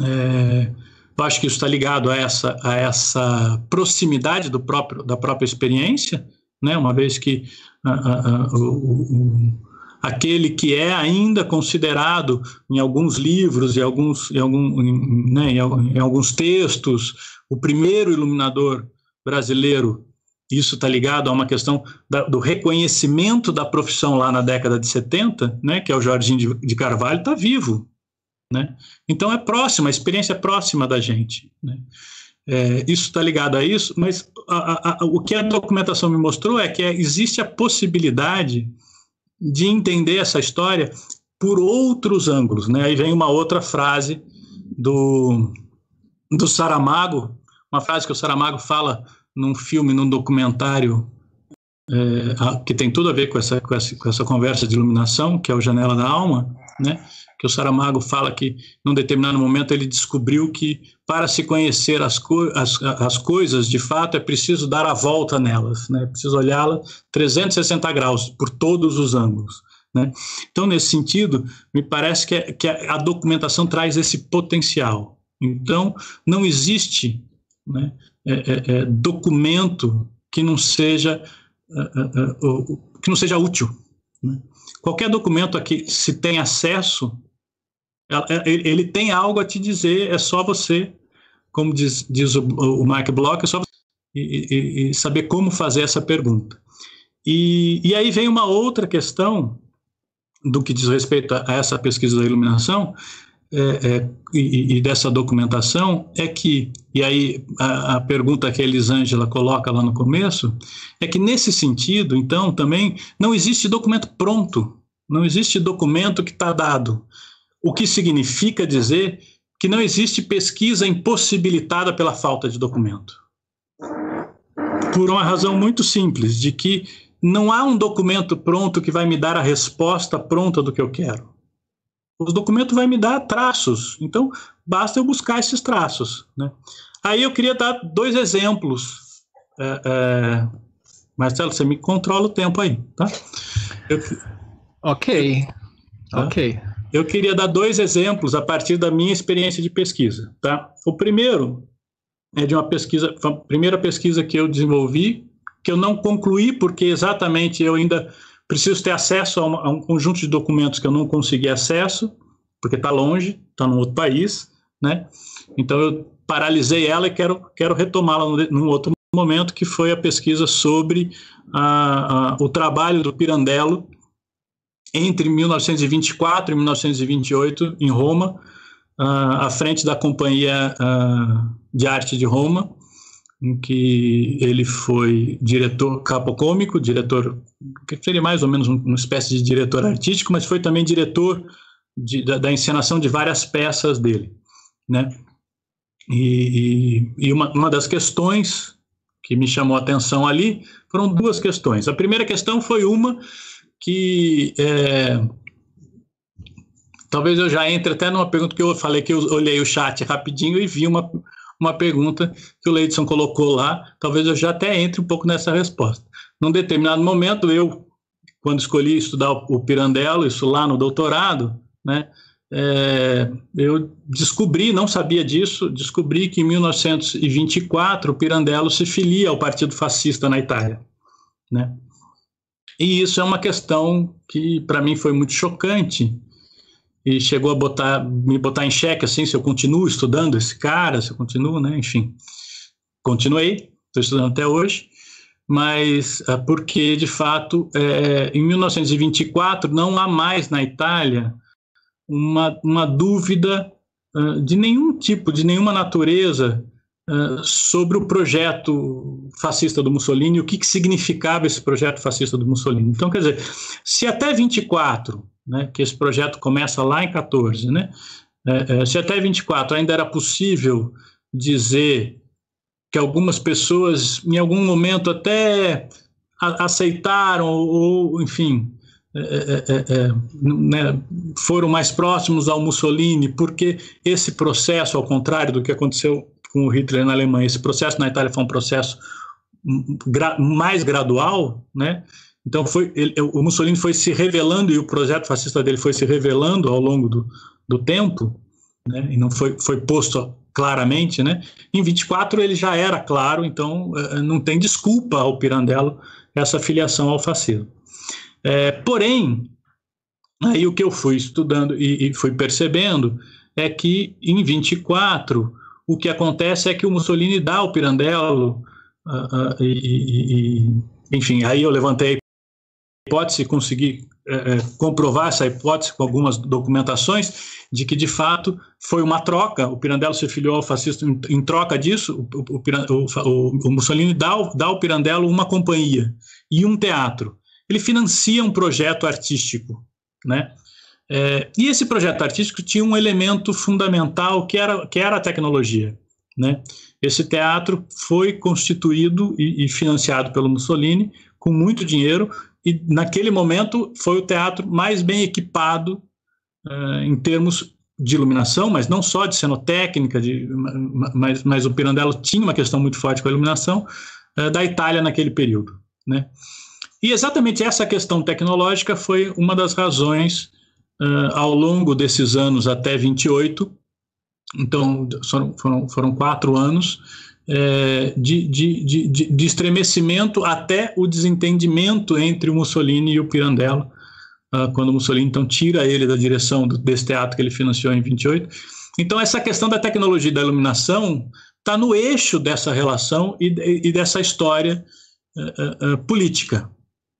É, eu acho que isso está ligado a essa, a essa proximidade do próprio, da própria experiência, né? uma vez que a, a, a, aquele que é ainda considerado em alguns livros, em alguns, em, algum, né, em, alguns textos, o primeiro iluminador brasileiro. Isso está ligado a uma questão da, do reconhecimento da profissão lá na década de 70, né, que é o Jorginho de, de Carvalho, está vivo. Né? Então é próxima, a experiência é próxima da gente. Né? É, isso está ligado a isso, mas a, a, a, o que a documentação me mostrou é que é, existe a possibilidade de entender essa história por outros ângulos. Né? Aí vem uma outra frase do, do Saramago, uma frase que o Saramago fala num filme, num documentário é, que tem tudo a ver com essa, com essa, com essa conversa de iluminação, que é o Janela da Alma, né? que o Saramago fala que, num determinado momento, ele descobriu que, para se conhecer as, co as, as coisas, de fato, é preciso dar a volta nelas, né? é preciso olhá-las 360 graus, por todos os ângulos. Né? Então, nesse sentido, me parece que, é, que a documentação traz esse potencial. Então, não existe né, é, é, é documento que não seja, é, que não seja útil. Né? Qualquer documento a que se tem acesso, ele tem algo a te dizer, é só você, como diz, diz o, o Mark Bloch, é só você e, e, e saber como fazer essa pergunta. E, e aí vem uma outra questão do que diz respeito a, a essa pesquisa da iluminação, é, é, e, e, dessa documentação é que, e aí a, a, pergunta que a Elisângela coloca lá no começo, é que nesse sentido, então, também não existe documento pronto, não existe documento que está dado, o que significa dizer que não existe pesquisa impossibilitada pela falta de documento. Por uma razão muito simples, de que não há um documento pronto que vai me dar a resposta pronta do que eu quero os documentos vai me dar traços, então basta eu buscar esses traços. Né? Aí eu queria dar dois exemplos. É, é... Marcelo, você me controla o tempo aí, tá? Eu... Ok, tá? ok. Eu queria dar dois exemplos a partir da minha experiência de pesquisa, tá? O primeiro é de uma pesquisa, a primeira pesquisa que eu desenvolvi, que eu não concluí porque exatamente eu ainda preciso ter acesso a, a um conjunto de documentos que eu não consegui acesso, porque está longe, está num outro país, né? Então eu paralisei ela e quero, quero retomá-la num outro momento, que foi a pesquisa sobre a, a, o trabalho do Pirandello entre 1924 e 1928 em Roma, uh, à frente da Companhia uh, de Arte de Roma, em que ele foi diretor capocômico, diretor, que seria mais ou menos uma espécie de diretor artístico, mas foi também diretor de, da, da, encenação de várias peças dele, né? E, e, e uma, uma das questões que me chamou a atenção ali foram duas questões. A primeira questão foi uma que é, talvez eu já entre até numa pergunta que eu falei que eu olhei o chat rapidinho e vi uma, uma pergunta que o Leidson colocou lá, talvez eu já até entre um pouco nessa resposta. Num determinado momento, eu, quando escolhi estudar o Pirandello, isso lá no doutorado, né, é, eu descobri, não sabia disso, descobri que em 1924 o Pirandello se filia ao Partido Fascista na Itália, né? E isso é uma questão que para mim foi muito chocante, e chegou a botar, me botar em xeque, assim, se eu continuo estudando esse cara, se eu continuo, né, enfim. Continuei, estou estudando até hoje, mas é porque, de fato, é, em 1924 não há mais na Itália uma, uma dúvida uh, de nenhum tipo, de nenhuma natureza uh, sobre o projeto fascista do Mussolini, o que, que significava esse projeto fascista do Mussolini. Então, quer dizer, se até 24 né, que esse projeto começa lá em 14, né? É, é, se até 24 ainda era possível dizer que algumas pessoas, em algum momento, até aceitaram ou, enfim, é, é, é, é, né, foram mais próximos ao Mussolini, porque esse processo, ao contrário do que aconteceu com o Hitler na Alemanha, esse processo na Itália foi um processo gra mais gradual, né? Então foi ele, o Mussolini foi se revelando e o projeto fascista dele foi se revelando ao longo do, do tempo, né? E não foi, foi posto claramente, né? Em 24 ele já era claro, então eh, não tem desculpa ao Pirandello essa filiação ao fascismo. É, porém, Aí o que eu fui estudando e, e fui percebendo é que em 24 o que acontece é que o Mussolini dá ao Pirandello uh, uh, e, e, enfim, aí eu levantei hipótese, consegui é, comprovar essa hipótese com algumas documentações de que de fato foi uma troca. O Pirandello se filiou ao fascista em, em troca disso. O, o, o, o Mussolini dá, dá ao Pirandello uma companhia e um teatro. Ele financia um projeto artístico, né? É, e esse projeto artístico tinha um elemento fundamental que era, que era a tecnologia. Né? Esse teatro foi constituído e, e financiado pelo Mussolini com muito dinheiro, e naquele momento foi o teatro mais bem equipado uh, em termos de iluminação, mas não só de cenotécnica, de, mas, mas o Pirandello tinha uma questão muito forte com a iluminação, uh, da Itália naquele período. Né? E exatamente essa questão tecnológica foi uma das razões uh, ao longo desses anos até 28, então foram, foram, foram quatro anos, é, de, de, de, de, estremecimento até o desentendimento entre o Mussolini e o Pirandello, uh, quando o Mussolini então tira ele da direção do, desse teatro que ele financiou em 28. Então essa questão da tecnologia e da iluminação está no eixo dessa relação e, e dessa história uh, uh, política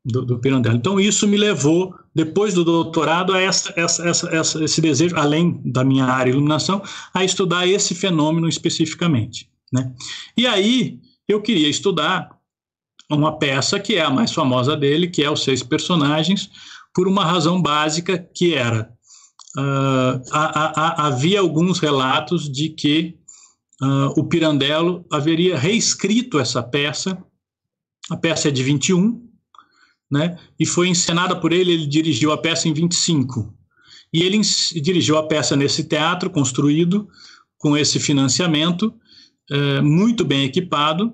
do, do Pirandello. Então, isso me levou, depois do doutorado, a essa, essa, essa, esse desejo, além da minha área de iluminação, a estudar esse fenômeno especificamente. Né? E aí, eu queria estudar uma peça que é a mais famosa dele, que é Os Seis Personagens, por uma razão básica que era uh, a, a, havia alguns relatos de que uh, o Pirandello haveria reescrito essa peça. A peça é de 21, né? E foi encenada por ele, ele dirigiu a peça em 25. E ele dirigiu a peça nesse teatro construído com esse financiamento, é, muito bem equipado,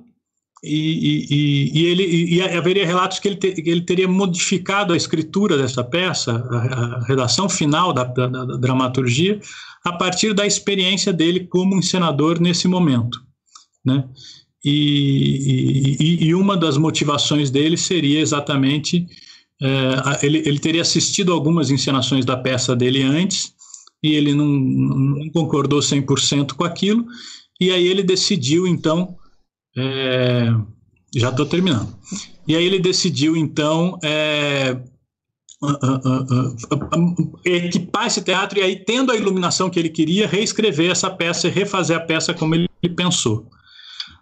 e, e, e ele e, haveria relatos que ele, te, que ele, teria modificado a escritura dessa peça, a, a redação final da, da, da, dramaturgia, a partir da experiência dele como encenador nesse momento, né? E, e, e, uma das motivações dele seria exatamente é, ele, ele, teria assistido algumas encenações da peça dele antes e ele não, não concordou 100% com aquilo e aí ele decidiu então é, já estou terminando e aí ele decidiu então é, equipar esse teatro e aí tendo a iluminação que ele queria reescrever essa peça e refazer a peça como ele pensou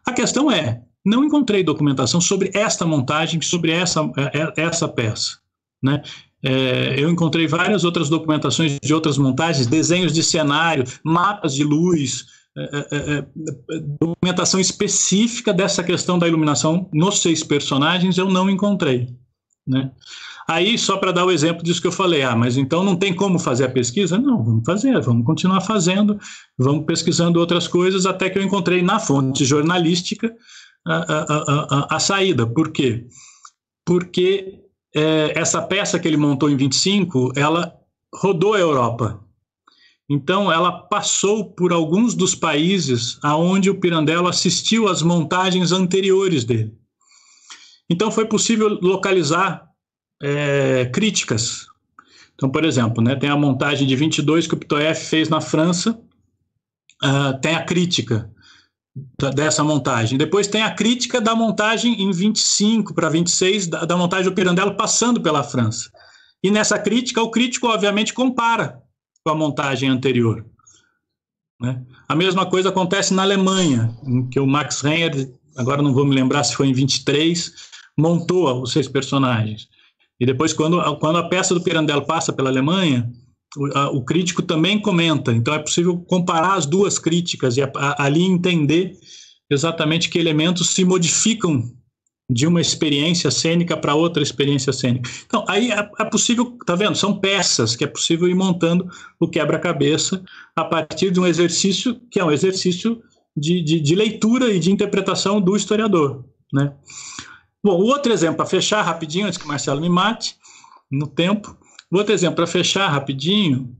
a questão é, não encontrei documentação sobre esta montagem, sobre essa, é, é, essa peça. Né? É, eu encontrei várias outras documentações de outras montagens, desenhos de cenário, mapas de luz, documentação específica dessa questão da iluminação nos seis personagens eu não encontrei. Né? Aí, só para dar o exemplo disso que eu falei, ah, mas então não tem como fazer a pesquisa? Não, vamos fazer, vamos continuar fazendo, vamos pesquisando outras coisas, até que eu encontrei na fonte jornalística a, a, a, a saída. Por quê? Porque é, essa peça que ele montou em 25, ela rodou a Europa. Então, ela passou por alguns dos países aonde o Pirandello assistiu às montagens anteriores dele. Então, foi possível localizar é, críticas. Então, por exemplo, né, tem a montagem de 22 que o Pitoef fez na França, uh, tem a crítica dessa montagem. Depois tem a crítica da montagem em 25 para 26, da, da montagem do Pirandello passando pela França. E nessa crítica, o crítico, obviamente, compara com a montagem anterior. Né? A mesma coisa acontece na Alemanha, em que o Max Renner, agora não vou me lembrar se foi em 23, montou os seus personagens. E depois, quando, quando a peça do Pirandello passa pela Alemanha, o, a, o, crítico também comenta. Então, é possível comparar as duas críticas e a, a, ali entender exatamente que elementos se modificam de uma experiência cênica para outra experiência cênica. Então, aí é, é, possível, tá vendo? São peças que é possível ir montando o quebra-cabeça a partir de um exercício que é um exercício de, de, de leitura e de interpretação do historiador, né? Bom, outro exemplo, para fechar rapidinho, antes que o Marcelo me mate no tempo, outro exemplo, para fechar rapidinho,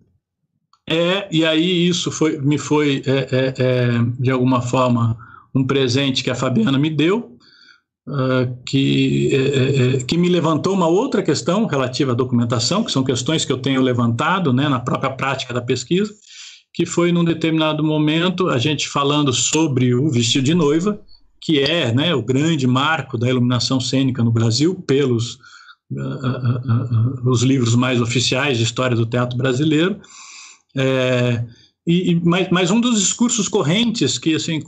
é, e aí isso foi, me foi, é, é, é, de alguma forma, um presente que a Fabiana me deu, uh, que, uh, que me levantou uma outra questão relativa à documentação, que são questões que eu tenho levantado né, na própria prática da pesquisa, que foi num determinado momento a gente falando sobre o vestido de noiva, que é né, o grande marco da iluminação cênica no Brasil, pelos uh, os livros mais oficiais de história do teatro brasileiro. É, e mas, mas, um dos discursos correntes que assim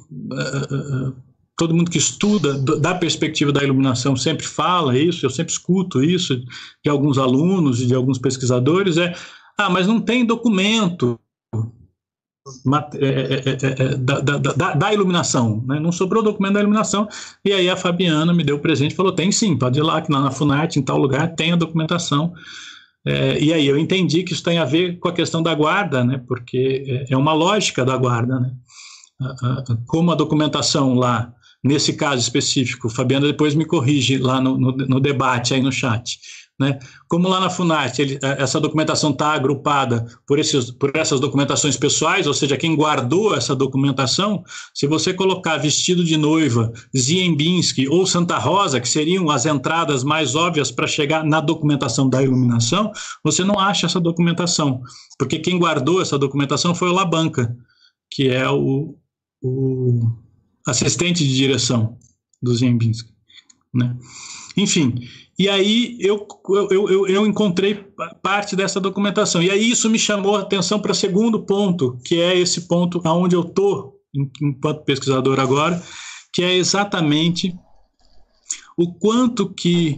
todo mundo que estuda da perspectiva da iluminação sempre fala isso, eu sempre escuto isso de alguns alunos e de alguns pesquisadores, é ah, mas não tem documento é, é, é, da, da, da, da, iluminação, né? não sobrou documento da iluminação, e aí a Fabiana me deu o presente e falou, tem sim, pode ir lá, que lá na Funarte, em tal lugar, tem a documentação, é, e aí eu entendi que isso tem a ver com a questão da guarda, né? porque é uma lógica da guarda, né? como a documentação lá nesse caso específico, Fabiana depois me corrige lá no, no, no debate aí no chat. Né? Como lá na Funarte ele, é, essa documentação está agrupada por, esses, por essas documentações pessoais, ou seja, quem guardou essa documentação, se você colocar vestido de noiva, Ziembinski ou Santa Rosa, que seriam as entradas mais óbvias para chegar na documentação da iluminação, você não acha essa documentação, porque quem guardou essa documentação foi o Labanca, que é o, o assistente de direção do Ziembinski. Né? Enfim, e aí eu, eu, eu, eu, encontrei parte dessa documentação. E aí isso me chamou a atenção para o segundo ponto, que é esse ponto aonde eu estou enquanto pesquisador agora, que é exatamente o quanto que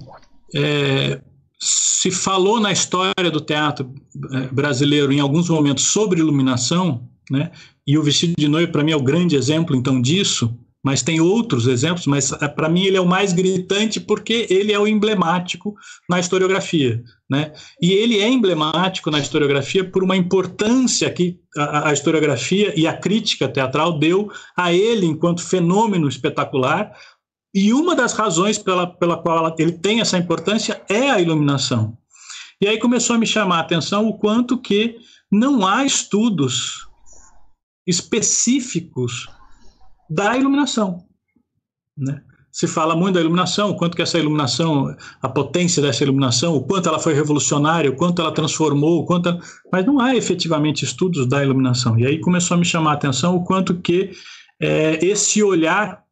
é, se falou na história do teatro é, brasileiro em alguns momentos sobre iluminação, né? E o vestido de noiva para mim é o grande exemplo então disso, mas tem outros exemplos, mas eh, para mim ele é o mais gritante porque ele é o emblemático na historiografia, né? E ele é emblemático na historiografia por uma importância que a, a historiografia e a crítica teatral deu a ele enquanto fenômeno espetacular, e uma das razões pela, pela qual ele tem essa importância é a iluminação. E aí começou a me chamar a atenção o quanto que não há estudos específicos da iluminação. Né? Se fala muito da iluminação, o quanto que essa iluminação, a potência dessa iluminação, o quanto ela foi revolucionária, o quanto ela transformou, o quanto ela... mas não há efetivamente estudos da iluminação. E aí começou a me chamar a atenção o quanto que é, esse olhar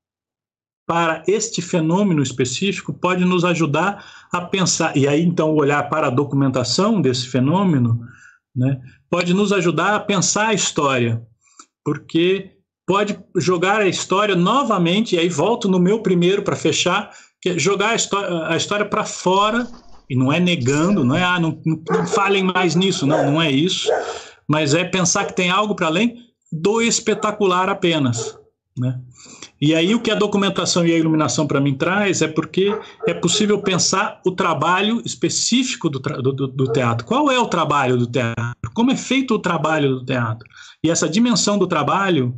para este fenômeno específico pode nos ajudar a pensar, e aí então olhar para a documentação desse fenômeno, né, pode nos ajudar a pensar a história, porque pode jogar a história novamente, e aí volto no meu primeiro para fechar, que é jogar a história, a história para fora, e não é negando, não é, ah, não, não falem mais nisso, não, não é isso, mas é pensar que tem algo para além do espetacular apenas, né? E aí o que a documentação e a iluminação para mim traz é porque é possível pensar o trabalho específico do, do, do, teatro. Qual é o trabalho do teatro? Como é feito o trabalho do teatro? E essa dimensão do trabalho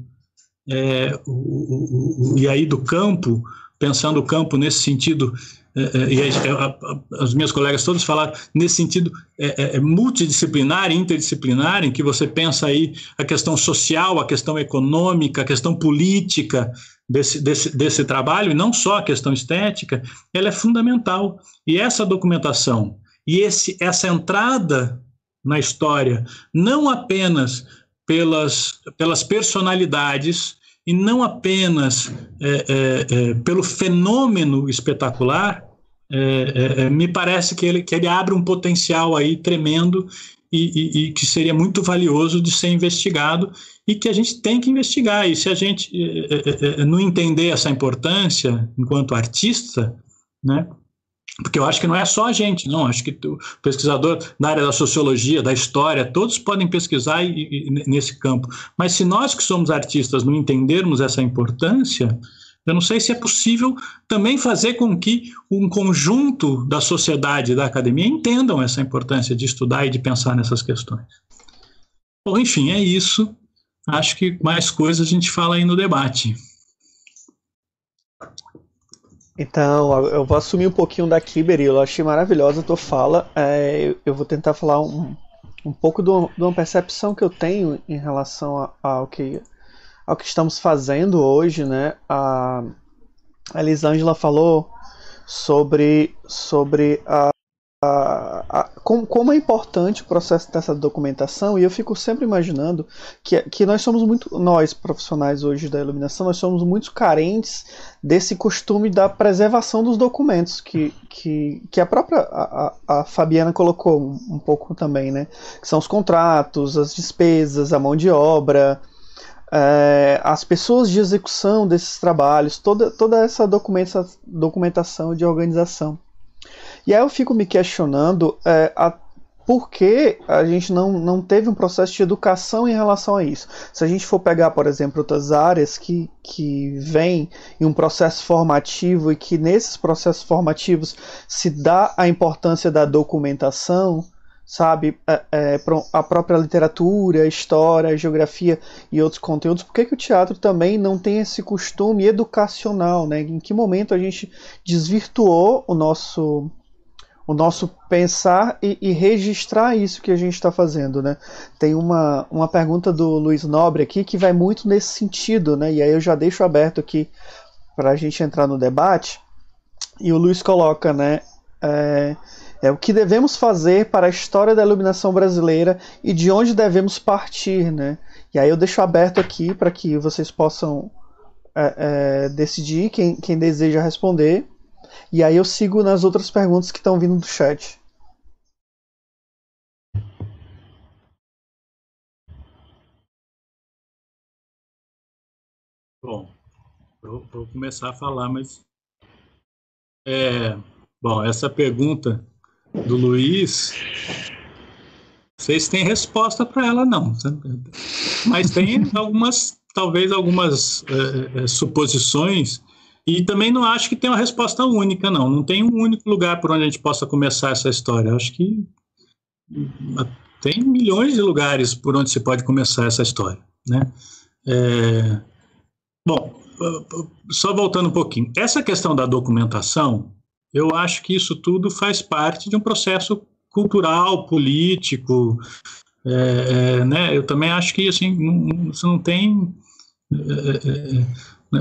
é, o, o, e aí do campo, pensando o campo nesse sentido, é, é e as minhas colegas todos falaram nesse sentido é, é, é, multidisciplinar, interdisciplinar, em que você pensa aí a questão social, a questão econômica, a questão política desse, desse, desse trabalho, e não só a questão estética, ela é fundamental. E essa documentação e esse, essa entrada na história, não apenas pelas, pelas personalidades e não apenas é, é, é, pelo fenômeno espetacular, é, é, é, me parece que ele, que ele abre um potencial aí tremendo e, e, e, que seria muito valioso de ser investigado e que a gente tem que investigar. E se a gente não entender essa importância enquanto artista, né, porque eu acho que não é só a gente, não. Acho que o pesquisador da área da sociologia, da história, todos podem pesquisar e, e, nesse campo. Mas se nós que somos artistas não entendermos essa importância, eu não sei se é possível também fazer com que um conjunto da sociedade e da academia entendam essa importância de estudar e de pensar nessas questões. Bom, enfim, é isso. Acho que mais coisas a gente fala aí no debate. Então, eu vou assumir um pouquinho daqui, Berilo. Eu achei maravilhosa a tua fala. É, eu vou tentar falar um, um pouco de uma percepção que eu tenho em relação ao que, ao que estamos fazendo hoje, né? A, a Elisângela falou sobre, sobre a, a, a, como, como, é importante o processo dessa documentação, e eu fico sempre imaginando que, que nós somos muito, nós profissionais hoje da iluminação, nós somos muito carentes desse costume da preservação dos documentos, que, que, que a própria a, a Fabiana colocou um, pouco também, né? Que são os contratos, as despesas, a mão de obra, é, as pessoas de execução desses trabalhos, toda, toda essa documenta, documentação de organização. E aí eu fico me questionando é, a, por que a gente não, não teve um processo de educação em relação a isso. Se a gente for pegar, por exemplo, outras áreas que, que vêm em um processo formativo e que nesses processos formativos se dá a importância da documentação, sabe, é, é, a própria literatura, história, geografia e outros conteúdos, por que, que o teatro também não tem esse costume educacional, né? Em que momento a gente desvirtuou o nosso o nosso pensar e, e registrar isso que a gente está fazendo, né? Tem uma, uma pergunta do Luiz Nobre aqui que vai muito nesse sentido, né? E aí eu já deixo aberto aqui para a gente entrar no debate. E o Luiz coloca, né? É, é o que devemos fazer para a história da iluminação brasileira e de onde devemos partir, né? E aí eu deixo aberto aqui para que vocês possam é, é, decidir quem, quem deseja responder. E aí eu sigo nas outras perguntas que estão vindo do chat. Bom, vou começar a falar, mas. É, bom, essa pergunta do Luiz, vocês têm resposta para ela não, mas tem algumas, talvez algumas é, é, suposições e também não acho que tem uma resposta única não, não tem um único lugar por onde a gente possa começar essa história. acho que tem milhões de lugares por onde se pode começar essa história, né? É, bom, só voltando um pouquinho, essa questão da documentação eu acho que isso tudo faz parte de um processo cultural, político, é, é, né? Eu também acho que assim não, você não tem é, é, é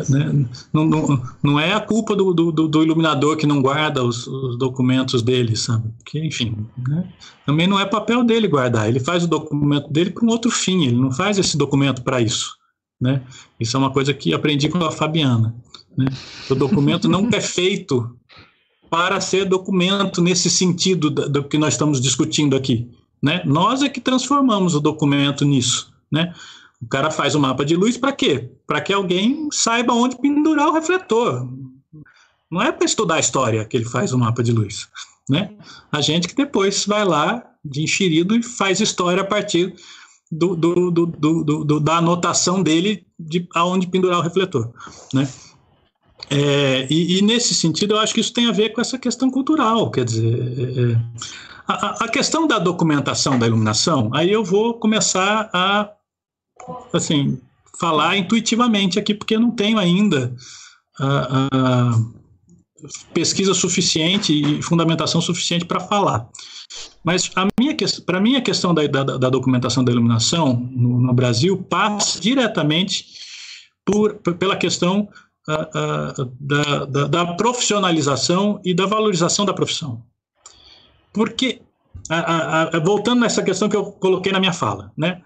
né? não, não, não é a culpa do, do, do iluminador que não guarda os, os, documentos dele, sabe? Porque, enfim, né? também não é papel dele guardar. Ele faz o documento dele para um outro fim. Ele não faz esse documento para isso, né? Isso é uma coisa que aprendi com a Fabiana. Né? O documento não é feito para ser documento nesse sentido do, que nós estamos discutindo aqui. Né? Nós é que transformamos o documento nisso. Né? O cara faz o um mapa de luz para quê? Para que alguém saiba onde pendurar o refletor. Não é para estudar a história que ele faz o um mapa de luz. Né? A gente que depois vai lá de enxerido e faz história a partir do, do, do da anotação dele de aonde pendurar o refletor. Né? É, e, e, nesse sentido, eu acho que isso tem a ver com essa questão cultural. Quer dizer, é, é a, a, questão da documentação da iluminação, aí eu vou começar a assim, falar intuitivamente aqui, porque eu não tenho ainda a, a pesquisa suficiente e fundamentação suficiente para falar. Mas para mim, a questão da, da, da, documentação da iluminação no, no Brasil passa diretamente por, pela questão da, da, da, profissionalização e da valorização da profissão. Porque, a, a, voltando nessa questão que eu coloquei na minha fala, né?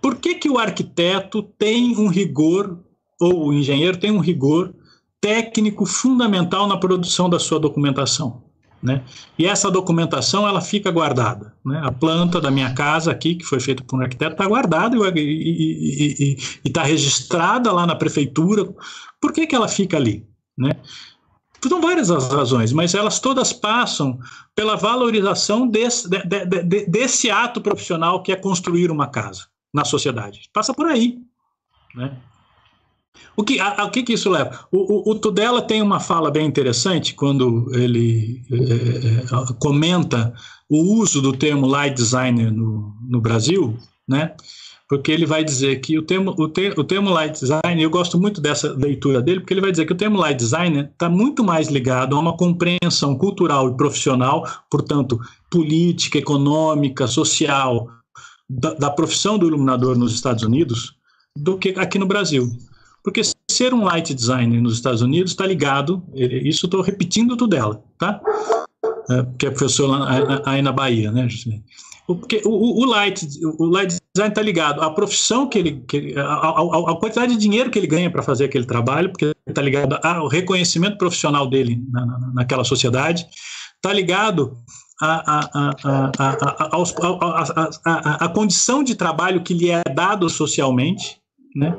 Por que, que o arquiteto tem um rigor, ou o engenheiro tem um rigor técnico fundamental na produção da sua documentação? Né? E essa documentação ela fica guardada. Né? A planta da minha casa aqui, que foi feita por um arquiteto, está guardada e está registrada lá na prefeitura. Por que, que ela fica ali? Né? São várias as razões, mas elas todas passam pela valorização desse, de, de, de, desse ato profissional que é construir uma casa na sociedade. Passa por aí. Né? O que, a, o que, que isso leva? O, o, o, Tudela tem uma fala bem interessante quando ele é, comenta o uso do termo light designer no, no Brasil, né? Porque ele vai dizer que o termo, o, ter, o termo light design, eu gosto muito dessa leitura dele, porque ele vai dizer que o termo light designer está muito mais ligado a uma compreensão cultural e profissional, portanto, política, econômica, social, da, da profissão do iluminador nos Estados Unidos, do que aqui no Brasil. Porque se ser um light designer nos Estados Unidos está ligado, isso estou repetindo tudo dela, tá? É, que é professor lá, aí na Bahia, né? Porque o, o, light, o light design está ligado à profissão que ele, que, a, a, quantidade de dinheiro que ele ganha para fazer aquele trabalho, porque está ligado ao reconhecimento profissional dele na, na, naquela sociedade, está ligado à condição de trabalho que lhe é dado socialmente, né?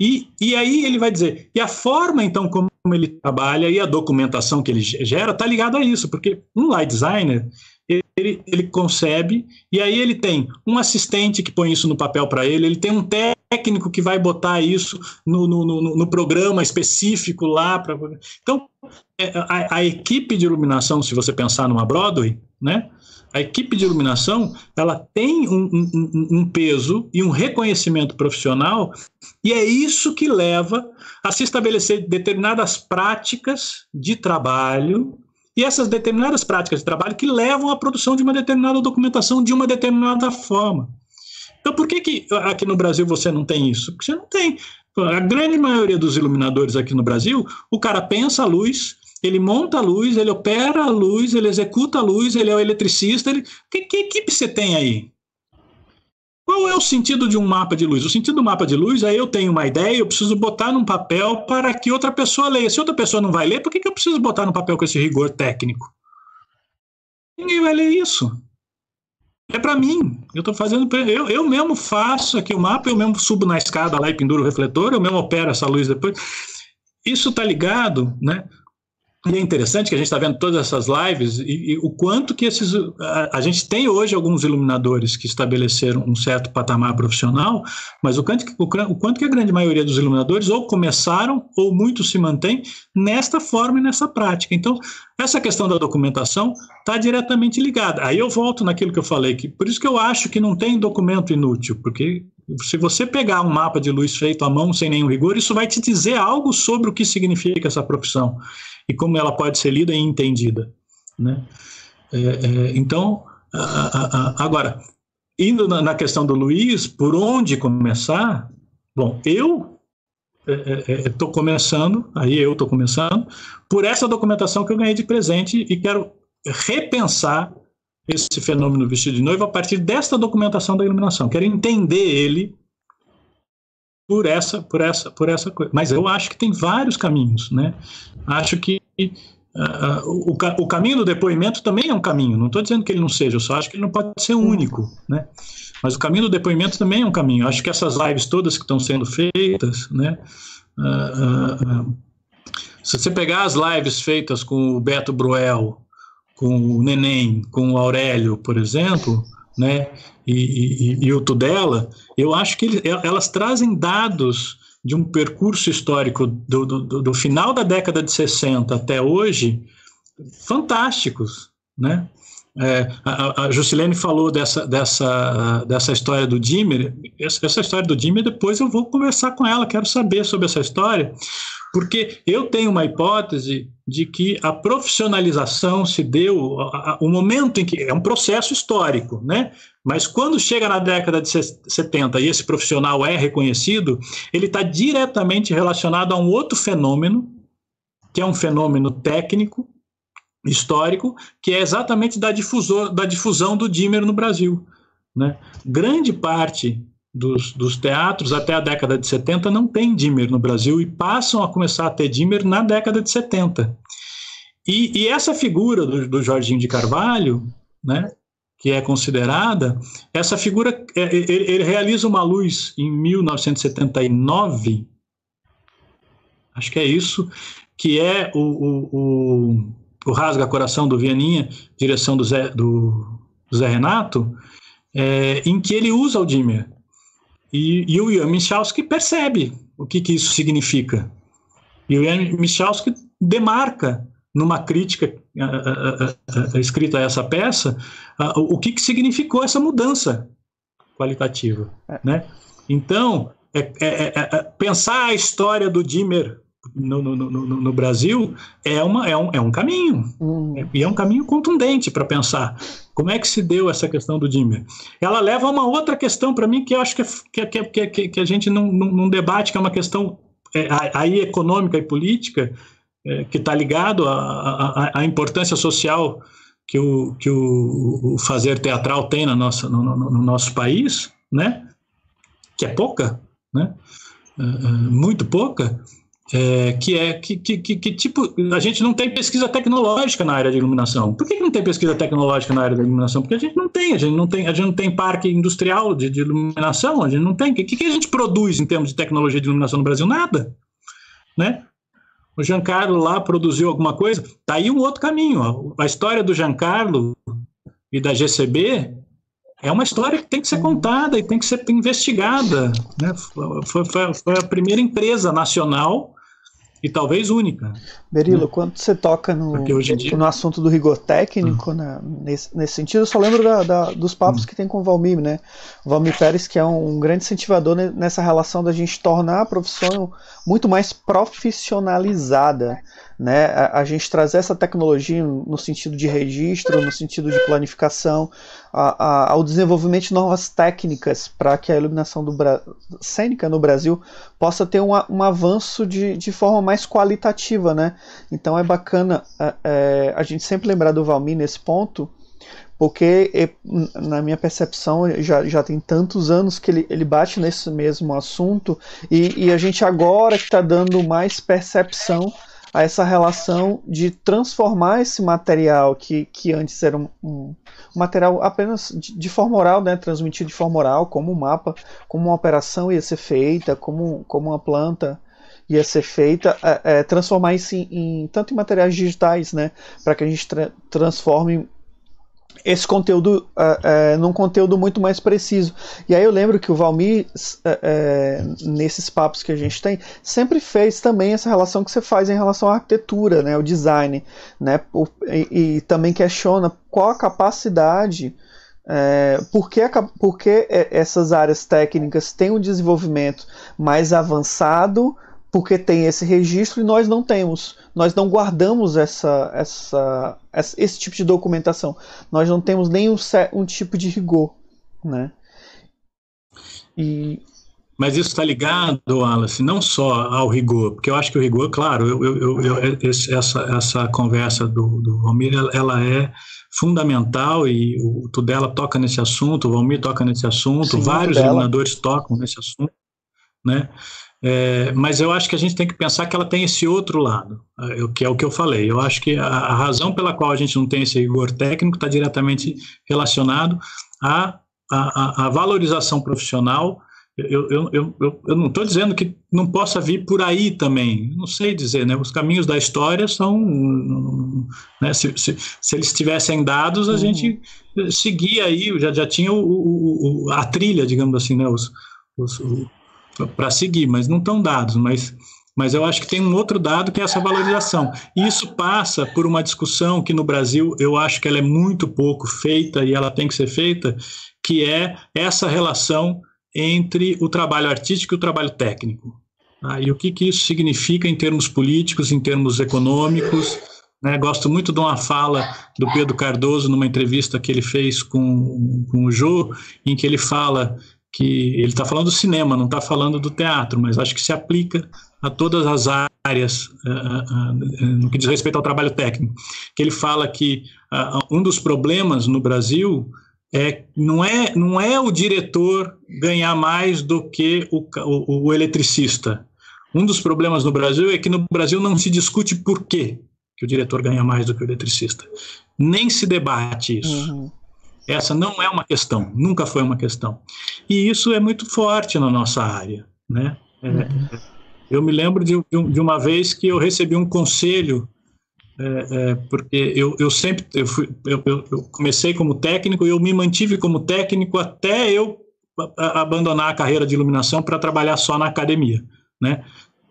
E, e aí ele vai dizer, e a forma então como ele trabalha e a documentação que ele gera está ligado a isso, porque um light designer ele, ele concebe, e aí ele tem um assistente que põe isso no papel para ele, ele tem um técnico que vai botar isso no, no, no, no programa específico lá. Pra... Então, é, a, a, equipe de iluminação, se você pensar numa Broadway, né? A equipe de iluminação ela tem um, um, um peso e um reconhecimento profissional, e é isso que leva a se estabelecer determinadas práticas de trabalho e essas determinadas práticas de trabalho que levam à produção de uma determinada documentação de uma determinada forma. Então, por que, que aqui no Brasil você não tem isso? Porque você não tem. A grande maioria dos iluminadores aqui no Brasil, o cara pensa a luz, ele monta a luz, ele opera a luz, ele executa a luz, ele é o eletricista. Ele... Que, que equipe você tem aí? Qual é o sentido de um mapa de luz? O sentido do mapa de luz é eu tenho uma ideia, eu preciso botar num papel para que outra pessoa leia. Se outra pessoa não vai ler, por que, que eu preciso botar no papel com esse rigor técnico? Ninguém vai ler isso. É para mim. Eu estou fazendo. Eu, eu mesmo faço aqui o mapa, eu mesmo subo na escada lá e penduro o refletor, eu mesmo opero essa luz depois. Isso está ligado, né? E é interessante que a gente está vendo todas essas lives e, e, o quanto que esses. A, a, gente tem hoje alguns iluminadores que estabeleceram um certo patamar profissional, mas o quanto, o, o quanto que a grande maioria dos iluminadores ou começaram ou muitos se mantém nesta forma e nessa prática. Então, essa questão da documentação está diretamente ligada. Aí eu volto naquilo que eu falei, que por isso que eu acho que não tem documento inútil, porque se você pegar um mapa de luz feito à mão sem nenhum rigor, isso vai te dizer algo sobre o que significa essa profissão e como ela pode ser lida e entendida. Né? É, é, então, a, a, agora, indo na, na, questão do Luiz, por onde começar? Bom, eu estou é, é, é começando, aí eu estou começando, por essa documentação que eu ganhei de presente e quero repensar esse fenômeno vestido de noivo a partir desta documentação da iluminação. Quero entender ele por essa, por essa, por essa coisa. Mas eu acho que tem vários caminhos, né? Acho que uh, o, o caminho do depoimento também é um caminho. Não estou dizendo que ele não seja, eu só acho que ele não pode ser único, né? Mas o caminho do depoimento também é um caminho. Acho que essas lives todas que estão sendo feitas, né? Uh, uh, se você pegar as lives feitas com o Beto Bruel, com o Neném, com o Aurélio, por exemplo, né? E, e, e o Tudela, eu acho que ele, elas trazem dados de um percurso histórico do, do, do, final da década de 60 até hoje fantásticos, né? É, a, a Juscelene falou dessa, dessa, dessa história do Dimmer. Essa, essa, história do Dimmer, depois eu vou conversar com ela, quero saber sobre essa história, porque eu tenho uma hipótese de que a profissionalização se deu, o momento em que é um processo histórico, né? Mas quando chega na década de 70 e esse profissional é reconhecido, ele está diretamente relacionado a um outro fenômeno, que é um fenômeno técnico, histórico, que é exatamente da, difusor, da difusão do Dimmer no Brasil. Né? Grande parte dos, dos, teatros até a década de 70 não tem Dimmer no Brasil e passam a começar a ter Dimmer na década de 70. E, e essa figura do, do Jorginho de Carvalho, né, que é considerada, essa figura, é, ele, ele, realiza uma luz em 1979, acho que é isso, que é o, o, o, o Rasga Coração do Vianinha, direção do Zé, do Zé Renato, é, em que ele usa o Dimmer. E, e o Ian Michalski percebe o que, que isso significa. E o Ian Michalski demarca numa crítica escrita a essa peça, o que, que significou essa mudança qualitativa. É. Né? Então, é, é, é, é pensar a história do Dimmer no, no, no, no, Brasil é, uma, é, um, é um caminho. Uhum. e é um caminho contundente para pensar como é que se deu essa questão do Dimmer. Ela leva a uma outra questão para mim que eu acho que, que, que, que, que a gente não, não, não debate, que é uma questão é, aí econômica e política, é, que está ligado à importância social que o, que o, o, fazer teatral tem na nossa, no, no, no nosso país, né? que é pouca, né? É, é, muito pouca, é, que é que, que, que, tipo a gente não tem pesquisa tecnológica na área de iluminação. Por que, que, não tem pesquisa tecnológica na área da iluminação? Porque a gente não tem, a gente não tem, a gente não tem parque industrial de, de iluminação, a gente não tem. O que, que a gente produz em termos de tecnologia de iluminação no Brasil? Nada, né? O Giancarlo lá produziu alguma coisa. Tá aí um outro caminho. Ó. A história do Giancarlo e da GCB é uma história que tem que ser contada e tem que ser investigada. Né? Foi, foi, foi a primeira empresa nacional e talvez única. Berilo, né? quando você toca no, dia... no assunto do rigor técnico, uhum. né, nesse, nesse sentido, eu só lembro da, da, dos papos uhum. que tem com o Valmir, né? O Valmir Pérez, que é um grande incentivador nessa relação da gente tornar a profissão muito mais profissionalizada né, a, a, gente trazer essa tecnologia no sentido de registro, no sentido de planificação, a, a, ao desenvolvimento de novas técnicas para que a iluminação do cênica no Brasil possa ter um, um avanço de, de forma mais qualitativa. Né? Então é bacana é, é, a gente sempre lembrar do Valmir nesse ponto, porque na minha percepção já, já tem tantos anos que ele, ele bate nesse mesmo assunto e, e a gente agora que está dando mais percepção a essa relação de transformar esse material que, que antes era um, um material apenas de, de, forma oral, né, transmitido de forma oral, como um mapa, como uma operação ia ser feita, como, como uma planta ia ser feita, é, é, transformar isso em, em, tanto em materiais digitais, né, para que a gente tra transforme esse conteúdo é, é, num conteúdo muito mais preciso. E aí eu lembro que o Valmir, é, é, nesses papos que a gente tem, sempre fez também essa relação que você faz em relação à arquitetura, né, o design, né, o, e, e, também questiona qual a capacidade, é, por, que, por que essas áreas técnicas têm um desenvolvimento mais avançado, porque tem esse registro e nós não temos. Nós não guardamos essa, essa, esse tipo de documentação. Nós não temos nenhum um tipo de rigor, né? E... Mas isso está ligado, Wallace, não só ao rigor, porque eu acho que o rigor, claro, eu, eu, eu, esse, essa, essa conversa do, do Valmir, ela é fundamental e o Tudela toca nesse assunto, o Valmir toca nesse assunto, Sim, vários iluminadores tocam nesse assunto, né? É, mas eu acho que a gente tem que pensar que ela tem esse outro lado, é, que é o que eu falei. Eu acho que a, a razão pela qual a gente não tem esse rigor técnico está diretamente relacionado à, à, à, valorização profissional. Eu, eu, eu, eu, não estou dizendo que não possa vir por aí também, não sei dizer, né? Os caminhos da história são. Né? Se, se, se eles tivessem dados, a gente seguia aí, já, já tinha o, o, o, a trilha, digamos assim, né? Os, os, para seguir, mas não estão dados, mas mas eu acho que tem um outro dado que é essa valorização. E isso passa por uma discussão que no Brasil eu acho que ela é muito pouco feita e ela tem que ser feita, que é essa relação entre o trabalho artístico e o trabalho técnico. Tá? E o que, que isso significa em termos políticos, em termos econômicos. Né? Gosto muito de uma fala do Pedro Cardoso numa entrevista que ele fez com, com o Jô, em que ele fala que ele está falando do cinema, não está falando do teatro, mas acho que se aplica a todas as áreas uh, uh, no que diz respeito ao trabalho técnico. Que ele fala que um dos problemas no Brasil é não é não é o diretor ganhar mais do que o, o, o eletricista. Um dos problemas no Brasil é que no Brasil não se discute por quê que o diretor ganha mais do que o eletricista. Nem se debate isso. Uhum. Essa não é uma questão, nunca foi uma questão. E isso é muito forte na nossa área. Né? É, uhum. Eu me lembro de, de, uma vez que eu recebi um conselho, é, é, porque eu, eu sempre eu, fui, eu, eu, comecei como técnico e eu me mantive como técnico até eu abandonar a carreira de iluminação para trabalhar só na academia. Né?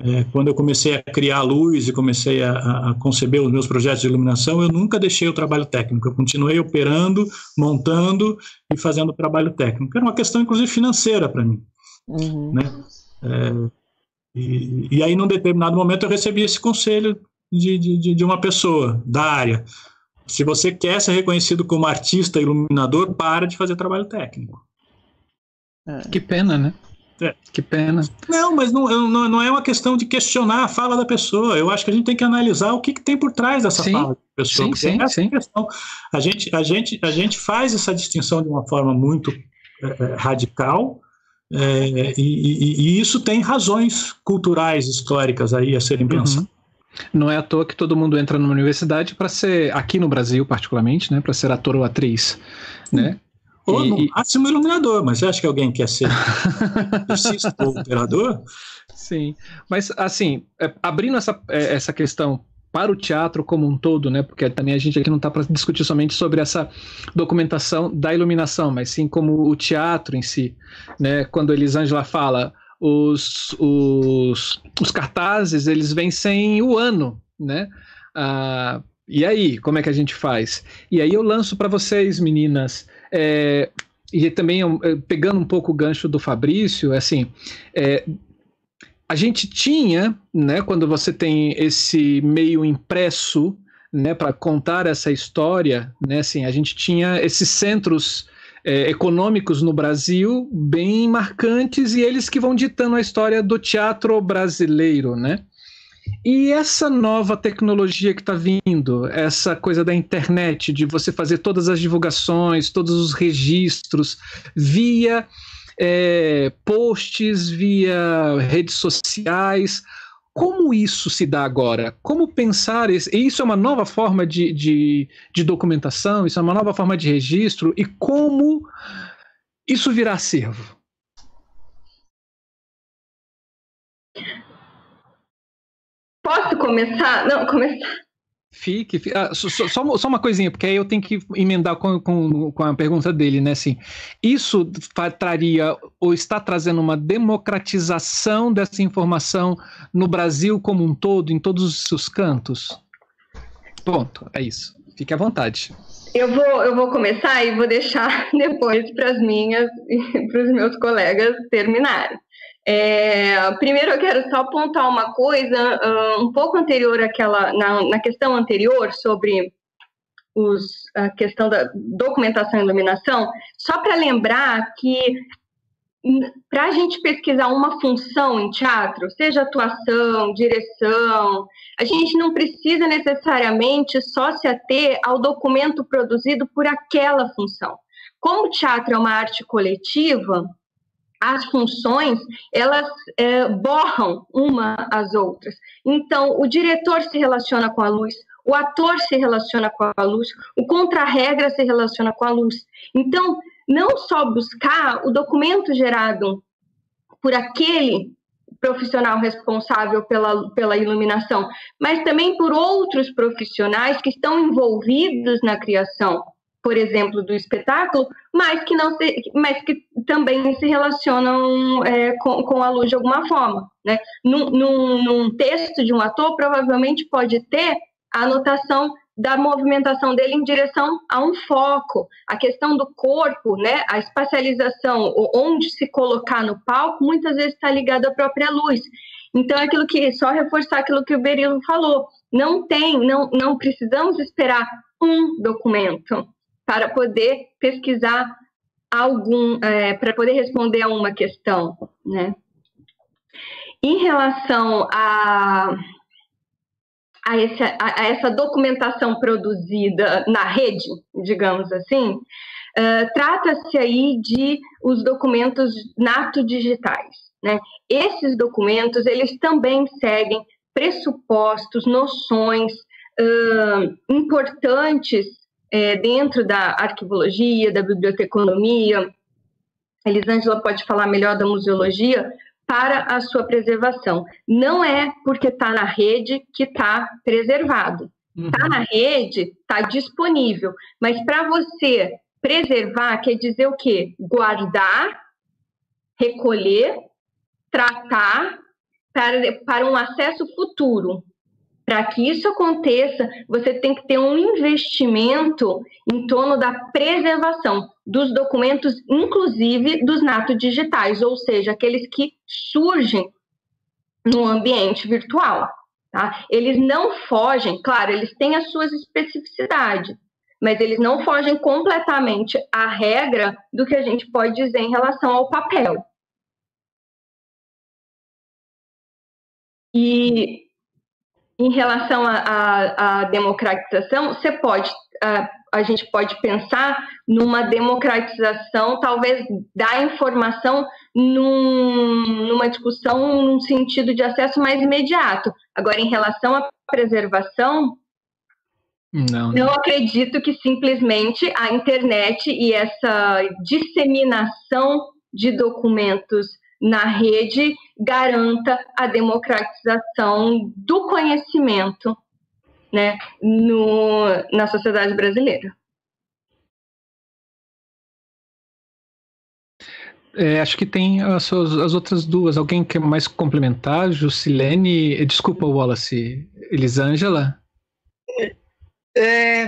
É, quando eu comecei a criar luz e comecei a, a, conceber os meus projetos de iluminação, eu nunca deixei o trabalho técnico. Eu continuei operando, montando e fazendo o trabalho técnico. Era uma questão, inclusive, financeira para mim. Uhum. Né? É, e, e, aí, num determinado momento, eu recebi esse conselho de, de, de uma pessoa da área. Se você quer ser reconhecido como artista iluminador, para de fazer trabalho técnico. Que pena, né? É. Que pena. Não, mas não, não, não, é uma questão de questionar a fala da pessoa. Eu acho que a gente tem que analisar o que, que tem por trás dessa sim, fala da pessoa. Sim, sim, sim. Questão. A, gente, a, gente, a gente faz essa distinção de uma forma muito é, é radical, é, e, e, e, isso tem razões culturais, históricas aí a serem uhum. pensadas. Não é à toa que todo mundo entra numa universidade para ser, aqui no Brasil particularmente, né, para ser ator ou atriz, né? Ou, no máximo, iluminador, mas você acha que alguém quer ser ou operador? Sim, mas assim, é, abrindo essa, é, essa questão para o teatro como um todo, né? Porque também a gente aqui não está para discutir somente sobre essa documentação da iluminação, mas sim como o teatro em si, né? Quando Elisângela fala os, os, os cartazes, eles vencem o ano, né? Ah, e aí, como é que a gente faz? E aí eu lanço para vocês, meninas, é, e também é, pegando um pouco o gancho do Fabrício, assim, é, a gente tinha, né, quando você tem esse meio impresso, né, para contar essa história, né, assim, a gente tinha esses centros é, econômicos no Brasil bem marcantes e eles que vão ditando a história do teatro brasileiro, né? E essa nova tecnologia que está vindo, essa coisa da internet, de você fazer todas as divulgações, todos os registros via é, posts, via redes sociais. Como isso se dá agora? Como pensar isso? Isso é uma nova forma de, de, de documentação, isso é uma nova forma de registro, e como isso virá acervo? Posso começar? Não, começar. Fique, fique. Ah, só, só, só, uma coisinha, porque aí eu tenho que emendar com, com, com a pergunta dele, né? Assim, isso traria ou está trazendo uma democratização dessa informação no Brasil como um todo, em todos os seus cantos? Ponto, é isso. Fique à vontade. Eu vou, eu vou começar e vou deixar depois para as minhas e para os meus colegas terminarem. É, primeiro eu quero só apontar uma coisa uh, um pouco anterior àquela, na, na questão anterior sobre os, a questão da documentação e iluminação, só para lembrar que para a gente pesquisar uma função em teatro, seja atuação, direção, a gente não precisa necessariamente só se ater ao documento produzido por aquela função. Como o teatro é uma arte coletiva, as funções elas é, borram uma às outras. Então, o diretor se relaciona com a luz, o ator se relaciona com a luz, o contra-regra se relaciona com a luz. Então, não só buscar o documento gerado por aquele profissional responsável pela, pela iluminação, mas também por outros profissionais que estão envolvidos na criação por exemplo, do espetáculo, mas que não se, mas que também se relacionam é, com, com a luz de alguma forma. Né? Num, num, num, texto de um ator, provavelmente pode ter a anotação da movimentação dele em direção a um foco, a questão do corpo, né, a espacialização, onde se colocar no palco, muitas vezes está ligado à própria luz. Então, é aquilo que só reforçar aquilo que o Berilo falou, não tem, não, não precisamos esperar um documento para poder pesquisar algum, é, para poder responder a uma questão, né? Em relação a, a, esse, a, a essa documentação produzida na rede, digamos assim, uh, trata-se aí de os documentos nato digitais, né? Esses documentos, eles também seguem pressupostos, noções uh, importantes é, dentro da arquivologia, da biblioteconomia, Elisângela pode falar melhor da museologia, para a sua preservação. Não é porque está na rede que está preservado. Está uhum. na rede, está disponível. Mas para você preservar, quer dizer o quê? Guardar, recolher, tratar para, para um acesso futuro. Para que isso aconteça, você tem que ter um investimento em torno da preservação dos documentos, inclusive dos natos digitais, ou seja, aqueles que surgem no ambiente virtual. Tá? Eles não fogem, claro, eles têm as suas especificidades, mas eles não fogem completamente à regra do que a gente pode dizer em relação ao papel. E em relação à democratização, você pode, a, a gente pode pensar numa democratização, talvez da informação num, numa discussão num sentido de acesso mais imediato. Agora, em relação à preservação, não. Eu acredito que simplesmente a internet e essa disseminação de documentos na rede garanta a democratização do conhecimento né, no, na sociedade brasileira. É, acho que tem as, suas, as, outras duas. Alguém quer mais complementar? Jusilene, desculpa, Wallace. Elisângela? É,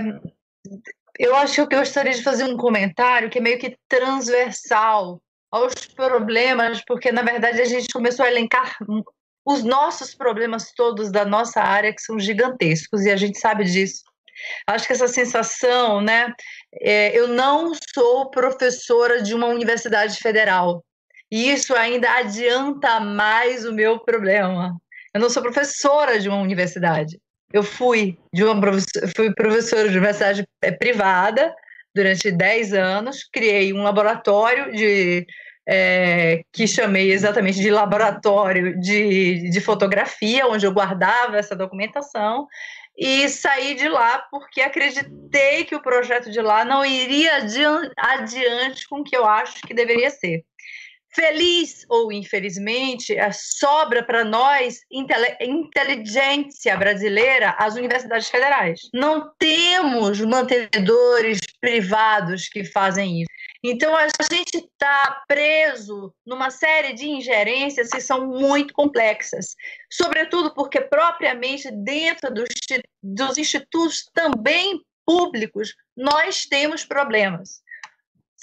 eu acho que eu gostaria de fazer um comentário que é meio que transversal aos problemas, porque na verdade a gente começou a elencar os nossos problemas todos da nossa área que são gigantescos e a gente sabe disso. Acho que essa sensação, né? É, eu não sou professora de uma universidade federal e isso ainda adianta mais o meu problema. Eu não sou professora de uma universidade. Eu fui de uma fui professora de universidade é, privada durante 10 anos, criei um laboratório de é, que chamei exatamente de laboratório de, de fotografia, onde eu guardava essa documentação, e saí de lá porque acreditei que o projeto de lá não iria adiante com o que eu acho que deveria ser. Feliz ou infelizmente, sobra para nós inteligência brasileira as universidades federais. Não temos mantenedores privados que fazem isso. Então a gente está preso numa série de ingerências que são muito complexas, sobretudo porque propriamente dentro dos, dos institutos também públicos nós temos problemas.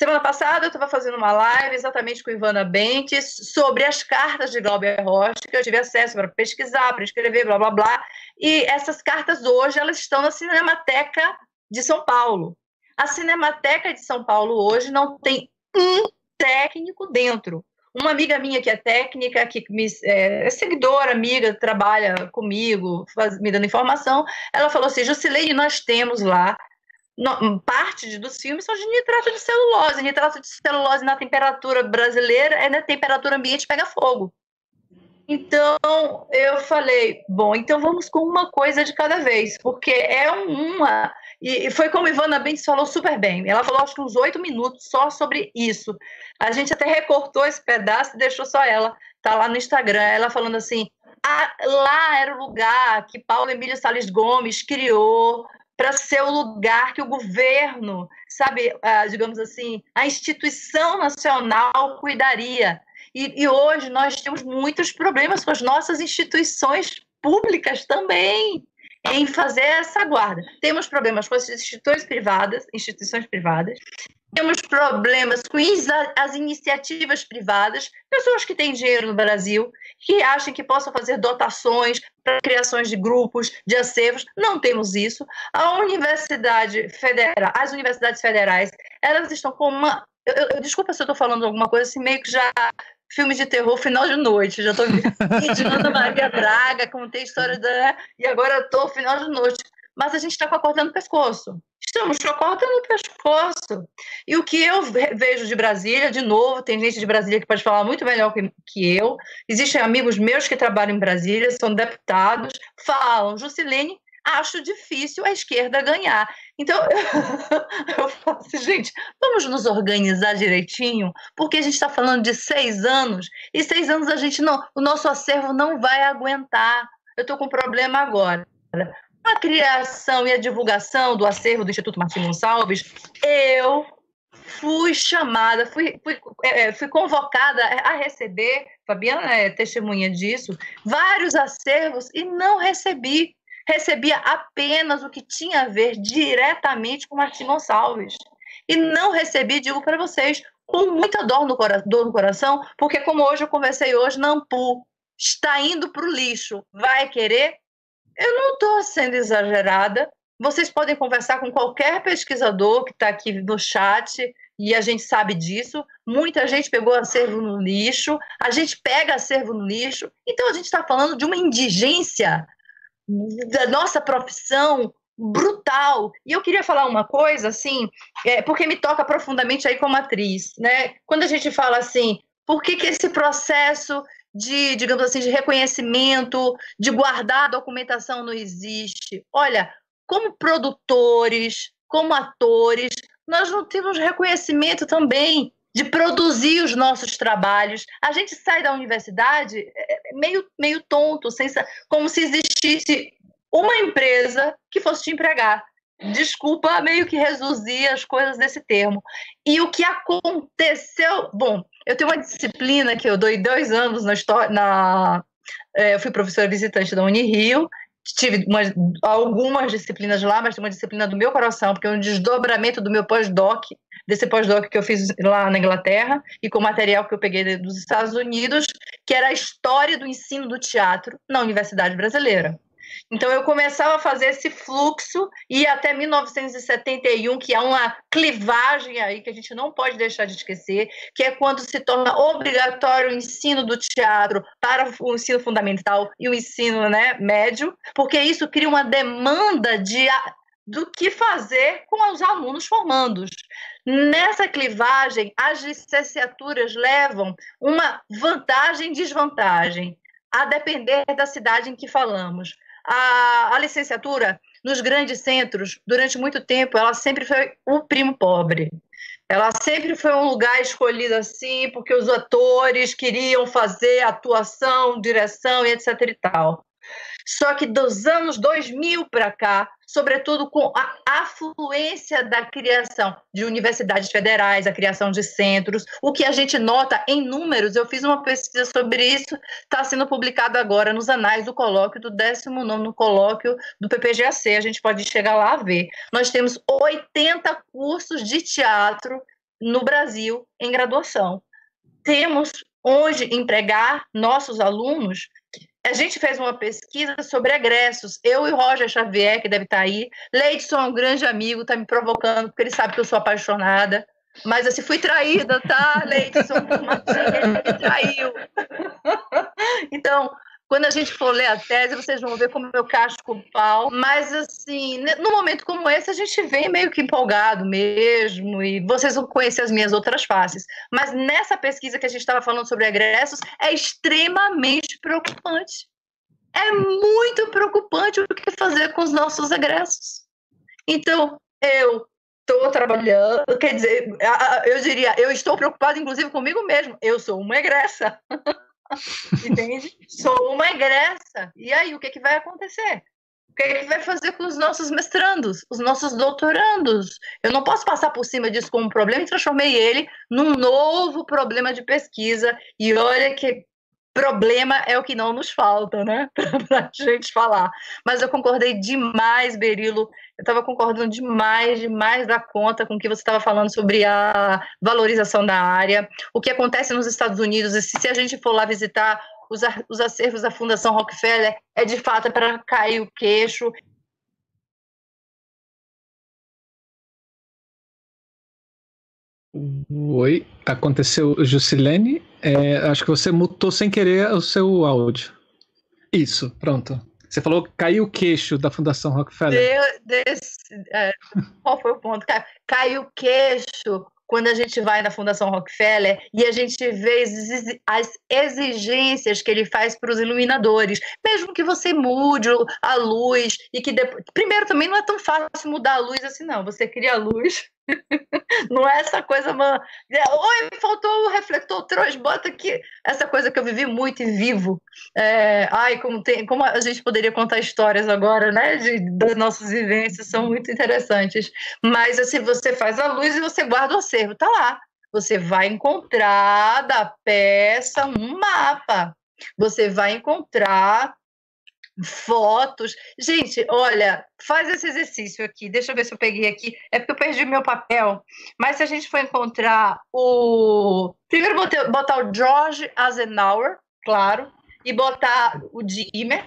Semana passada eu estava fazendo uma live exatamente com Ivana Bentes sobre as cartas de Glauber Rocha, que eu tive acesso para pesquisar, para escrever, blá blá blá. E essas cartas hoje elas estão na Cinemateca de São Paulo. A Cinemateca de São Paulo hoje não tem um técnico dentro. Uma amiga minha que é técnica, que me, é, é seguidora, amiga, trabalha comigo, faz, me dando informação, ela falou assim: Jusilene, nós temos lá no, parte dos filmes são de nitrato de celulose. Nitrato de celulose na temperatura brasileira é na temperatura ambiente pega fogo. Então eu falei, bom, então vamos com uma coisa de cada vez, porque é uma. E foi como Ivana Bentes falou super bem. Ela falou acho que uns oito minutos só sobre isso. A gente até recortou esse pedaço e deixou só ela. Tá lá no Instagram. Ela falando assim: ah, lá era o lugar que Paulo Emílio Salles Gomes criou para ser o lugar que o governo, sabe, ah, digamos assim, a instituição nacional cuidaria. E, e, hoje nós temos muitos problemas com as nossas instituições públicas também em fazer essa guarda. Temos problemas com as instituições privadas, instituições privadas, temos problemas com as iniciativas privadas, pessoas que têm dinheiro no Brasil, que acham que possam fazer dotações para criações de grupos, de acervos. Não temos isso. A Universidade Federal, as universidades federais, elas estão com uma. Eu, eu, desculpa se eu estou falando alguma coisa assim, meio que já filme de terror final de noite. Já estou imaginando Maria Braga, contei a história da. E agora estou final de noite. Mas a gente está com a corda no pescoço. Estamos com a corda no pescoço. E o que eu vejo de Brasília, de novo, tem gente de Brasília que pode falar muito melhor que, eu. Existem amigos meus que trabalham em Brasília, são deputados, falam, Jusilene, acho difícil a esquerda ganhar. Então, eu falo assim, gente, vamos nos organizar direitinho, porque a gente está falando de seis anos, e seis anos a gente não, o nosso acervo não vai aguentar. Eu estou com um problema agora. A criação e a divulgação do acervo do Instituto Martim Gonçalves, eu fui chamada, fui, fui, é, fui convocada a receber, Fabiana é testemunha disso, vários acervos e não recebi recebia apenas o que tinha a ver diretamente com Martim Gonçalves. E não recebi, digo para vocês, com muita dor no, dor no coração, porque como hoje eu conversei hoje na Ampu, está indo para o lixo, vai querer? Eu não estou sendo exagerada. Vocês podem conversar com qualquer pesquisador que está aqui no chat, e a gente sabe disso. Muita gente pegou acervo no lixo, a gente pega acervo no lixo. Então a gente está falando de uma indigência da nossa profissão brutal. E eu queria falar uma coisa, assim, é, porque me toca profundamente aí como atriz, né? Quando a gente fala assim, por que, que esse processo de, digamos assim, de reconhecimento, de guardar a documentação não existe? Olha, como produtores, como atores, nós não temos reconhecimento também de produzir os nossos trabalhos. A gente sai da universidade é, é, meio, meio tonto, sem, como se existisse uma empresa que fosse te empregar. Desculpa, meio que reduzir as coisas nesse termo. E o que aconteceu? Bom, eu tenho uma disciplina que eu dou dois anos na história. Na, é, eu fui professora visitante da Unirio, tive umas, algumas disciplinas lá, mas tem uma disciplina do meu coração, porque é um desdobramento do meu pós-doc, desse pós-doc que eu fiz lá na Inglaterra, e com material que eu peguei dos Estados Unidos, que era a história do ensino do teatro na Universidade Brasileira. Então eu começava a fazer esse fluxo e até 1971, que há uma clivagem aí que a gente não pode deixar de esquecer, que é quando se torna obrigatório o ensino do teatro para o ensino fundamental e o ensino né, médio, porque isso cria uma demanda de do que fazer com os alunos formandos. Nessa clivagem, as licenciaturas levam uma vantagem e desvantagem, a depender da cidade em que falamos a, a licenciatura nos grandes centros, durante muito tempo, ela sempre foi o primo pobre. Ela sempre foi um lugar escolhido assim, porque os atores queriam fazer atuação, direção e etc e tal. Só que dos anos 2000 para cá, sobretudo com a afluência da criação de universidades federais, a criação de centros, o que a gente nota em números, eu fiz uma pesquisa sobre isso, está sendo publicado agora nos anais do colóquio, do 19º colóquio do PPGAC, a gente pode chegar lá a ver. Nós temos 80 cursos de teatro no Brasil em graduação. Temos onde empregar nossos alunos a gente fez uma pesquisa sobre egressos. Eu e Roger Xavier, que deve estar aí. Leidson é um grande amigo, está me provocando, porque ele sabe que eu sou apaixonada. Mas assim, fui traída, tá, Leidson? Ele me traiu. Então, quando a gente for ler a tese, vocês vão ver como eu casco o pau. Mas, assim, num momento como esse, a gente vem meio que empolgado mesmo, e vocês vão conhecer as minhas outras faces. Mas nessa pesquisa que a gente estava falando sobre egressos, é extremamente preocupante. É muito preocupante o que fazer com os nossos egressos. Então, eu estou trabalhando, quer dizer, eu diria, eu estou preocupado, inclusive, comigo mesmo. Eu sou uma egressa. Entende? Sou uma egressa. E aí, o que, que vai acontecer? O que, que vai fazer com os nossos mestrandos, os nossos doutorandos? Eu não posso passar por cima disso como um problema e transformei ele num novo problema de pesquisa. E olha que problema é o que não nos falta, né? Para a gente falar. Mas eu concordei demais, Berilo. Eu estava concordando demais, demais da conta com o que você estava falando sobre a valorização da área. O que acontece nos Estados Unidos, e se a gente for lá visitar os, os acervos da Fundação Rockefeller, é de fato para cair o queixo. Oi, aconteceu, Jusilene. É, acho que você mutou sem querer o seu áudio. Isso, pronto. Você falou caiu o queixo da Fundação Rockefeller. De, é, qual foi o ponto? Caiu o queixo quando a gente vai na Fundação Rockefeller e a gente vê as exigências que ele faz para os iluminadores, mesmo que você mude a luz e que depois... primeiro também não é tão fácil mudar a luz assim não, você cria a luz não é essa coisa, mano. Oi, faltou o refletor trans, bota aqui. Essa coisa que eu vivi muito e vivo. É, ai, como, tem, como a gente poderia contar histórias agora, né? De, das nossas vivências, são muito interessantes. Mas assim, você faz a luz e você guarda o acervo, tá lá. Você vai encontrar da peça um mapa. Você vai encontrar fotos. Gente, olha, faz esse exercício aqui. Deixa eu ver se eu peguei aqui. É porque eu perdi meu papel. Mas se a gente for encontrar o. Primeiro botar, o George Azenauer, claro, e botar o Dimmer.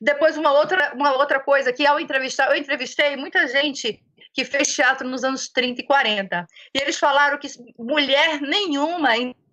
Depois, uma outra, uma outra coisa que ao entrevistar, eu entrevistei muita gente que fez teatro nos anos 30 e 40. E eles falaram que mulher nenhuma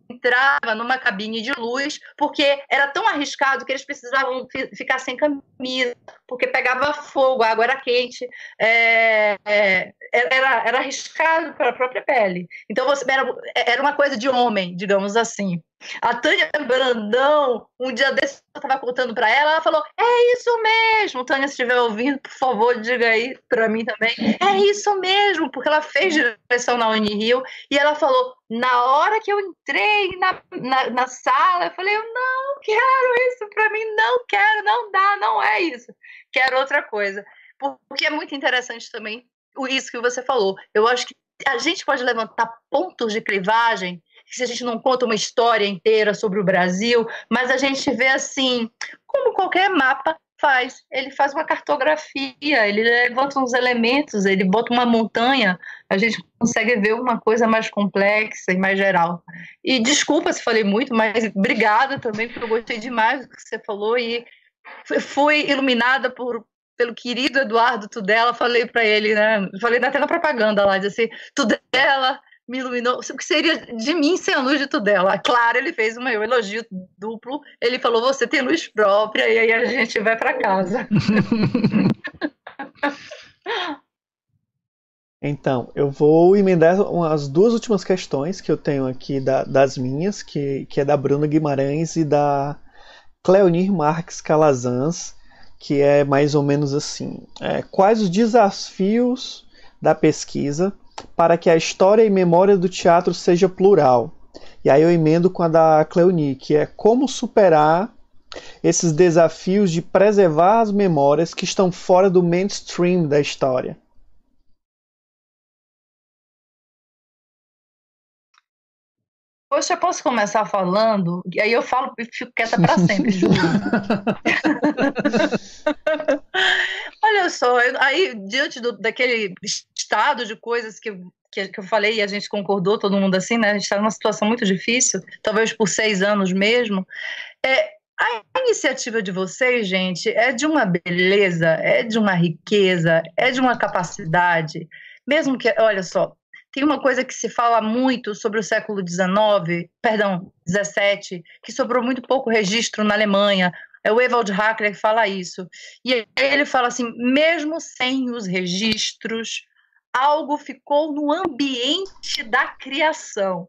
entrava numa cabine de luz, porque era tão arriscado que eles precisavam ficar sem camisa, porque pegava fogo, a água era quente, é, é, era, era arriscado para a própria pele. Então você, era, era uma coisa de homem, digamos assim. A Tânia Brandão, um dia desse, eu estava contando para ela, ela falou: É isso mesmo. Tânia, se estiver ouvindo, por favor, diga aí para mim também. É isso mesmo, porque ela fez direção na Unirio e ela falou: Na hora que eu entrei na, na, na sala, eu falei: Eu não quero isso para mim, não quero, não dá, não é isso. Quero outra coisa. Porque é muito interessante também isso que você falou. Eu acho que a gente pode levantar pontos de clivagem se a gente não conta uma história inteira sobre o Brasil, mas a gente vê assim, como qualquer mapa faz, ele faz uma cartografia, ele levanta uns elementos, ele bota uma montanha, a gente consegue ver uma coisa mais complexa e mais geral. E desculpa se falei muito, mas obrigada também, porque eu gostei demais do que você falou e fui iluminada por pelo querido Eduardo Tudela, falei para ele, né? Falei até na propaganda lá, disse assim, Tudela, me iluminou. O que seria de mim sem a luz de Tudela? Claro, ele fez um elogio duplo. Ele falou: Você tem luz própria, e aí a gente vai para casa. Então, eu vou emendar as duas últimas questões que eu tenho aqui da, das minhas, que, que é da Bruna Guimarães e da Cleonir Marques Calazans, que é mais ou menos assim: é, Quais os desafios da pesquisa para que a história e memória do teatro seja plural. E aí eu emendo com a da Cleoni, que é como superar esses desafios de preservar as memórias que estão fora do mainstream da história. Poxa, eu posso começar falando? E aí eu falo e fico quieta para sempre. Olha só, eu, aí diante do, daquele estado de coisas que, que, que, eu falei e a gente concordou, todo mundo assim, né? A gente está numa situação muito difícil, talvez por seis anos mesmo. É, a iniciativa de vocês, gente, é de uma beleza, é de uma riqueza, é de uma capacidade. Mesmo que, olha só, tem uma coisa que se fala muito sobre o século XIX, perdão, XVII, que sobrou muito pouco registro na Alemanha. É o Ewald Hackler que fala isso. E ele fala assim: mesmo sem os registros, algo ficou no ambiente da criação.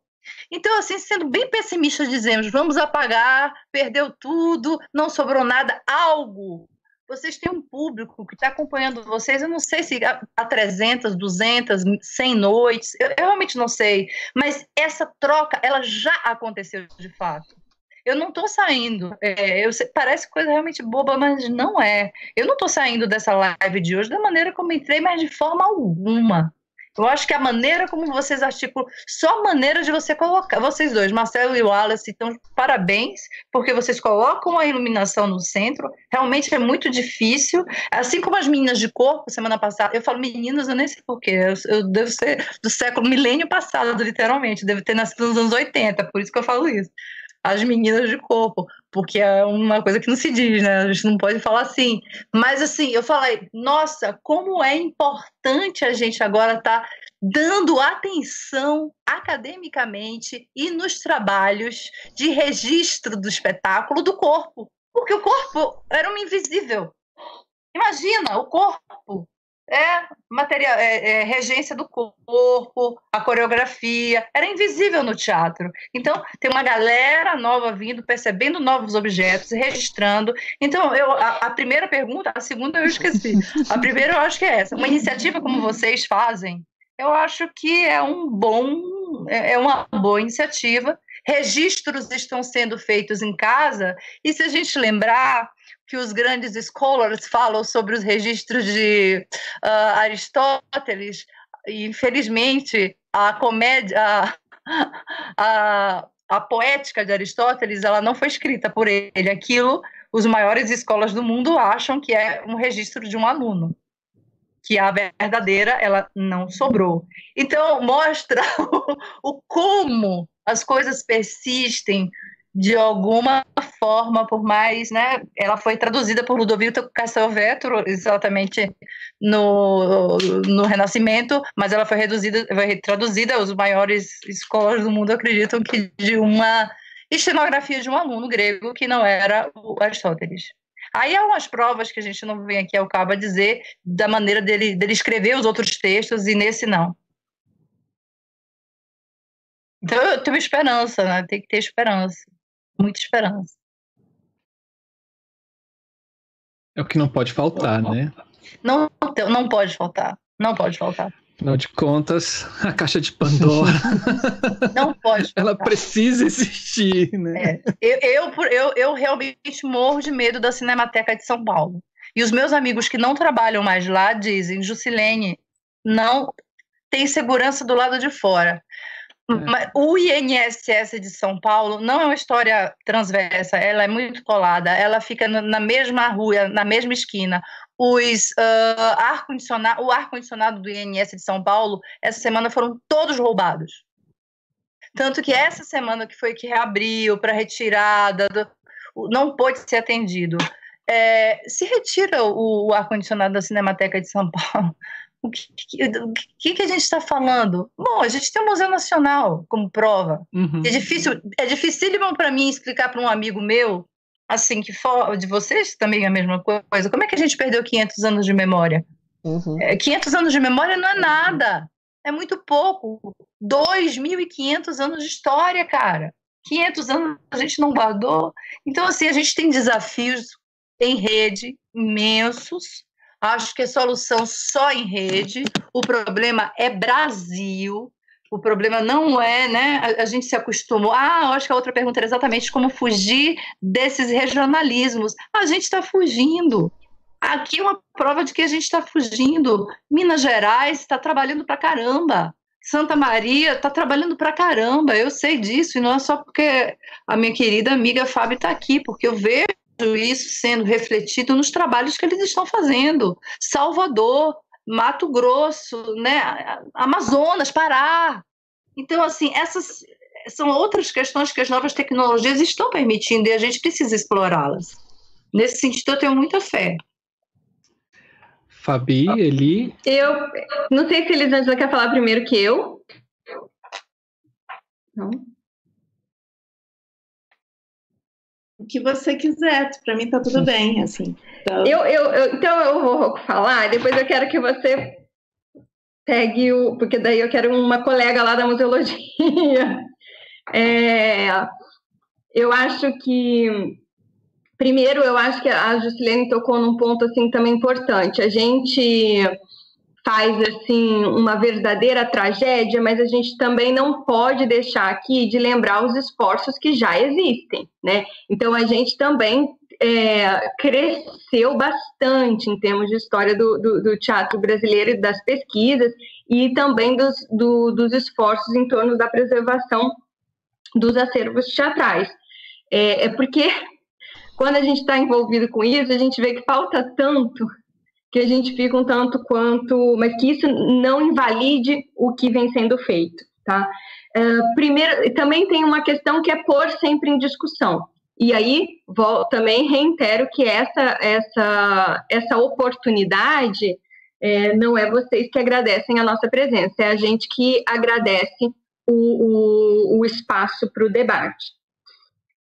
Então, assim, sendo bem pessimista, dizemos: vamos apagar, perdeu tudo, não sobrou nada, algo. Vocês têm um público que está acompanhando vocês, eu não sei se há 300, 200, 100 noites, eu, eu realmente não sei, mas essa troca, ela já aconteceu de fato. Eu não estou saindo. É, eu, parece coisa realmente boba, mas não é. Eu não estou saindo dessa live de hoje da maneira como entrei, mas de forma alguma. Eu acho que a maneira como vocês articulam, só a maneira de você colocar, vocês dois, Marcelo e Wallace, então parabéns, porque vocês colocam a iluminação no centro, realmente é muito difícil, assim como as meninas de corpo, semana passada, eu falo meninas, eu nem sei porquê, eu, eu devo ser do século, milênio passado, literalmente, devo ter nascido nos anos 80, por isso que eu falo isso as meninas de corpo, porque é uma coisa que não se diz, né? A gente não pode falar assim. Mas assim, eu falei, nossa, como é importante a gente agora estar tá dando atenção academicamente e nos trabalhos de registro do espetáculo do corpo, porque o corpo era um invisível. Imagina o corpo é material, é, é, regência do corpo, a coreografia, era invisível no teatro. Então, tem uma galera nova vindo, percebendo novos objetos, registrando. Então, eu, a, a, primeira pergunta, a segunda eu esqueci. A primeira eu acho que é essa. Uma iniciativa como vocês fazem, eu acho que é um bom, é, é uma boa iniciativa. Registros estão sendo feitos em casa, e se a gente lembrar, que os grandes scholars falam sobre os registros de uh, Aristóteles, e infelizmente a comédia, a, a, a, poética de Aristóteles, ela não foi escrita por ele. Aquilo, os maiores escolas do mundo acham que é um registro de um aluno, que a verdadeira ela não sobrou. Então mostra o, o como as coisas persistem de alguma forma, por mais, né, ela foi traduzida por Ludovico Castelvetro, exatamente no, no Renascimento, mas ela foi reduzida, foi traduzida, os maiores escolas do mundo acreditam que de uma estenografia de um aluno grego que não era o Aristóteles. Aí há umas provas que a gente não vem aqui ao cabo a dizer da maneira dele, dele escrever os outros textos e nesse não. Então eu tenho esperança, né? Tem que ter esperança muita esperança. É o que não pode faltar, né? Não, não pode faltar. Não pode faltar. Afinal de contas, a caixa de Pandora. não pode. Faltar. Ela precisa existir, né? É. Eu, eu, eu, eu realmente morro de medo da Cinemateca de São Paulo. E os meus amigos que não trabalham mais lá dizem: Jusilene, não tem segurança do lado de fora. É. O INSS de São Paulo não é uma história transversa, ela é muito colada, ela fica na mesma rua, na mesma esquina. Os uh, ar -condicionado, o ar-condicionado do INSS de São Paulo, essa semana foram todos roubados. Tanto que essa semana que foi que reabriu para retirada, do, não pôde ser atendido. É, se retira o, o ar-condicionado da Cinemateca de São Paulo, o que, que, que, a gente está falando? Bom, a gente tem o Museu Nacional como prova. Uhum. É difícil, é dificílimo para mim explicar para um amigo meu, assim, que for, de vocês também é a mesma coisa. Como é que a gente perdeu 500 anos de memória? Uhum. É, 500 anos de memória não é nada. É muito pouco. 2.500 anos de história, cara. 500 anos a gente não guardou. Então, assim, a gente tem desafios em rede imensos Acho que a solução só em rede. O problema é Brasil. O problema não é, né? A, a, gente se acostumou. Ah, acho que a outra pergunta era exatamente como fugir desses regionalismos. A gente está fugindo. Aqui é uma prova de que a gente está fugindo. Minas Gerais está trabalhando para caramba. Santa Maria está trabalhando para caramba. Eu sei disso, e não é só porque a minha querida amiga Fábio está aqui, porque eu vejo isso sendo refletido nos trabalhos que eles estão fazendo. Salvador, Mato Grosso, né, Amazonas, Pará. Então, assim, essas são outras questões que as novas tecnologias estão permitindo e a gente precisa explorá-las. Nesse sentido, eu tenho muita fé. Fabi, Eli? Eu não sei se Elisângela quer falar primeiro que eu. Não? O que você quiser, para mim tá tudo bem, assim. Então... Eu, eu, eu, então eu vou falar, depois eu quero que você pegue o. Porque daí eu quero uma colega lá da museologia. É, eu acho que. Primeiro, eu acho que a Juscelene tocou num ponto assim também importante. A gente faz assim uma verdadeira tragédia, mas a gente também não pode deixar aqui de lembrar os esforços que já existem, né? Então a gente também é, cresceu bastante em termos de história do, do, do, teatro brasileiro e das pesquisas e também dos, do, dos esforços em torno da preservação dos acervos teatrais. É, é porque quando a gente está envolvido com isso, a gente vê que falta tanto que a gente fica um tanto quanto, mas que isso não invalide o que vem sendo feito, tá? Uh, primeiro, também tem uma questão que é pôr sempre em discussão. E aí, vou, também reitero que essa, essa, essa oportunidade é, não é vocês que agradecem a nossa presença, é a gente que agradece o, o, o espaço para o debate.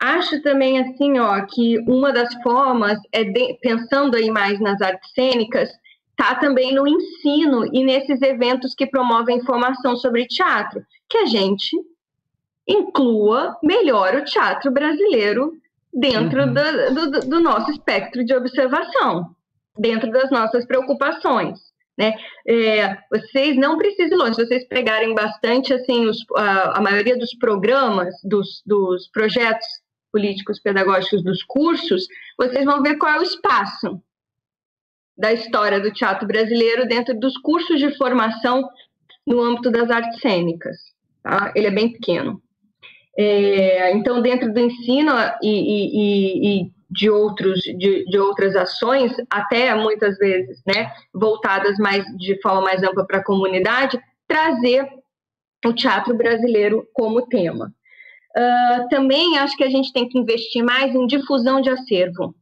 Acho também assim, ó, que uma das formas é de, pensando aí mais nas artes cênicas, tá também no ensino e nesses eventos que promovem formação sobre teatro, que a gente inclua melhor o teatro brasileiro dentro uhum. do, do, do, nosso espectro de observação, dentro das nossas preocupações. Né? É, vocês não precisam ir longe, vocês pegarem bastante assim os, a, a, maioria dos programas, dos, dos projetos políticos pedagógicos dos cursos, vocês vão ver qual é o espaço da história do teatro brasileiro dentro dos cursos de formação no âmbito das artes cênicas. Tá? Ele é bem pequeno. É, então, dentro do ensino e, e, e de, outros, de, de, outras ações, até muitas vezes né, voltadas mais de forma mais ampla para a comunidade, trazer o teatro brasileiro como tema. Uh, também acho que a gente tem que investir mais em difusão de acervo.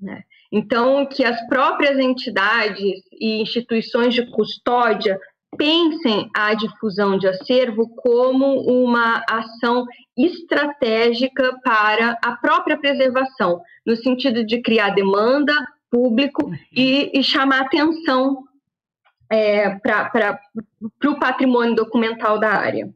Né? Então, que as próprias entidades e instituições de custódia pensem a difusão de acervo como uma ação estratégica para a própria preservação, no sentido de criar demanda, público e, e chamar atenção é, para o patrimônio documental da área.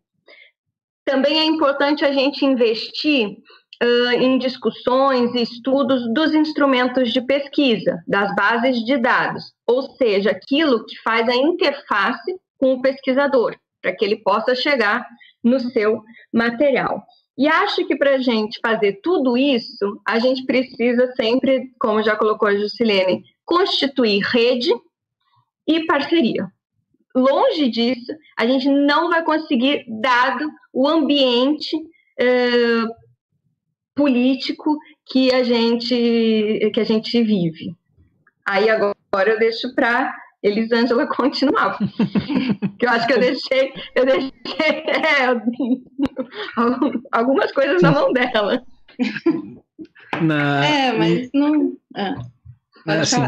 Também é importante a gente investir uh, em discussões e estudos dos instrumentos de pesquisa, das bases de dados, ou seja, aquilo que faz a interface com o pesquisador, para que ele possa chegar no seu material. E acho que para a gente fazer tudo isso, a gente precisa sempre, como já colocou a Jusilene, constituir rede e parceria. Longe disso, a gente não vai conseguir, dado o ambiente eh, político que a gente que a gente vive. Aí agora eu deixo para Elisângela continuar. que eu acho que eu deixei, eu deixei é, algumas coisas na mão dela. Na, é, mas não. É, assim,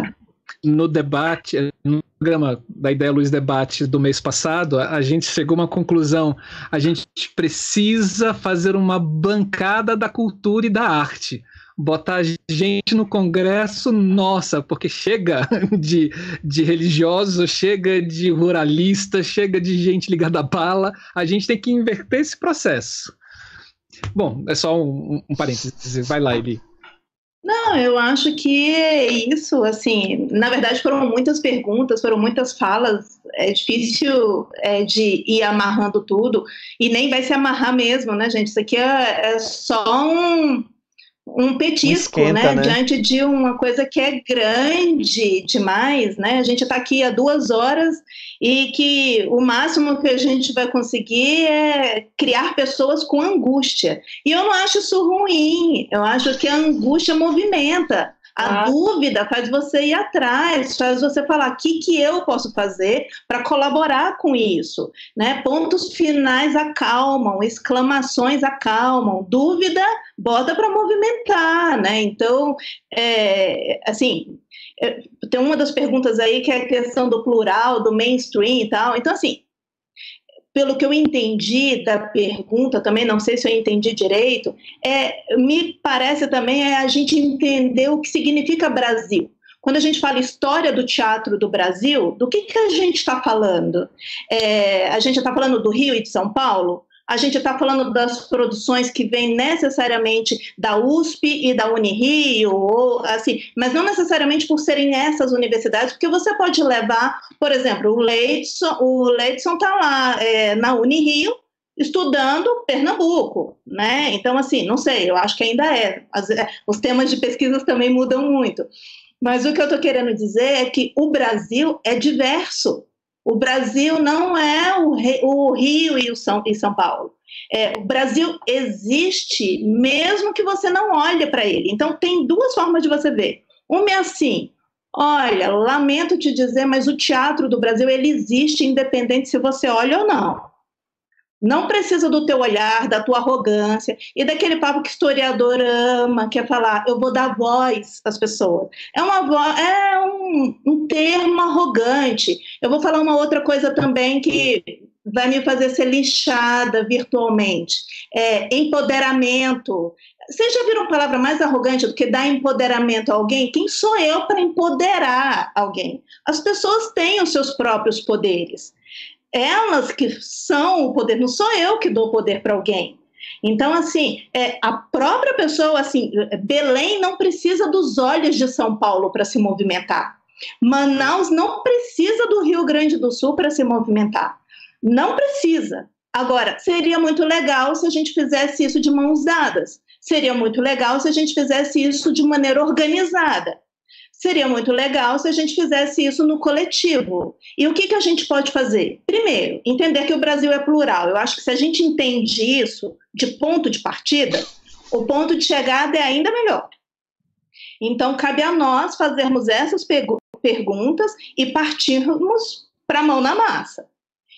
no debate, no programa da Ideia Luz Debate do mês passado, a gente chegou a uma conclusão. A gente precisa fazer uma bancada da cultura e da arte botar gente no Congresso, nossa, porque chega de, de religiosos, chega de ruralistas, chega de gente ligada à bala, a gente tem que inverter esse processo. Bom, é só um, um parênteses, vai lá, Eli. Não, eu acho que é isso, assim, na verdade foram muitas perguntas, foram muitas falas, é difícil é, de ir amarrando tudo, e nem vai se amarrar mesmo, né, gente? Isso aqui é, é só um, um petisco, um esquenta, né? né? Diante de uma coisa que é grande demais, né? A gente está aqui há duas horas e que o máximo que a gente vai conseguir é criar pessoas com angústia. E eu não acho isso ruim, eu acho que a angústia movimenta. A ah. dúvida faz você ir atrás, faz você falar o que, que eu posso fazer para colaborar com isso. Né? Pontos finais acalmam, exclamações acalmam, dúvida bota para movimentar. Né? Então, é, assim, tem uma das perguntas aí que é a questão do plural, do mainstream e tal. Então, assim, pelo que eu entendi da pergunta, também não sei se eu entendi direito, é, me parece também é a gente entender o que significa Brasil. Quando a gente fala história do teatro do Brasil, do que, que a gente está falando? É, a gente está falando do Rio e de São Paulo? A gente está falando das produções que vêm necessariamente da USP e da Unirio, ou assim, mas não necessariamente por serem essas universidades, porque você pode levar, por exemplo, o Leidson, o Leidson está lá é, na Unirio, estudando Pernambuco, né? Então, assim, não sei, eu acho que ainda é. As, é, os temas de pesquisas também mudam muito. Mas o que eu estou querendo dizer é que o Brasil é diverso. O Brasil não é o, Rio e, o São, e São Paulo. É, o Brasil existe mesmo que você não olhe para ele. Então, tem duas formas de você ver. Uma é assim, olha, lamento te dizer, mas o teatro do Brasil ele existe independente se você olha ou não. Não precisa do teu olhar, da tua arrogância e daquele papo que historiador ama, que é falar, eu vou dar voz às pessoas. É, uma é um, um termo arrogante. Eu vou falar uma outra coisa também que vai me fazer ser lixada virtualmente. É, empoderamento. Vocês já viram palavra mais arrogante do que dar empoderamento a alguém? Quem sou eu para empoderar alguém? As pessoas têm os seus próprios poderes elas que são o poder, não sou eu que dou poder para alguém. Então, assim, é, a própria pessoa, assim, Belém não precisa dos olhos de São Paulo para se movimentar. Manaus não precisa do Rio Grande do Sul para se movimentar. Não precisa. Agora, seria muito legal se a gente fizesse isso de mãos dadas. Seria muito legal se a gente fizesse isso de maneira organizada. Seria muito legal se a gente fizesse isso no coletivo. E o que, que a gente pode fazer? Primeiro, entender que o Brasil é plural. Eu acho que se a gente entende isso de ponto de partida, o ponto de chegada é ainda melhor. Então, cabe a nós fazermos essas perguntas e partirmos para a mão na massa.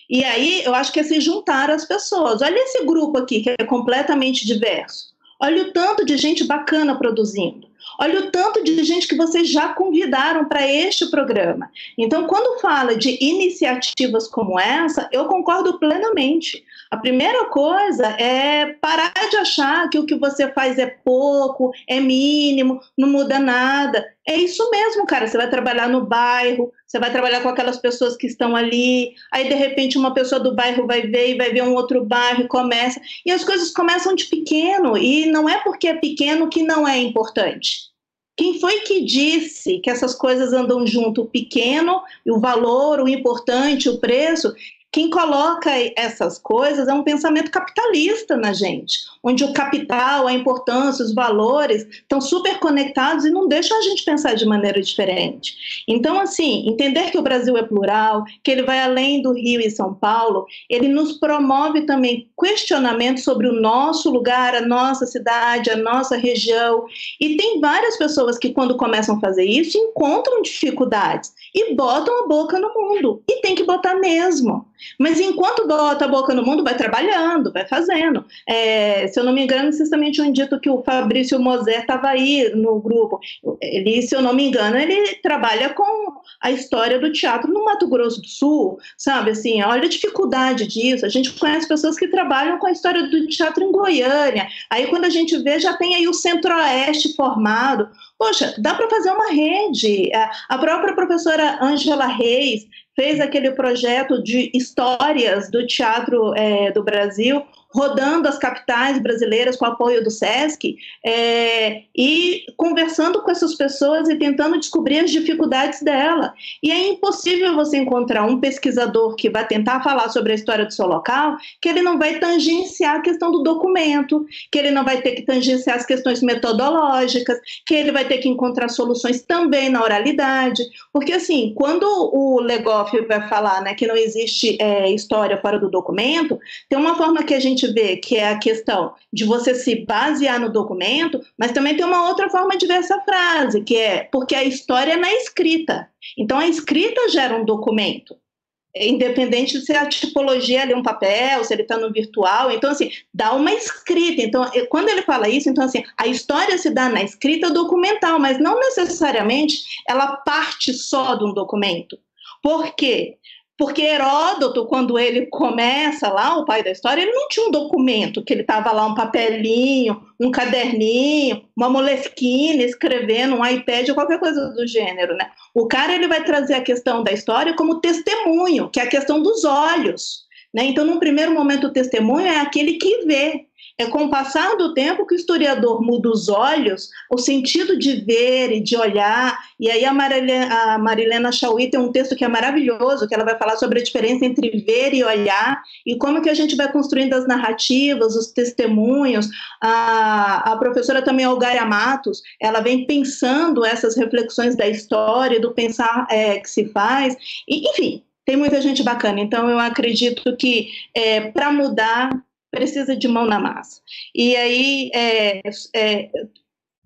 E aí eu acho que é se juntar as pessoas. Olha esse grupo aqui, que é completamente diverso. Olha o tanto de gente bacana produzindo. Olha o tanto de gente que vocês já convidaram para este programa. Então, quando fala de iniciativas como essa, eu concordo plenamente. A primeira coisa é parar de achar que o que você faz é pouco, é mínimo, não muda nada. É isso mesmo, cara. Você vai trabalhar no bairro, você vai trabalhar com aquelas pessoas que estão ali, aí de repente uma pessoa do bairro vai ver e vai ver um outro bairro e começa. E as coisas começam de pequeno, e não é porque é pequeno que não é importante. Quem foi que disse que essas coisas andam junto, o pequeno, o valor, o importante, o preço? Quem coloca essas coisas é um pensamento capitalista na gente, onde o capital, a importância, os valores estão super conectados e não deixam a gente pensar de maneira diferente. Então, assim, entender que o Brasil é plural, que ele vai além do Rio e São Paulo, ele nos promove também questionamentos sobre o nosso lugar, a nossa cidade, a nossa região. E tem várias pessoas que, quando começam a fazer isso, encontram dificuldades e botam a boca no mundo. E tem que botar mesmo. Mas enquanto bota a boca no mundo, vai trabalhando, vai fazendo. É, se eu não me engano, vocês também tinham dito que o Fabrício Moser estava aí no grupo. Ele, se eu não me engano, ele trabalha com a história do teatro no Mato Grosso do Sul, sabe? Assim, olha a dificuldade disso. A gente conhece pessoas que trabalham com a história do teatro em Goiânia. Aí, quando a gente vê, já tem aí o Centro-Oeste formado. Poxa, dá para fazer uma rede. A própria professora Ângela Reis fez aquele projeto de histórias do teatro é, do Brasil, rodando as capitais brasileiras com apoio do SESC é, e conversando com essas pessoas e tentando descobrir as dificuldades dela. E é impossível você encontrar um pesquisador que vai tentar falar sobre a história do seu local que ele não vai tangenciar a questão do documento, que ele não vai ter que tangenciar as questões metodológicas, que ele vai ter que encontrar soluções também na oralidade, porque assim, quando o Legoff vai falar né, que não existe é, história fora do documento, tem uma forma que a gente gente vê que é a questão de você se basear no documento, mas também tem uma outra forma de ver essa frase, que é porque a história é na escrita. Então a escrita gera um documento. Independente se a tipologia é um papel, se ele está no virtual, então assim, dá uma escrita. Então, quando ele fala isso, então assim, a história se dá na escrita documental, mas não necessariamente ela parte só de um documento. Por quê? Porque Heródoto, quando ele começa lá, o pai da história, ele não tinha um documento, que ele estava lá, um papelinho, um caderninho, uma moleskine escrevendo, um iPad qualquer coisa do gênero, né? O cara, ele vai trazer a questão da história como testemunho, que é a questão dos olhos, né? Então, num primeiro momento, o testemunho é aquele que vê, é com o passar do tempo que o historiador muda os olhos, o sentido de ver e de olhar. E aí a Marilena, a Marilena Chauí tem um texto que é maravilhoso, que ela vai falar sobre a diferença entre ver e olhar e como que a gente vai construindo as narrativas, os testemunhos. A, a professora também Algaia Matos, ela vem pensando essas reflexões da história, do pensar é, que se faz. E, enfim, tem muita gente bacana. Então, eu acredito que é, para mudar precisa de mão na massa. E aí, é, é,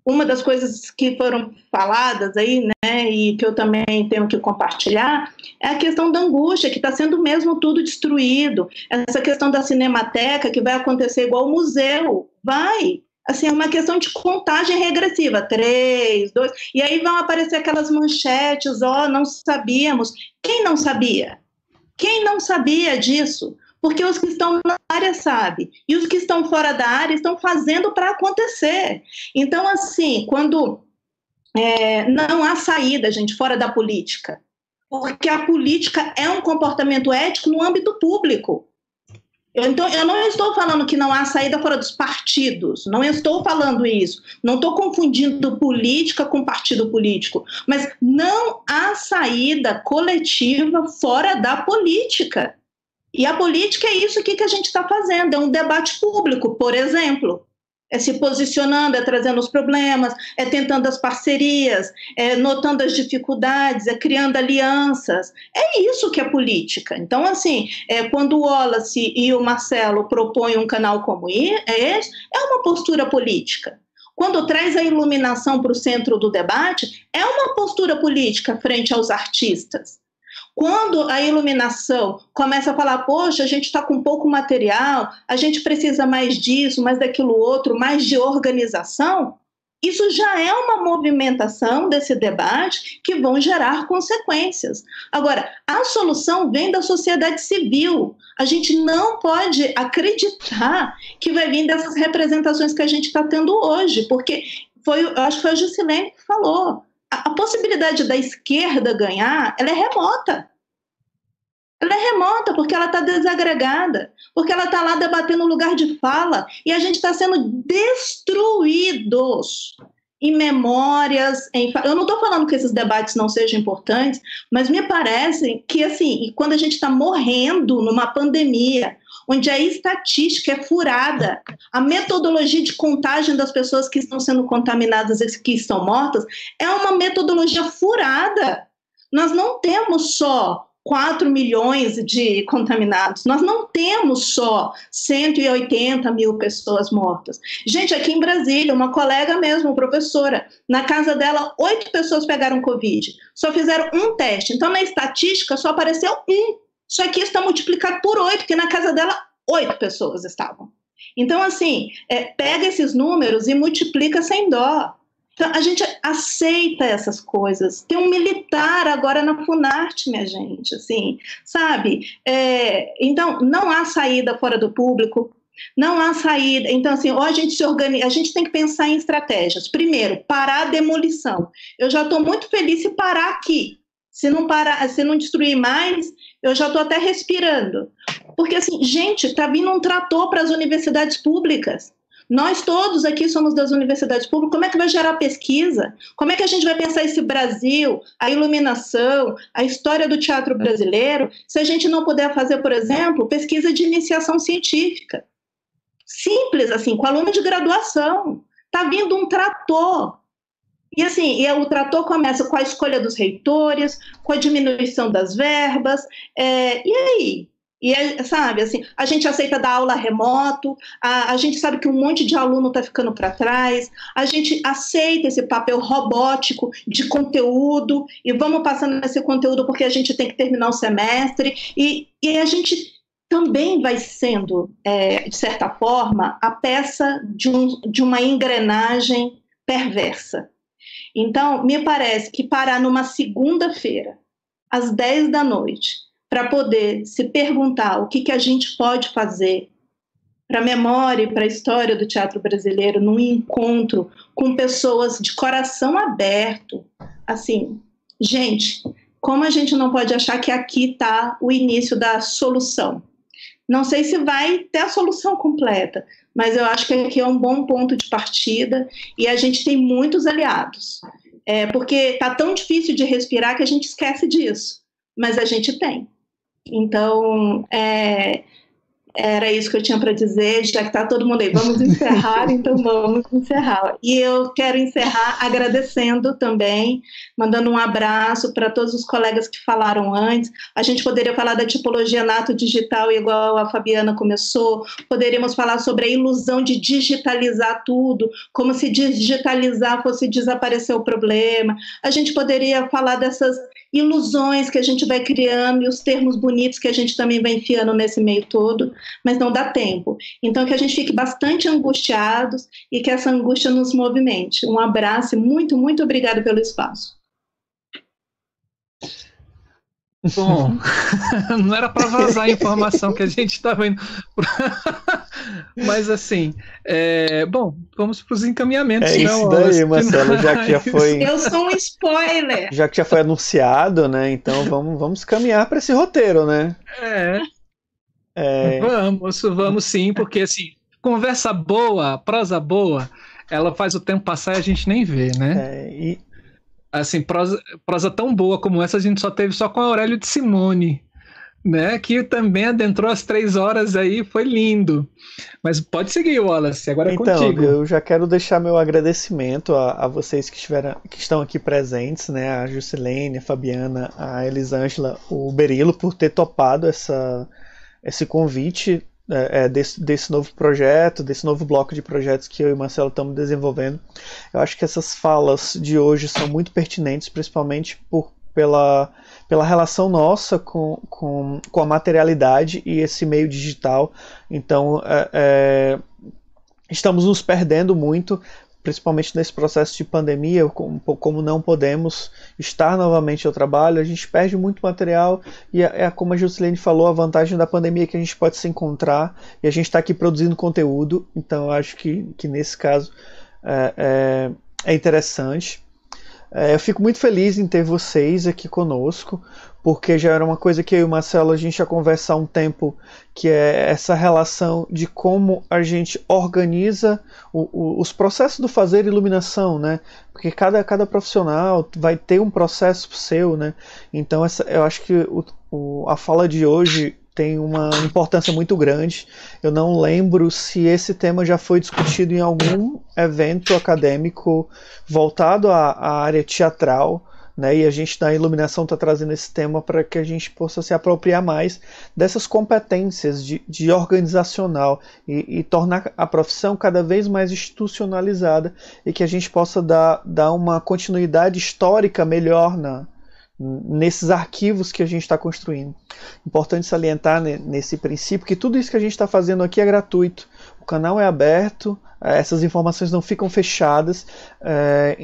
uma das coisas que foram faladas aí, né, e que eu também tenho que compartilhar, é a questão da angústia, que está sendo mesmo tudo destruído. Essa questão da cinemateca, que vai acontecer igual o museu. Vai, assim, é uma questão de contagem regressiva, três, dois, e aí vão aparecer aquelas manchetes, ó, oh, não sabíamos. Quem não sabia? Quem não sabia disso? Porque os que estão na área sabem, e os que estão fora da área estão fazendo para acontecer. Então, assim, quando é, não há saída, gente, fora da política, porque a política é um comportamento ético no âmbito público. Então, eu não estou falando que não há saída fora dos partidos, não estou falando isso, não estou confundindo política com partido político, mas não há saída coletiva fora da política. E a política é isso aqui que a gente está fazendo, é um debate público, por exemplo. É se posicionando, é trazendo os problemas, é tentando as parcerias, é notando as dificuldades, é criando alianças. É isso que é política. Então, assim, é, quando o Wallace e o Marcelo propõem um canal como esse, é uma postura política. Quando traz a iluminação para o centro do debate, é uma postura política frente aos artistas. Quando a iluminação começa a falar, poxa, a gente está com pouco material, a gente precisa mais disso, mais daquilo outro, mais de organização, isso já é uma movimentação desse debate que vão gerar consequências. Agora, a solução vem da sociedade civil. A gente não pode acreditar que vai vir dessas representações que a gente está tendo hoje, porque foi, acho que foi a Juscelene que falou. A, a possibilidade da esquerda ganhar, ela é remota. Ela é remota porque ela está desagregada, porque ela está lá debatendo lugar de fala e a gente está sendo destruídos em memórias. Em... Eu não estou falando que esses debates não sejam importantes, mas me parece que, assim, quando a gente está morrendo numa pandemia, onde a estatística é furada, a metodologia de contagem das pessoas que estão sendo contaminadas e que estão mortas é uma metodologia furada. Nós não temos só 4 milhões de contaminados. Nós não temos só 180 mil pessoas mortas. Gente, aqui em Brasília, uma colega mesmo, professora, na casa dela, oito pessoas pegaram Covid. Só fizeram um teste. Então, na estatística, só apareceu um. Só que está multiplicado por oito, porque na casa dela, oito pessoas estavam. Então, assim, é, pega esses números e multiplica sem dó. Então, a gente aceita essas coisas. Tem um militar agora na Funarte, minha gente, assim, sabe? É, então, não há saída fora do público, não há saída. Então, assim, ou a gente se organiza, a gente tem que pensar em estratégias. Primeiro, parar a demolição. Eu já estou muito feliz se parar aqui. Se não parar, se não destruir mais, eu já estou até respirando. Porque, assim, gente, está vindo um trator para as universidades públicas. Nós todos aqui somos das universidades públicas. Como é que vai gerar pesquisa? Como é que a gente vai pensar esse Brasil, a iluminação, a história do teatro brasileiro, se a gente não puder fazer, por exemplo, pesquisa de iniciação científica? Simples, assim, com aluno de graduação. Está vindo um trator. E assim, e o trator começa com a escolha dos reitores, com a diminuição das verbas. É, e aí? E, é, sabe, assim, a gente aceita dar aula remoto, a, a gente sabe que um monte de aluno está ficando para trás, a gente aceita esse papel robótico de conteúdo e vamos passando esse conteúdo porque a gente tem que terminar o semestre e, e a gente também vai sendo, é, de certa forma, a peça de, um, de uma engrenagem perversa. Então, me parece que parar numa segunda-feira, às 10 da noite, para poder se perguntar o que, que a gente pode fazer para a memória e para a história do teatro brasileiro num encontro com pessoas de coração aberto. Assim, gente, como a gente não pode achar que aqui está o início da solução? Não sei se vai ter a solução completa, mas eu acho que aqui é um bom ponto de partida e a gente tem muitos aliados. É, porque está tão difícil de respirar que a gente esquece disso, mas a gente tem. Então, é, era isso que eu tinha para dizer, já que está todo mundo aí. Vamos encerrar, então vamos encerrar. E eu quero encerrar agradecendo também, mandando um abraço para todos os colegas que falaram antes. A gente poderia falar da tipologia nato digital, igual a Fabiana começou, poderíamos falar sobre a ilusão de digitalizar tudo, como se digitalizar fosse desaparecer o problema. A gente poderia falar dessas ilusões que a gente vai criando e os termos bonitos que a gente também vai enfiando nesse meio todo, mas não dá tempo. Então, que a gente fique bastante angustiados e que essa angústia nos movimente. Um abraço e muito, muito obrigado pelo espaço. Bom, não era para vazar a informação que a gente estava indo. Mas assim, é... bom, vamos para os encaminhamentos. É isso daí, Marcelo, já que já foi. Eu sou um spoiler. Já que já foi anunciado, né? Então vamos, vamos caminhar para esse roteiro, né? É. é. Vamos, vamos sim, porque assim, conversa boa, prosa boa, ela faz o tempo passar e a gente nem vê, né? É, e assim, prosa, prosa tão boa como essa a gente só teve só com a Aurélio de Simone, né? Que também adentrou as três horas aí, foi lindo. Mas pode seguir, Wallace, agora é então, contigo. eu já quero deixar meu agradecimento a, a, vocês que, estiveram, que estão aqui presentes, né? A Juscelene, a Fabiana, a Elisângela, o Berilo, por ter topado essa, esse convite é, é, desse, desse novo projeto, desse novo bloco de projetos que eu e Marcelo estamos desenvolvendo. Eu acho que essas falas de hoje são muito pertinentes, principalmente por pela, pela relação nossa com, com, com a materialidade e esse meio digital. Então, é, é, estamos nos perdendo muito, principalmente nesse processo de pandemia, como, como, não podemos estar novamente ao trabalho, a gente perde muito material e é, é como a Juscelene falou, a vantagem da pandemia é que a gente pode se encontrar e a gente está aqui produzindo conteúdo, então eu acho que, que nesse caso é, é, é interessante. É, eu fico muito feliz em ter vocês aqui conosco, porque já era uma coisa que eu e o Marcelo a gente já conversa há um tempo, que é essa relação de como a gente organiza o, o, os processos do fazer iluminação, né? Porque cada, cada profissional vai ter um processo seu, né? Então essa, eu acho que o, a fala de hoje tem uma importância muito grande. Eu não lembro se esse tema já foi discutido em algum evento acadêmico voltado à, à área teatral. Né, e a gente da iluminação está trazendo esse tema para que a gente possa se apropriar mais dessas competências de, de organizacional e, e, tornar a profissão cada vez mais institucionalizada e que a gente possa dar, dar uma continuidade histórica melhor na, nesses arquivos que a gente está construindo. Importante salientar nesse princípio que tudo isso que a gente está fazendo aqui é gratuito. Canal é aberto, eh, essas informações não ficam fechadas, é,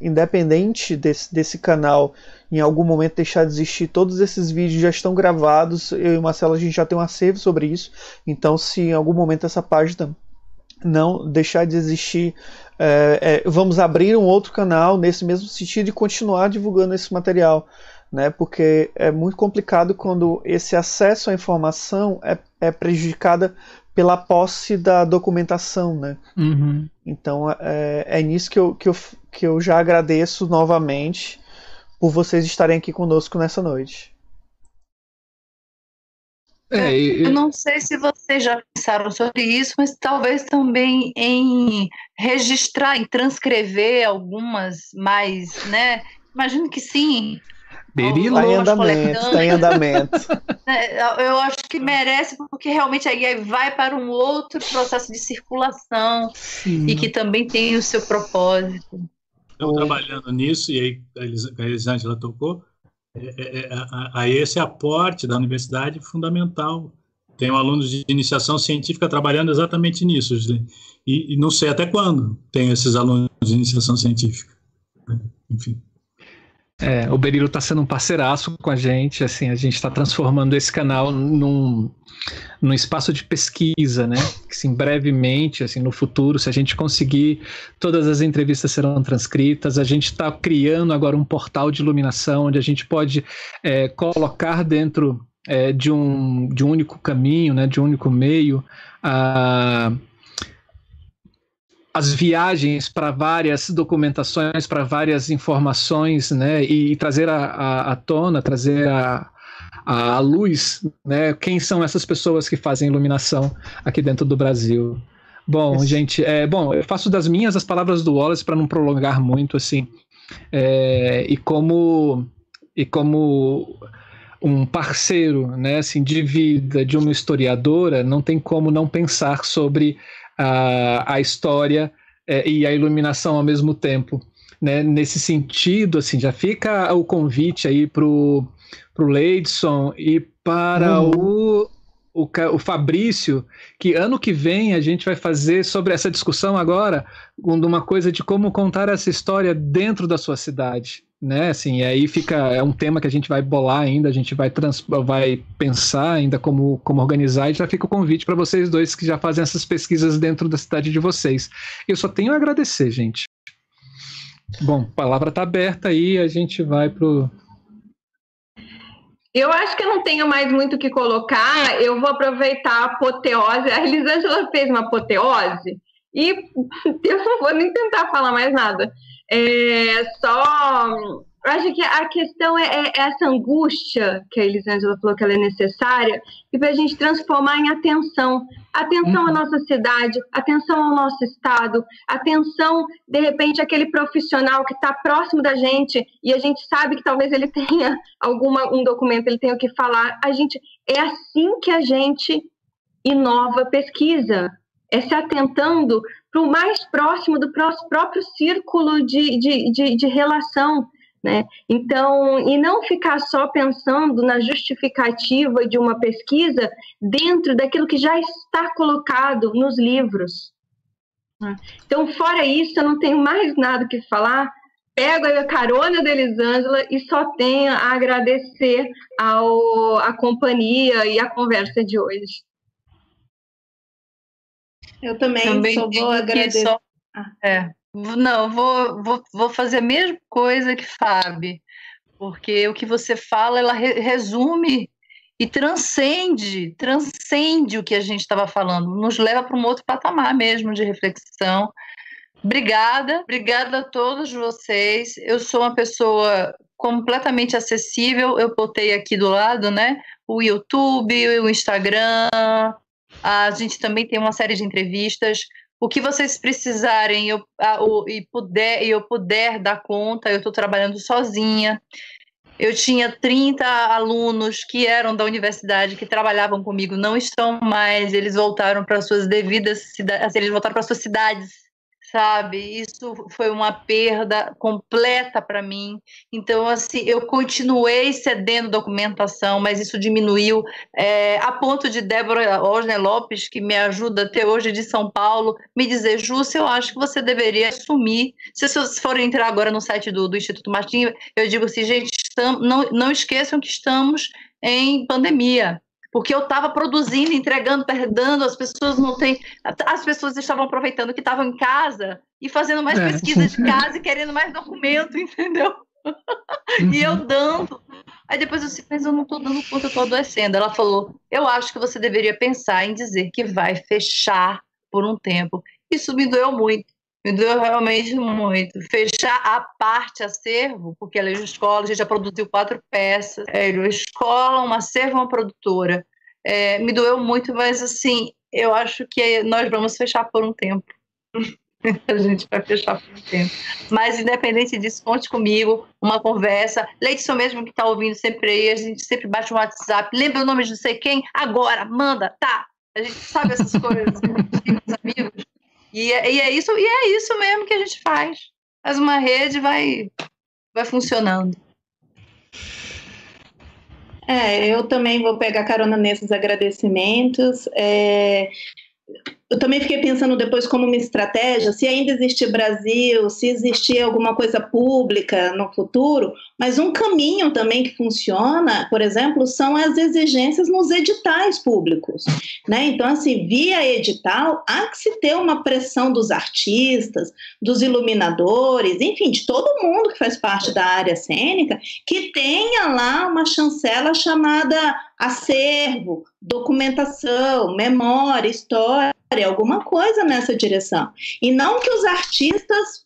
independente desse, desse canal em algum momento deixar de existir, todos esses vídeos já estão gravados. Eu e o Marcelo a gente já tem um acervo sobre isso. Então, se em algum momento essa página não deixar de existir, é, é, vamos abrir um outro canal nesse mesmo sentido e continuar divulgando esse material. Né, porque é muito complicado quando esse acesso à informação é, é prejudicada pela posse da documentação, né? Uhum. Então é, é nisso que eu, que, eu, que eu já agradeço novamente por vocês estarem aqui conosco nessa noite. É, é eu não sei se vocês já pensaram sobre isso, mas talvez também em registrar, em transcrever algumas mais, né? Imagino que sim. Berilo. Está em andamento, está em andamento. É, eu acho que merece, porque realmente aí vai para um outro processo de circulação sim. e que também tem o seu propósito. Estamos trabalhando nisso, e aí a Elisângela tocou, é, é, é, a, esse aporte da universidade fundamental. Tenho alunos de iniciação científica trabalhando exatamente nisso, e, e não sei até quando tem esses alunos de iniciação científica. Né? Enfim. É, o Berilo está sendo um parceiraço com a gente, assim, a gente está transformando esse canal num, num espaço de pesquisa, né? Que assim, brevemente, assim, no futuro, se a gente conseguir, todas as entrevistas serão transcritas. A gente está criando agora um portal de iluminação onde a gente pode é, colocar dentro é, de, um, de um único caminho, né? De um único meio. A, as viagens para várias documentações, para várias informações, né, e, e trazer a, a, a, tona, trazer a, a, luz, né, quem são essas pessoas que fazem iluminação aqui dentro do Brasil. Bom, gente, é, bom, eu faço das minhas as palavras do Wallace para não prolongar muito, assim, é, e como e como um parceiro, né, assim, de vida de uma historiadora, não tem como não pensar sobre a, a história é, e a iluminação ao mesmo tempo. Né? Nesse sentido, assim, já fica o convite aí para o Leidson e para uhum. o, o, o Fabrício, que ano que vem a gente vai fazer sobre essa discussão agora, uma coisa de como contar essa história dentro da sua cidade né? Assim, aí fica é um tema que a gente vai bolar ainda, a gente vai trans, vai pensar ainda como como organizar e já fica o convite para vocês dois que já fazem essas pesquisas dentro da cidade de vocês. Eu só tenho a agradecer, gente. Bom, a palavra está aberta aí, a gente vai pro eu acho que eu não tenho mais muito o que colocar. Eu vou aproveitar a apoteose. A Elisângela fez uma apoteose e eu não vou nem tentar falar mais nada. É só. Eu acho que a questão é, é, essa angústia que a Elisângela falou que ela é necessária e para a gente transformar em atenção. Atenção uhum. à nossa cidade, atenção ao nosso estado, atenção, de repente, aquele profissional que está próximo da gente e a gente sabe que talvez ele tenha alguma um documento, ele tenha o que falar. A gente é assim que a gente inova pesquisa, é se atentando para o mais próximo do próprio círculo de, de, de, de relação. Né? Então, e não ficar só pensando na justificativa de uma pesquisa dentro daquilo que já está colocado nos livros. Né? Então, fora isso, eu não tenho mais nada que falar. Pego a carona da Elisângela e só tenho a agradecer ao, a companhia e a conversa de hoje. Eu também, também só vou agradecer. Só... Ah. É. Não, vou, vou, vou fazer a mesma coisa que Fábio, porque o que você fala, ela re resume e transcende, transcende o que a gente estava falando, nos leva para um outro patamar mesmo de reflexão. Obrigada, obrigada a todos vocês. Eu sou uma pessoa completamente acessível. Eu botei aqui do lado, né? O YouTube, o Instagram. A gente também tem uma série de entrevistas. O que vocês precisarem eu, e puder eu puder dar conta, eu estou trabalhando sozinha. Eu tinha 30 alunos que eram da universidade que trabalhavam comigo, não estão mais, eles voltaram para suas devidas cidades, eles voltaram para suas cidades sabe? Isso foi uma perda completa para mim. Então, assim, eu continuei cedendo documentação, mas isso diminuiu é, a ponto de Débora Osner Lopes, que me ajuda até hoje de São Paulo, me dizer, Júcia, eu acho que você deveria assumir. Se vocês forem entrar agora no site do, do Instituto Martim, eu digo assim, gente, estamos, não, não esqueçam que estamos em pandemia porque eu estava produzindo, entregando, perdendo, as pessoas não têm. As pessoas estavam aproveitando que estavam em casa e fazendo mais é. pesquisa de casa e querendo mais documento, entendeu? Uhum. e eu dando. Aí depois eu disse, mas eu não estou dando conta, eu estou adoecendo. Ela falou: eu acho que você deveria pensar em dizer que vai fechar por um tempo. Isso me doeu muito. Me doeu realmente muito. Fechar a parte acervo, porque ela é escola, a gente já produziu quatro peças. É, escola, uma acervo, uma produtora. É, me doeu muito, mas assim, eu acho que nós vamos fechar por um tempo. a gente vai fechar por um tempo. Mas, independente disso, conte comigo, uma conversa. Leidson mesmo que está ouvindo sempre aí, a gente sempre bate um WhatsApp. Lembra o nome de não sei quem? Agora, manda, tá. A gente sabe essas coisas, amigos. E é, e é, isso, e é isso mesmo que a gente faz. Faz uma rede vai vai funcionando. É, eu também vou pegar carona nesses agradecimentos. É, eu também fiquei pensando depois como uma estratégia, se ainda existir Brasil, se existir alguma coisa pública no futuro, mas um caminho também que funciona, por exemplo, são as exigências nos editais públicos, né? Então, assim, via edital, há que se ter uma pressão dos artistas, dos iluminadores, enfim, de todo mundo que faz parte da área cênica, que tenha lá uma chancela chamada acervo, documentação, memória, história, alguma coisa nessa direção. E não que os artistas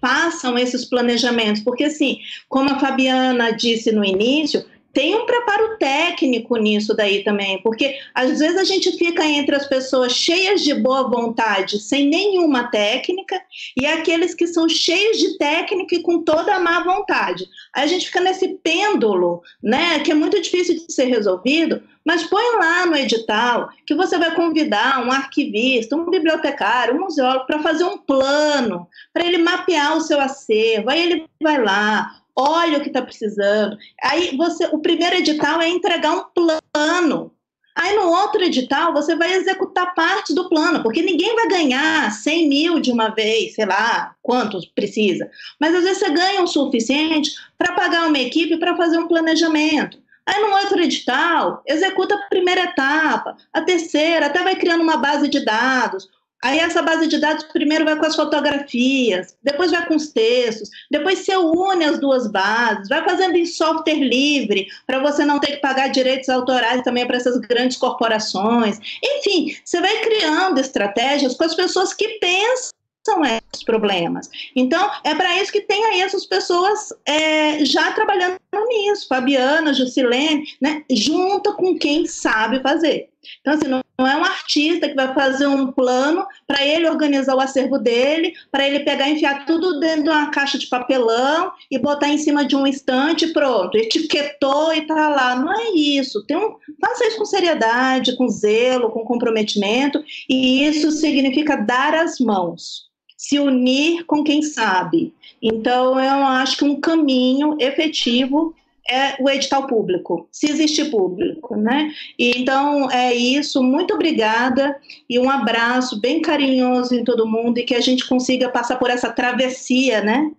façam esses planejamentos, porque assim, como a Fabiana disse no início, tem um preparo técnico nisso daí também, porque às vezes a gente fica entre as pessoas cheias de boa vontade, sem nenhuma técnica, e aqueles que são cheios de técnica e com toda a má vontade. Aí a gente fica nesse pêndulo, né, que é muito difícil de ser resolvido, mas põe lá no edital que você vai convidar um arquivista, um bibliotecário, um museólogo para fazer um plano, para ele mapear o seu acervo. Aí ele vai lá, olha o que está precisando. Aí você, o primeiro edital é entregar um plano. Aí no outro edital você vai executar parte do plano, porque ninguém vai ganhar 100 mil de uma vez, sei lá quantos precisa. Mas às vezes você ganha o suficiente para pagar uma equipe para fazer um planejamento. Aí no outro edital, executa a primeira etapa, a terceira, até vai criando uma base de dados. Aí essa base de dados primeiro vai com as fotografias, depois vai com os textos, depois você une as duas bases, vai fazendo em software livre, para você não ter que pagar direitos autorais também para essas grandes corporações. Enfim, você vai criando estratégias com as pessoas que pensam são esses problemas. Então, é para isso que tem aí essas pessoas é, já trabalhando nisso, Fabiana, Jusilene, né, junto com quem sabe fazer. Então, assim, não, não é um artista que vai fazer um plano para ele organizar o acervo dele, para ele pegar e enfiar tudo dentro de uma caixa de papelão e botar em cima de um estante pronto, etiquetou e tá lá. Não é isso. Tem um, faça isso com seriedade, com zelo, com comprometimento, e isso significa dar as mãos se unir com quem sabe. Então, eu acho que um caminho efetivo é o edital público, se existe público, né? Então é isso, muito obrigada e um abraço bem carinhoso em todo mundo e que a gente consiga passar por essa travessia, né?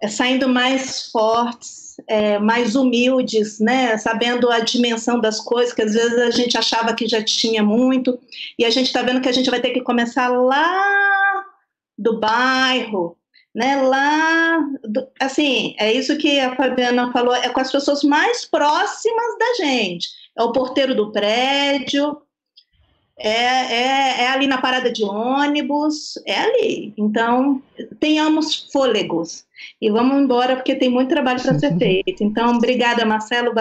É, saindo mais fortes, é, mais humildes, né? Sabendo a dimensão das coisas, que às vezes a gente achava que já tinha muito e a gente está vendo que a gente vai ter que começar lá do bairro, né, lá, assim, é isso que a Fabiana falou, é com as pessoas mais próximas da gente. É o porteiro do prédio, é, é, é ali na parada de ônibus, é ali. Então, tenhamos fôlegos. E vamos embora, porque tem muito trabalho para ser feito. Então, obrigada, Marcelo,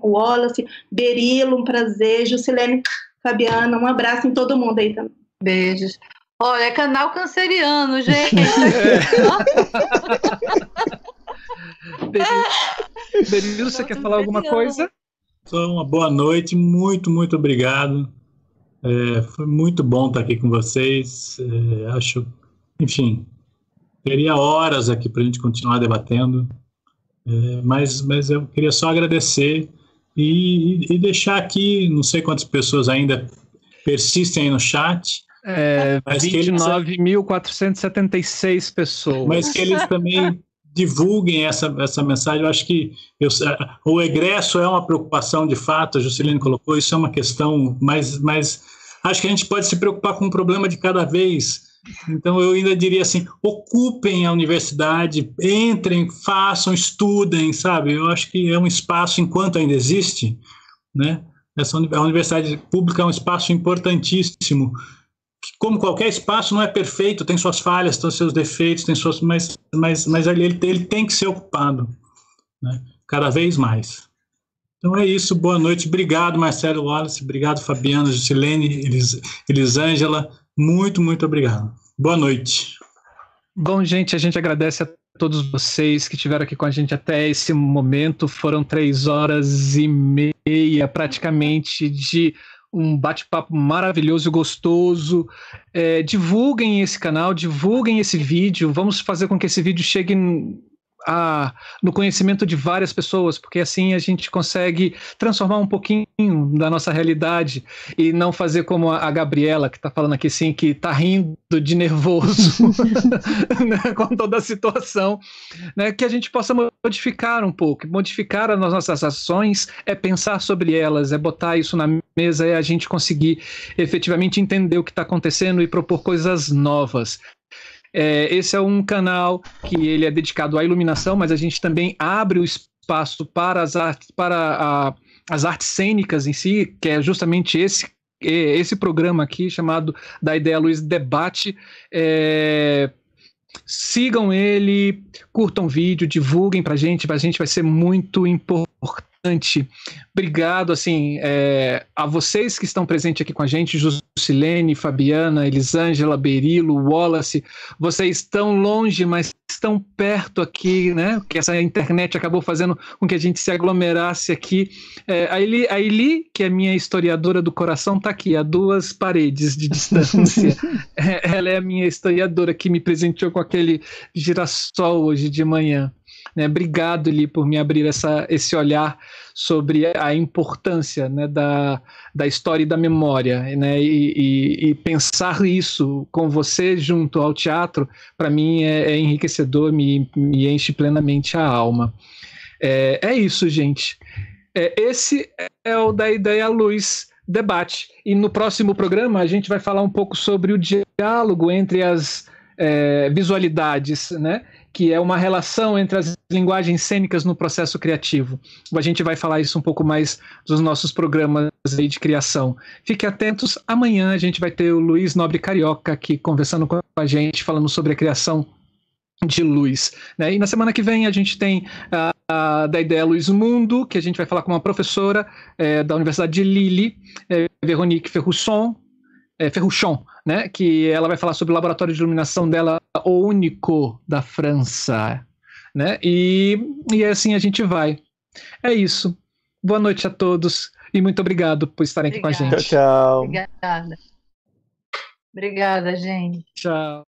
Wallace, Berilo, um prazer, Jusilene, Fabiana, um abraço em todo mundo aí também. Beijos. Olha, é canal canceriano, gente. Danilo, você quer falar alguma coisa? Só uma boa noite, muito, muito obrigado. É, foi muito bom estar aqui com vocês. É, acho, enfim, teria horas aqui para a gente continuar debatendo, é, mas, mas eu queria só agradecer e, e deixar aqui, não sei quantas pessoas ainda persistem aí no chat, é, 29.476 pessoas. Mas que eles também divulguem essa, essa mensagem. Eu acho que eu, o egresso é uma preocupação de fato, a Juscelino colocou, isso é uma questão, mas, mas acho que a gente pode se preocupar com um problema de cada vez. Então, eu ainda diria assim: ocupem a universidade, entrem, façam, estudem, sabe? Eu acho que é um espaço, enquanto ainda existe, né? Essa, a universidade pública é um espaço importantíssimo como qualquer espaço, não é perfeito, tem suas falhas, tem seus defeitos, tem suas, mas, mas, mas ele, ele, tem que ser ocupado, né? cada vez mais. Então é isso, boa noite, obrigado Marcelo Wallace, obrigado Fabiana, Juscelene, Elis, Elisângela, muito, muito obrigado. Boa noite. Bom, gente, a gente agradece a todos vocês que estiveram aqui com a gente até esse momento. Foram três horas e meia, praticamente, de um bate-papo maravilhoso e gostoso. É, divulguem esse canal, divulguem esse vídeo. Vamos fazer com que esse vídeo chegue a, no conhecimento de várias pessoas, porque assim a gente consegue transformar um pouquinho da nossa realidade e não fazer como a, Gabriela, que está falando aqui assim, que está rindo de nervoso né, com toda a situação, né, que a gente possa modificar um pouco. Modificar as nossas ações é pensar sobre elas, é botar isso na mesa, é a gente conseguir efetivamente entender o que está acontecendo e propor coisas novas. É, esse é um canal que ele é dedicado à iluminação, mas a gente também abre o espaço para as artes, para a, as artes cênicas em si, que é justamente esse esse programa aqui chamado da Ideia Luiz Debate. É, sigam ele, curtam o vídeo, divulguem para gente, para a gente vai ser muito importante. Obrigado, assim, é, a vocês que estão presentes aqui com a gente, Jusilene, Fabiana, Elisângela, Berilo, Wallace. Vocês estão longe, mas estão perto aqui, né? Que essa internet acabou fazendo com que a gente se aglomerasse aqui. É, a, Eli, a Eli, que é minha historiadora do coração, está aqui, a duas paredes de distância. é, ela é a minha historiadora que me presenteou com aquele girassol hoje de manhã. Né? Obrigado, Li, por me abrir essa, esse olhar sobre a importância né, da, da história e da memória. Né? E, e, e pensar isso com você junto ao teatro, para mim, é, é, enriquecedor, me, me enche plenamente a alma. É, é isso, gente. É, esse é o da Ideia Luz Debate. E no próximo programa a gente vai falar um pouco sobre o diálogo entre as é, visualidades, né? que é uma relação entre as linguagens cênicas no processo criativo. A gente vai falar isso um pouco mais dos nossos programas de criação. Fiquem atentos, amanhã a gente vai ter o Luiz Nobre Carioca aqui conversando com a gente, falando sobre a criação de luz. Né? E na semana que vem a gente tem a, da ideia Mundo, que a gente vai falar com uma professora é, da Universidade de Lille, é, Veronique Ferrusson, é, Ferruchon, né? Que ela vai falar sobre o laboratório de iluminação dela, o único da França, né? E, e assim a gente vai. É isso. Boa noite a todos e muito obrigado por estarem Obrigada. aqui com a gente. Tchau, tchau. Obrigada. Obrigada, gente. Tchau.